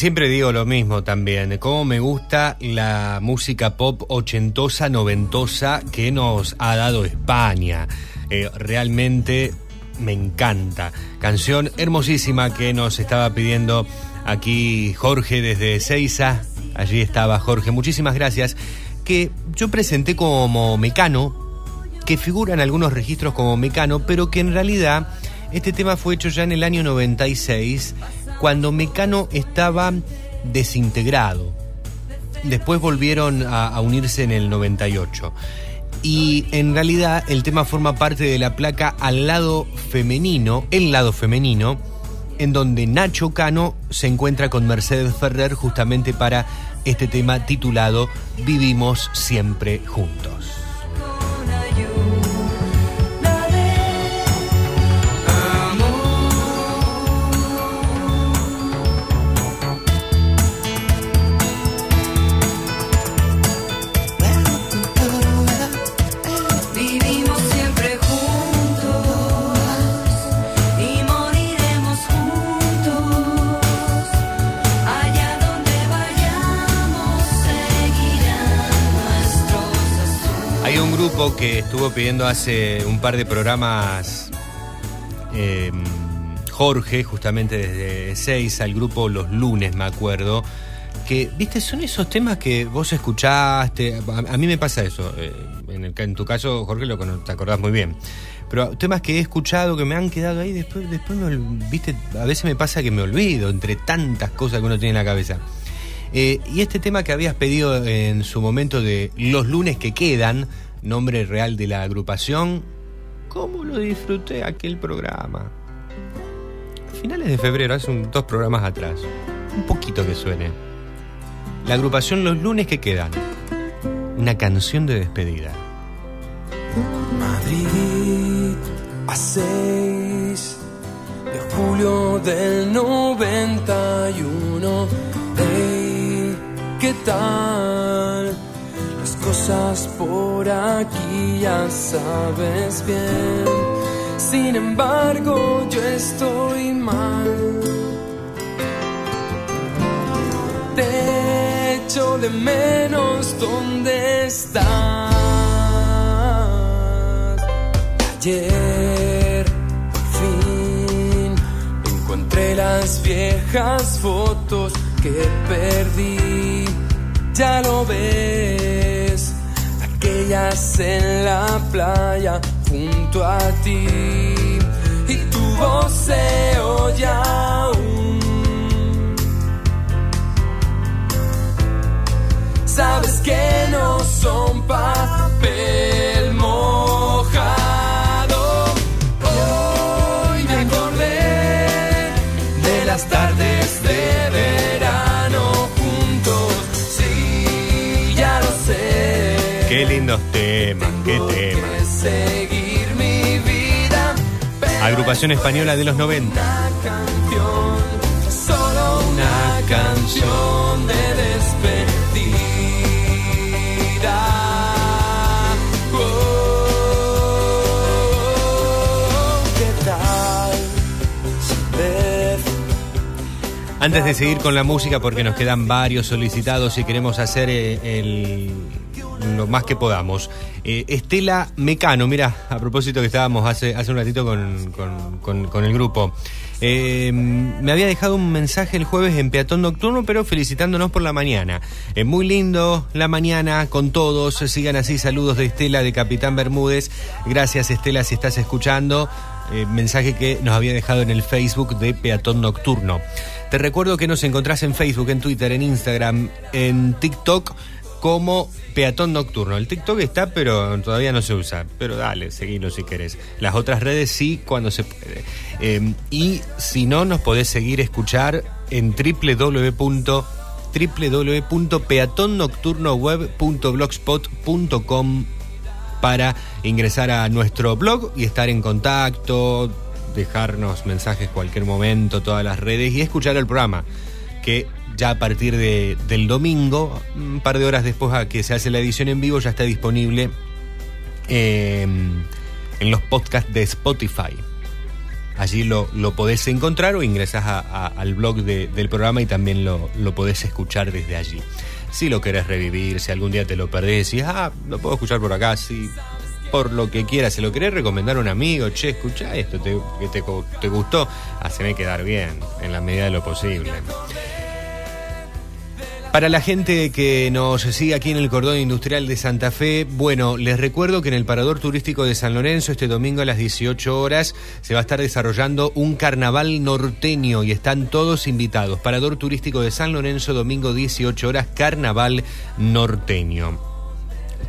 siempre digo lo mismo también, cómo me gusta la música pop ochentosa, noventosa que nos ha dado España. Eh, realmente me encanta. Canción hermosísima que nos estaba pidiendo Aquí Jorge desde Seiza. Allí estaba Jorge. Muchísimas gracias. Que yo presenté como Mecano, que figura en algunos registros como Mecano, pero que en realidad este tema fue hecho ya en el año 96, cuando Mecano estaba desintegrado. Después volvieron a, unirse en el 98. Y en realidad el tema forma parte de la placa al lado femenino, el lado femenino, en donde Nacho Cano se encuentra con Mercedes Ferrer justamente para este tema titulado Vivimos siempre juntos. Que estuvo pidiendo hace un par de programas eh, Jorge, justamente desde 6 al grupo Los Lunes, me acuerdo. Que, viste, son esos temas que vos escuchaste. A, mí me pasa eso. eh, en, el tu caso, Jorge, lo te acordás muy bien. Pero temas que he escuchado que me han quedado ahí, después, después viste, a veces me pasa que me olvido entre tantas cosas que uno tiene en la cabeza. Eh, y este tema que habías pedido en su momento de Los lunes que quedan, nombre real de la agrupación, ¿cómo lo disfruté aquel programa? Finales de febrero, hace un- dos programas atrás. Un poquito que suene. La agrupación Los lunes que quedan. Una canción de despedida. Madrid a 6 de julio del 91. Hey, ¿qué tal? Cosas por aquí ya sabes bien. Sin embargo, yo estoy mal. Te echo de menos dónde estás. Ayer, por fin, encontré las viejas fotos que perdí. Ya lo ves, aquellas en la playa junto a ti. Y tu voz se oye aún. Sabes que no son papel temas, qué. Agrupación española de los 90. canción, solo una canción de despedida. Oh, ¿Qué tal? Antes de seguir con la música, porque nos quedan varios solicitados y queremos hacer eh, el, lo más que podamos. Eh, Estela Mecano, mira, a propósito que estábamos hace, hace un ratito con, con- el grupo. Eh, me había dejado un mensaje el jueves en Peatón Nocturno, pero felicitándonos por la mañana. Es muy lindo la mañana con todos. Sigan así, saludos de Estela de Capitán Bermúdez. Gracias Estela si estás escuchando. Eh, mensaje que nos había dejado en el Facebook de Peatón Nocturno. Te recuerdo que nos encontrás en Facebook, en Twitter, en Instagram, en TikTok como Peatón Nocturno. El TikTok está, pero todavía no se usa. Pero dale, seguilo si querés. Las otras redes sí, cuando se puede. Eh, y si no, nos podés seguir escuchar en www www.peatonnocturnoweb.blogspot.com para ingresar a nuestro blog y estar en contacto, dejarnos mensajes cualquier momento, todas las redes y escuchar el programa, que ya a partir de- del domingo, un par de horas después a que se hace la edición en vivo, ya está disponible eh, en los podcasts de Spotify. Allí lo, lo podés encontrar o ingresás a- al blog de- del programa y también lo, lo podés escuchar desde allí. Si lo querés revivir, si algún día te lo perdés y ah, lo puedo escuchar por acá, sí, por lo que quieras. Se lo querés recomendar a un amigo, che, escucha esto, te, que te, te gustó, haceme quedar bien, en la medida de lo posible. Para la gente que nos sigue aquí en el cordón industrial de Santa Fe, bueno, les recuerdo que en el Parador Turístico de San Lorenzo este domingo a las 18 horas se va a estar desarrollando un carnaval norteño y están todos invitados. Parador Turístico de San Lorenzo, domingo 18 horas, carnaval norteño.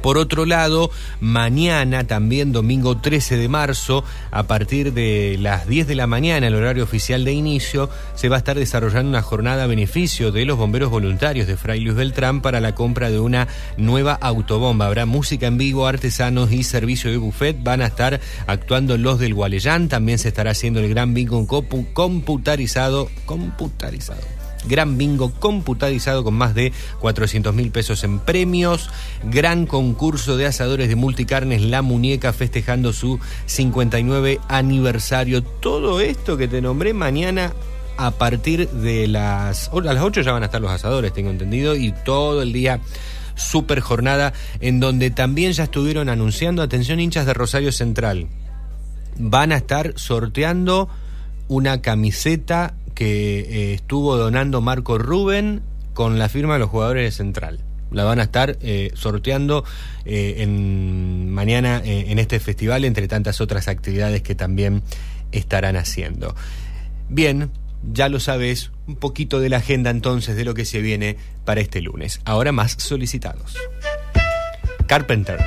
Por otro lado, mañana, también domingo 13 de marzo, a partir de las 10 de la mañana, el horario oficial de inicio, se va a estar desarrollando una jornada a beneficio de los bomberos voluntarios de Fray Luis Beltrán para la compra de una nueva autobomba. Habrá música en vivo, artesanos y servicio de buffet. Van a estar actuando los del Gualeyán. También se estará haciendo el gran bingo compu- computarizado. Computarizado gran bingo computarizado con más de 400 mil pesos en premios, gran concurso de asadores de multicarnes La Muñeca festejando su 59 aniversario. Todo esto que te nombré mañana a partir de las... A las 8 ya van a estar los asadores, tengo entendido, y todo el día super jornada en donde también ya estuvieron anunciando, atención hinchas de Rosario Central, van a estar sorteando una camiseta que eh, estuvo donando Marco Rubén con la firma de los jugadores de Central. La van a estar eh, sorteando eh, mañana en este festival, entre tantas otras actividades que también estarán haciendo. Bien, ya lo sabes, un poquito de la agenda entonces de lo que se viene para este lunes. Ahora más solicitados. Carpenter.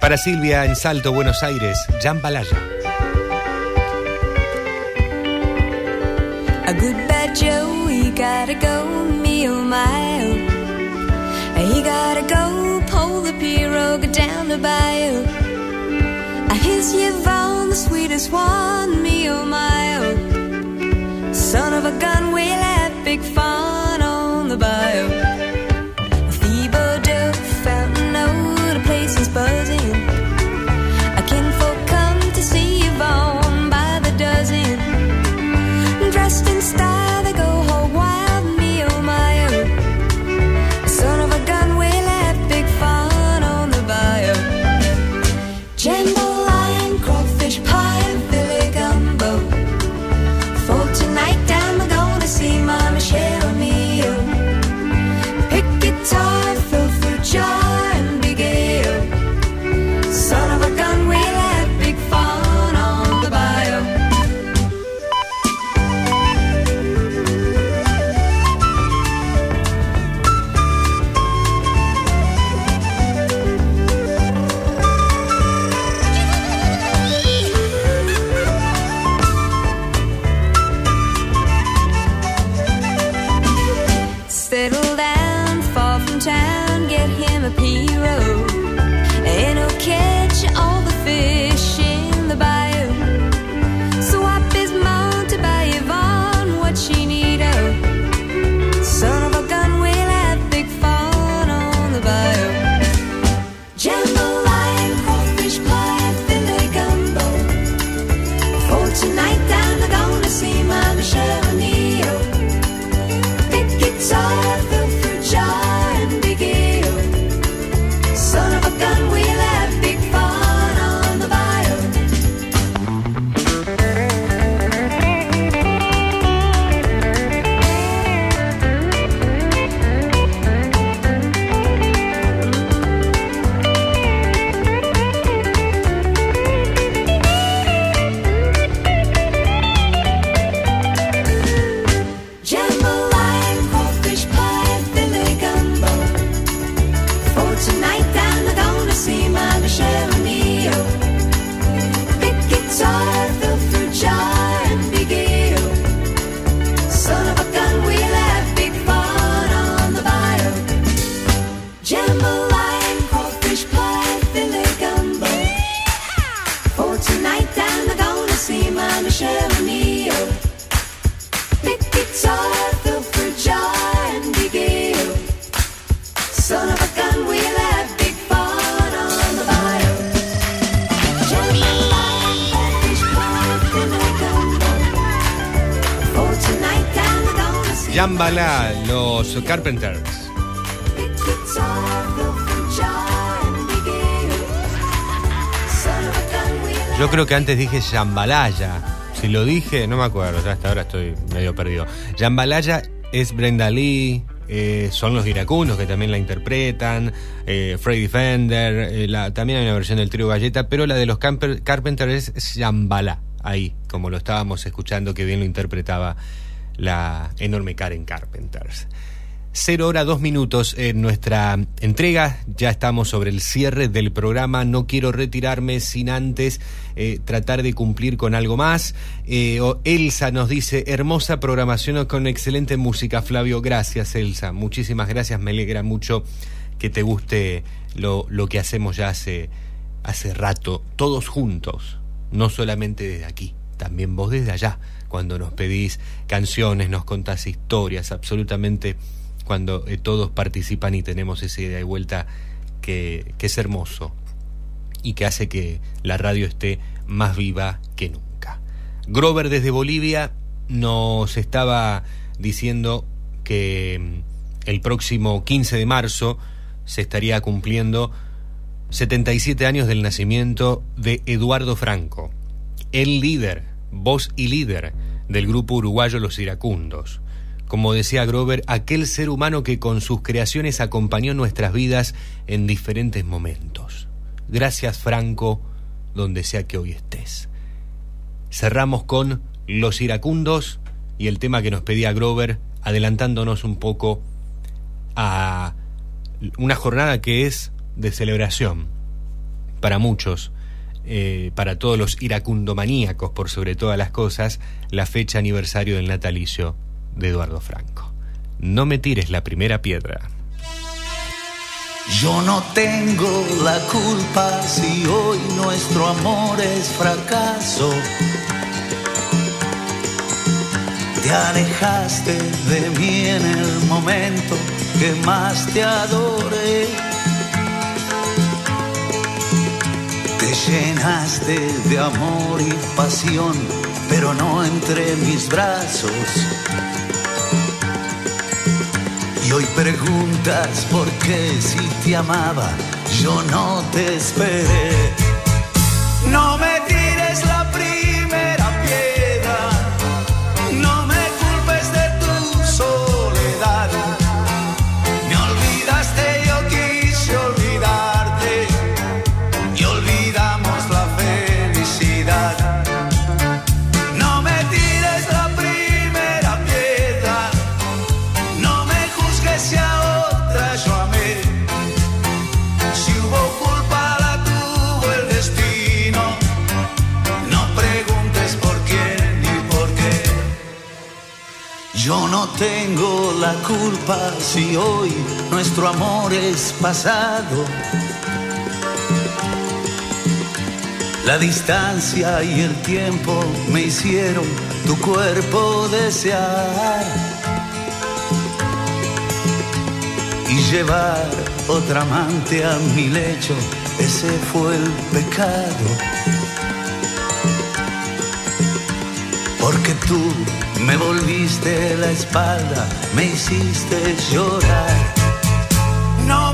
Para Silvia en Salto, Buenos Aires, Jan A good bad Joe, he gotta go, me oh my oh. He gotta go, pull the pirogue down the bayou. Here's Yvonne, the sweetest one, me oh my oh. Son of a gun, we'll have big fun on the bayou. Carpenters. Yo creo que antes dije Jambalaya. Si lo dije, no me acuerdo, ya hasta ahora estoy medio perdido. Jambalaya es Brenda Lee, eh, son los iracunos que también la interpretan, eh, Freddy Fender, eh, la, también hay una versión del trío Galleta, pero la de los Carpenters es Shambhala, ahí, como lo estábamos escuchando, que bien lo interpretaba la enorme Karen Carp. 0 hora 2 minutos en nuestra entrega. Ya estamos sobre el cierre del programa. No quiero retirarme sin antes eh, tratar de cumplir con algo más. Eh, Elsa nos dice, hermosa programación con excelente música, Flavio. Gracias, Elsa. Muchísimas gracias. Me alegra mucho que te guste lo, lo que hacemos ya hace, hace rato, todos juntos, no solamente desde aquí, también vos desde allá cuando nos pedís canciones, nos contás historias, absolutamente cuando eh, todos participan y tenemos esa idea de vuelta que, que es hermoso y que hace que la radio esté más viva que nunca. Grover desde Bolivia nos estaba diciendo que mm, el próximo 15 de marzo se estaría cumpliendo 77 años del nacimiento de Eduardo Franco, el líder, voz y líder del grupo uruguayo Los Iracundos. Como decía Grover, aquel ser humano que con sus creaciones acompañó nuestras vidas en diferentes momentos. Gracias Franco, donde sea que hoy estés. Cerramos con Los Iracundos y el tema que nos pedía Grover, adelantándonos un poco a una jornada que es de celebración para muchos, eh, para todos los iracundomaníacos por sobre todas las cosas, la fecha aniversario del natalicio de Eduardo Franco. No me tires la primera piedra. Yo no tengo la culpa si hoy nuestro amor es fracaso. Te alejaste de mí en el momento que más te adoré. Te llenaste de amor y pasión, pero no entre mis brazos. Y hoy preguntas por qué si te amaba, yo no te esperé. No me tires la no tengo la culpa si hoy nuestro amor es pasado. La distancia y el tiempo me hicieron tu cuerpo desear y llevar otra amante a mi lecho, ese fue el pecado. Porque tú me volviste la espalda, me hiciste llorar. No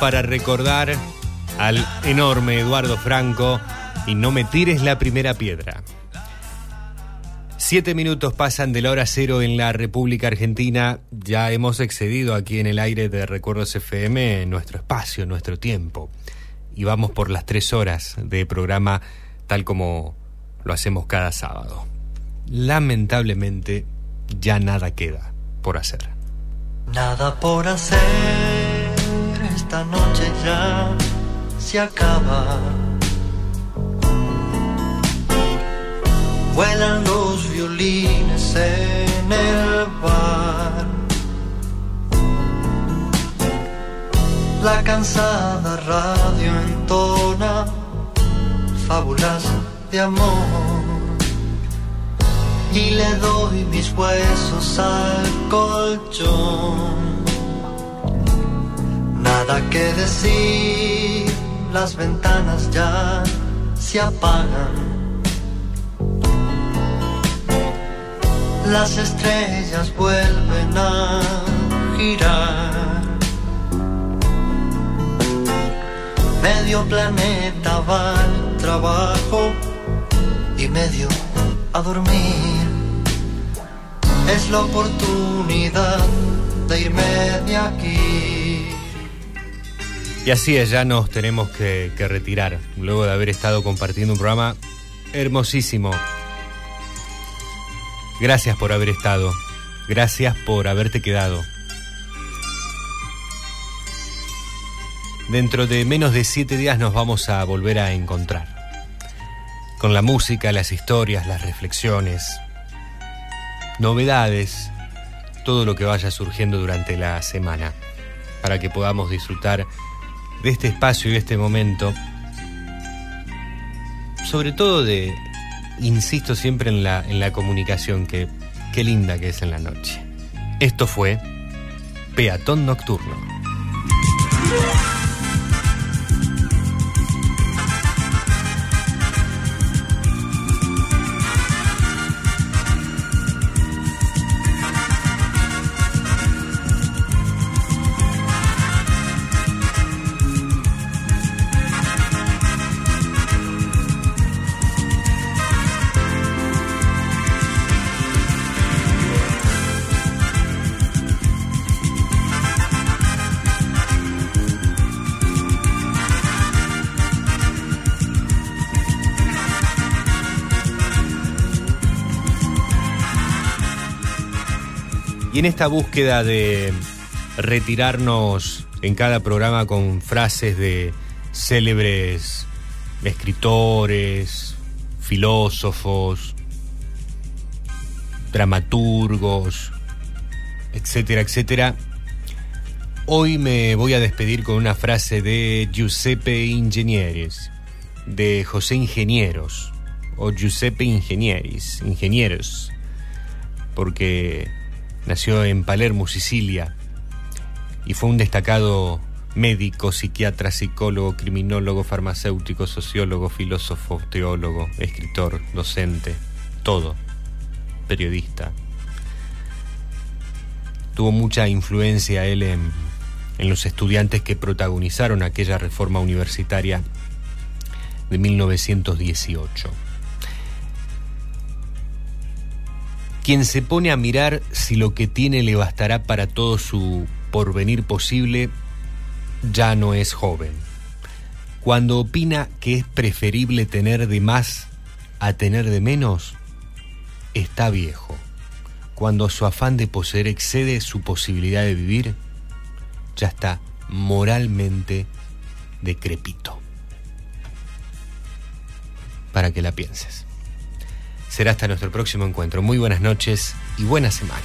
para recordar al enorme Eduardo Franco y no me tires la primera piedra. Siete minutos pasan de la hora cero en la República Argentina. Ya hemos excedido aquí en el aire de Recuerdos FM nuestro espacio, nuestro tiempo. Y vamos por las tres horas de programa tal como lo hacemos cada sábado. Lamentablemente, ya nada queda por hacer. Nada por hacer, esta noche ya se acaba. Vuelan los violines en el bar. La cansada radio entona fábulas de amor. Y le doy mis huesos al colchón. Nada que decir, las ventanas ya se apagan. Las estrellas vuelven a girar. Medio planeta va al trabajo y medio a dormir. Es la oportunidad de irme de aquí. Y así es, ya nos tenemos que, que retirar, luego de haber estado compartiendo un programa hermosísimo. Gracias por haber estado, gracias por haberte quedado. Dentro de menos de siete días nos vamos a volver a encontrar. Con la música, las historias, las reflexiones, novedades, todo lo que vaya surgiendo durante la semana, para que podamos disfrutar de este espacio y de este momento, sobre todo de, insisto siempre en la, en la comunicación, que qué linda que es en la noche. Esto fue Peatón Nocturno. En esta búsqueda de retirarnos en cada programa con frases de célebres escritores, filósofos, dramaturgos, etcétera, etcétera, hoy me voy a despedir con una frase de Giuseppe Ingenieris, de José Ingenieros, o Giuseppe Ingenieris, ingenieros, porque Nació en Palermo, Sicilia, y fue un destacado médico, psiquiatra, psicólogo, criminólogo, farmacéutico, sociólogo, filósofo, teólogo, escritor, docente, todo, periodista. Tuvo mucha influencia él en, los estudiantes que protagonizaron aquella reforma universitaria de 1918. Quien se pone a mirar si lo que tiene le bastará para todo su porvenir posible, ya no es joven. Cuando opina que es preferible tener de más a tener de menos, está viejo. Cuando su afán de poseer excede su posibilidad de vivir, ya está moralmente decrépito. Para que la pienses. Será hasta nuestro próximo encuentro. Muy buenas noches y buena semana.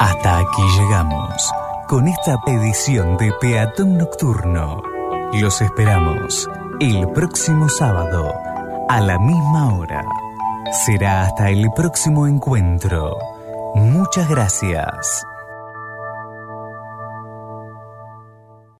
Hasta aquí llegamos con esta edición de Peatón Nocturno. Los esperamos el próximo sábado a la misma hora. Será hasta el próximo encuentro. Muchas gracias.